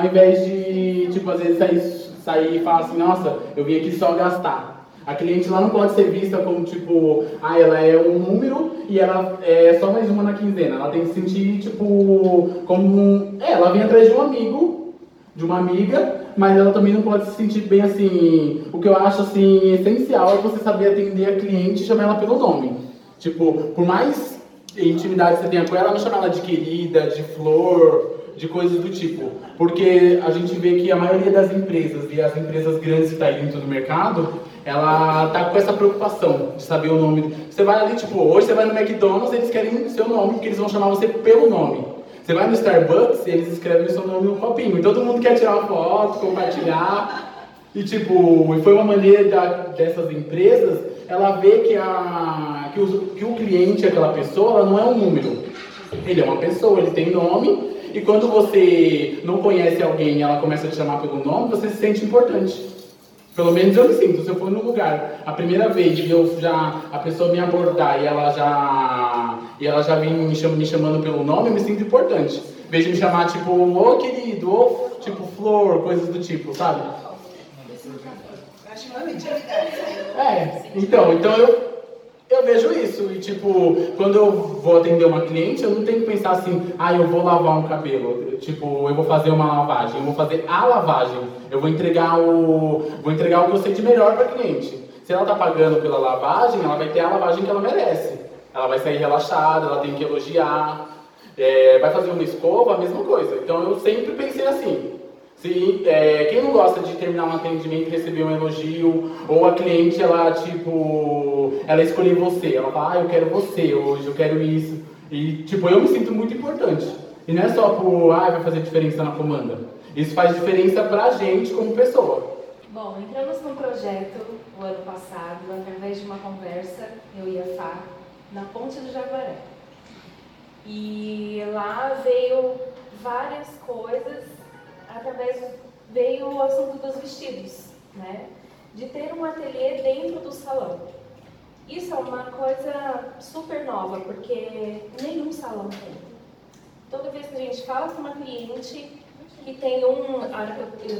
ao invés de, tipo, às vezes sair, sair e falar assim, nossa, eu vim aqui só gastar. A cliente lá não pode ser vista como tipo, ah, ela é um número e ela é só mais uma na quinzena. Ela tem que se sentir tipo como um... é, ela vem atrás de um amigo, de uma amiga, mas ela também não pode se sentir bem assim. O que eu acho assim essencial é você saber atender a cliente e chamar ela pelo nome. Tipo, por mais intimidade que você tenha com ela, não chamar ela de querida, de flor, de coisas do tipo. Porque a gente vê que a maioria das empresas e as empresas grandes que tá aí dentro do mercado, ela tá com essa preocupação de saber o nome. Você vai ali, tipo, hoje você vai no McDonald's, eles querem seu nome, porque eles vão chamar você pelo nome. Você vai no Starbucks, eles escrevem o seu nome no copinho. E todo mundo quer tirar uma foto, compartilhar. E tipo, foi uma maneira da, dessas empresas, ela vê que, a, que, o, que o cliente, aquela pessoa, ela não é um número. Ele é uma pessoa, ele tem nome. E quando você não conhece alguém e ela começa a te chamar pelo nome, você se sente importante. Pelo menos eu me sinto. Se eu for num lugar a primeira vez e eu já a pessoa me abordar e ela já e ela já vem me, cham, me chamando pelo nome, eu me sinto importante. Em vez de me chamar tipo, ô querido, ou tipo flor, coisas do tipo, sabe? Intimidade. É, então, então eu Eu vejo isso, e tipo, quando eu vou atender uma cliente, eu não tenho que pensar assim, ah, eu vou lavar um cabelo, tipo, eu vou fazer uma lavagem, eu vou fazer a lavagem, eu vou entregar o, vou entregar o que eu sei de melhor para cliente. Se ela tá pagando pela lavagem, ela vai ter a lavagem que ela merece. Ela vai sair relaxada, ela tem que elogiar, é, vai fazer uma escova, a mesma coisa. Então eu sempre pensei assim, se, é, quem não gosta de terminar um atendimento e receber um elogio, ou a cliente, ela, tipo, ela escolher você, ela fala, ah, eu quero você hoje, eu quero isso. E, tipo, eu me sinto muito importante. E não é só por, ah, vai fazer diferença na comanda. Isso faz diferença pra gente como pessoa. Bom, entramos num projeto o ano passado, através de uma conversa, eu e a Fá, na Ponte do Jaguaré. E lá veio várias coisas através veio o assunto dos vestidos, né? De ter um ateliê dentro do salão. Isso é uma coisa super nova, porque nenhum salão tem. Toda vez que a gente fala com uma cliente que tem um,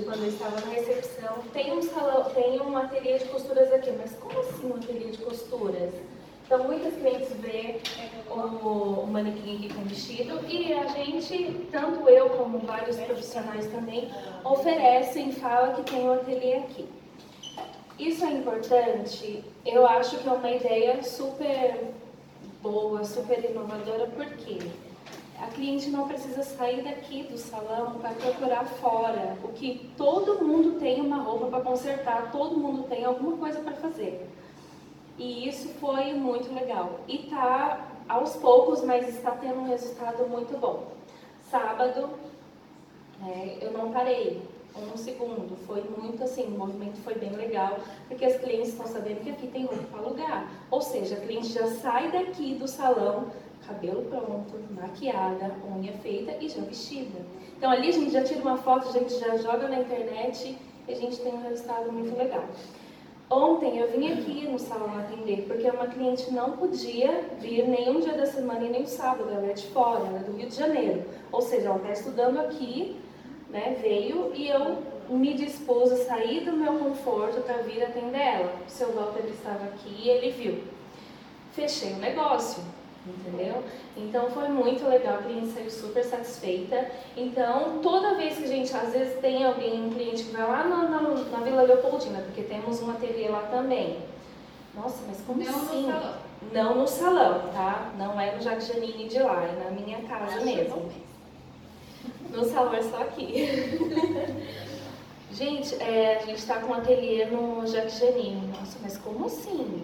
quando eu estava na recepção, tem um salão, tem um ateliê de costuras aqui, mas como assim um ateliê de costuras? Então, muitas clientes o, o manequim aqui com vestido e a gente, tanto eu como vários profissionais também, oferecem, fala que tem um ateliê aqui. Isso é importante, eu acho que é uma ideia super boa, super inovadora, porque a cliente não precisa sair daqui do salão para procurar fora, o que todo mundo tem uma roupa para consertar, todo mundo tem alguma coisa para fazer. E isso foi muito legal. E tá aos poucos, mas está tendo um resultado muito bom. Sábado, é, eu não parei um segundo. Foi muito assim, o movimento foi bem legal, porque as clientes estão sabendo que aqui tem roupa para alugar. Ou seja, a cliente já sai daqui do salão, cabelo pronto, maquiada, unha feita e já vestida. Então ali a gente já tira uma foto, a gente já joga na internet e a gente tem um resultado muito legal. Ontem eu vim aqui no salão atender porque uma cliente não podia vir nenhum dia da semana e nem o sábado, ela é de fora, ela é do Rio de Janeiro. Ou seja, ela está estudando aqui, né, veio e eu me dispus a sair do meu conforto para vir atender ela. O seu Walter estava aqui e ele viu. Fechei o negócio entendeu? Então foi muito legal, a cliente saiu super satisfeita. Então, toda vez que a gente, às vezes tem alguém, um cliente que vai lá na, na, na Vila Leopoldina, porque temos um ateliê lá também. Nossa, mas como Não assim? no salão. Não no salão, tá? Não é no Jacques Janine de lá, é na minha casa Acho mesmo. No salão é só aqui. gente, é, a gente está com um ateliê no Jacques Janine. Nossa, mas como assim?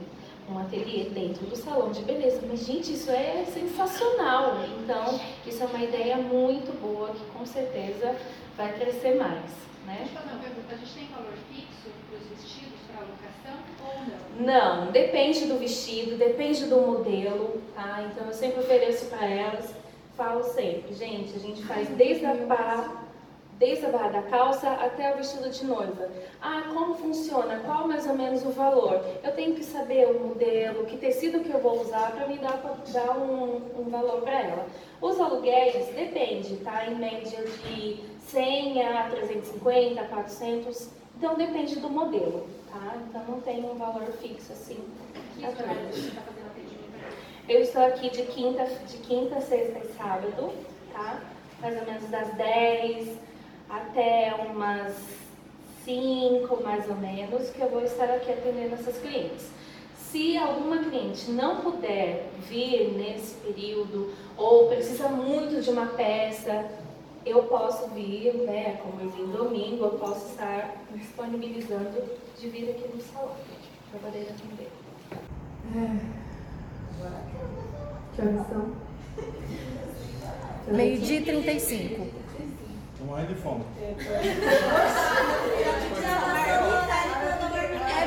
Um ateliê dentro do salão de beleza. Mas, gente, isso é sensacional. Então, isso é uma ideia muito boa que com certeza vai crescer mais. Né? Deixa eu fazer uma pergunta. A gente tem valor fixo para os vestidos para alocação ou não? Não, depende do vestido, depende do modelo, tá? Então eu sempre ofereço para elas, falo sempre, gente, a gente faz desde a pá desde a barra da calça até o vestido de noiva. Ah, como funciona? Qual mais ou menos o valor? Eu tenho que saber o modelo, que tecido que eu vou usar para me dar, dar um, um valor para ela. Os aluguéis depende, tá? Em média de 100 a 350, 400. Então depende do modelo, tá? Então não tem um valor fixo assim. Que você está fazendo? Eu estou aqui de quinta, de quinta, sexta e sábado, tá? Mais ou menos das 10 até umas 5 mais ou menos, que eu vou estar aqui atendendo essas clientes. Se alguma cliente não puder vir nesse período ou precisa muito de uma peça, eu posso vir, né, como eu vim domingo, eu posso estar disponibilizando de vir aqui no salão para poder atender. Que horas são? Meio-dia e 35. Morrendo de fome. É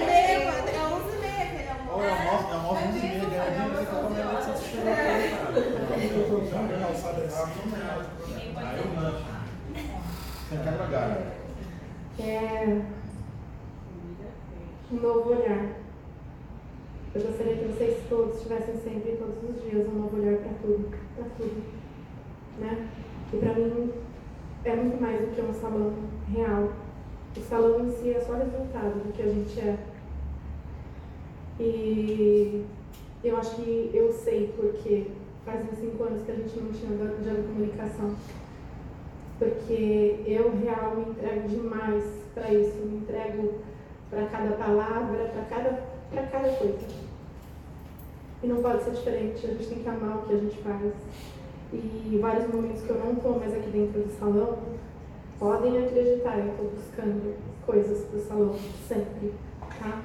mesmo, é 11 e meia que ele eu almoço, eu almoço 11 e meia, antes de chegar galho. É um novo olhar. Eu gostaria que vocês todos tivessem sempre, todos os dias, um novo olhar para tudo, para tudo, né? E para mim é muito mais do que um salão real. O salão em si é só resultado do que a gente é. E Eu acho que eu sei porque fazem cinco anos que a gente não tinha diálogo de comunicação. Porque eu real me entrego demais para isso, me entrego para cada palavra, para cada, pra cada coisa. E não pode ser diferente, a gente tem que amar o que a gente faz. E vários momentos que eu não estou mais aqui dentro do salão, podem acreditar, eu estou buscando coisas para o salão sempre, tá?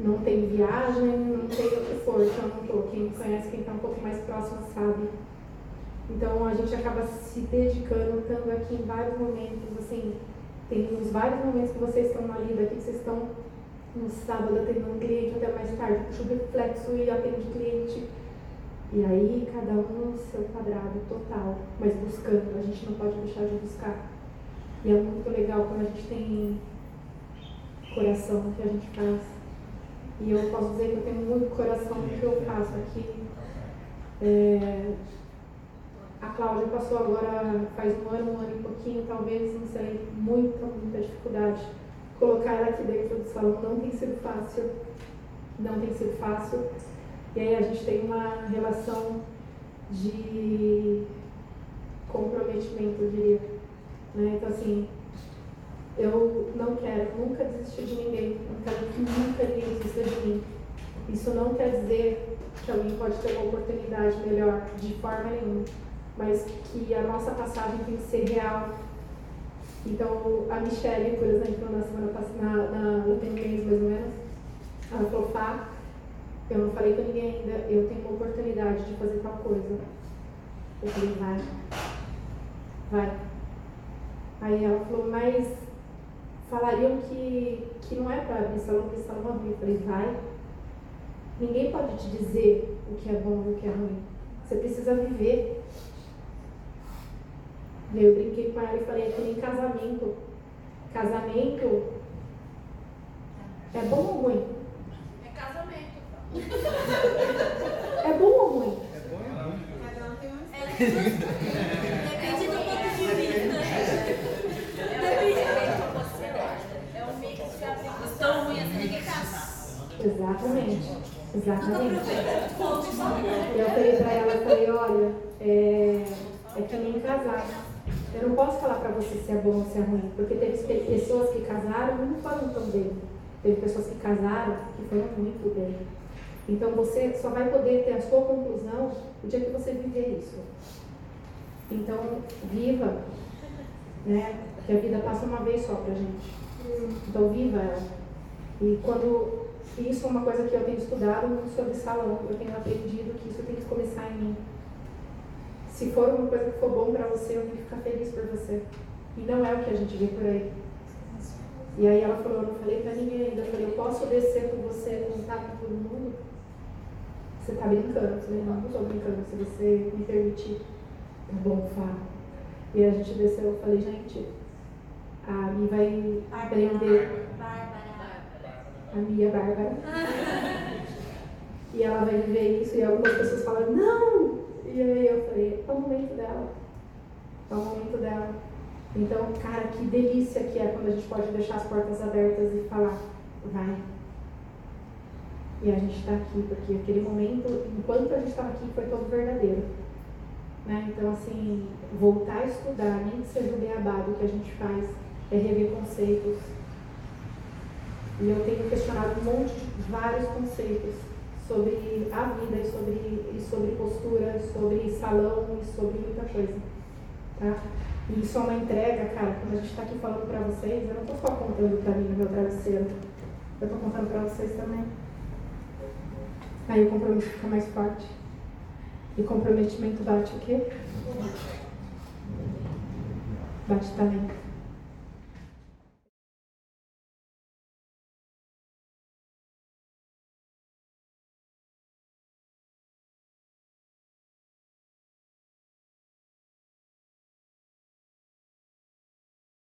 Não tem viagem, não tem o que for, não estou. Quem me conhece, quem está um pouco mais próximo sabe. Então a gente acaba se dedicando, estando aqui em vários momentos, assim, tem uns vários momentos que vocês estão na lida que vocês estão no sábado atendendo um cliente até mais tarde, puxa o reflexo e atende cliente. E aí cada um no seu quadrado total, mas buscando, a gente não pode deixar de buscar. E é muito legal quando a gente tem coração no que a gente faz. E eu posso dizer que eu tenho muito coração no que eu faço aqui. É, a Cláudia passou agora, faz um ano, um ano e pouquinho, talvez, não sei, muita, muita dificuldade. Colocar ela aqui dentro do salão não tem sido fácil. Não tem sido fácil. E aí a gente tem uma relação de comprometimento, eu diria. Né? Então, assim, eu não quero nunca desistir de ninguém. Não quero que nunca ninguém desista de mim. Isso não quer dizer que alguém pode ter uma oportunidade melhor, de forma nenhuma mas que a nossa passagem tem que ser real. Então, a Michelle, por exemplo, na semana passada, na, na, no mais ou menos, ela falou, Fá, eu não falei com ninguém ainda, eu tenho uma oportunidade de fazer tal coisa. Eu falei, vai, vai. Aí ela falou, mas falariam que, que não é para abrir salão, que salão ruim. Eu falei, vai. Ninguém pode te dizer o que é bom e o que é ruim. Você precisa viver. Eu brinquei com ela e falei, é que nem casamento. Casamento é bom ou ruim? É bom ou ruim? É bom ou ruim? Cada um tem uma Depende do ponto de vista. É um mix de aplicação. Tão ruim assim casar. Exatamente. Exatamente. Eu falei pra ela, falei, olha, é, é nem casar. Eu não posso falar para você se é bom ou se é ruim, porque teve pessoas que casaram e não foram tão bem. Teve pessoas que casaram que foram muito bem. Então você só vai poder ter a sua conclusão o dia que você viver isso. Então, viva, né? Que a vida passa uma vez só pra gente. Então, viva ela. E quando. Isso é uma coisa que eu tenho estudado muito sobre salão, eu tenho aprendido que isso tem que começar em mim se for uma coisa que for bom para você, eu tenho que ficar feliz por você. E não é o que a gente vê por aí. E aí ela falou, eu não falei para ninguém ainda. Eu falei, eu posso descer com você, contar para todo mundo? Você tá brincando? Eu não, não estou brincando, se você me permitir. Tá bom, fala. E a gente desceu, eu falei, gente, a Mi vai aprender. A Mia Bárbara. e ela vai viver isso, e algumas pessoas falam, não! E aí eu falei, é o momento dela. É o momento dela. Então, cara, que delícia que é quando a gente pode deixar as portas abertas e falar, vai. E a gente está aqui, porque aquele momento, enquanto a gente estava aqui, foi todo verdadeiro. Né? Então, assim, voltar a estudar, nem que seja o que a gente faz, é rever conceitos. E eu tenho questionado um monte de vários conceitos sobre a vida e sobre, e sobre postura, sobre salão e sobre muita coisa. Tá? E isso é uma entrega, cara, quando a gente está aqui falando para vocês, eu não estou só contando para mim no meu travesseiro, eu estou contando para vocês também. Aí o compromisso fica mais forte. E comprometimento bate o quê? Bate também.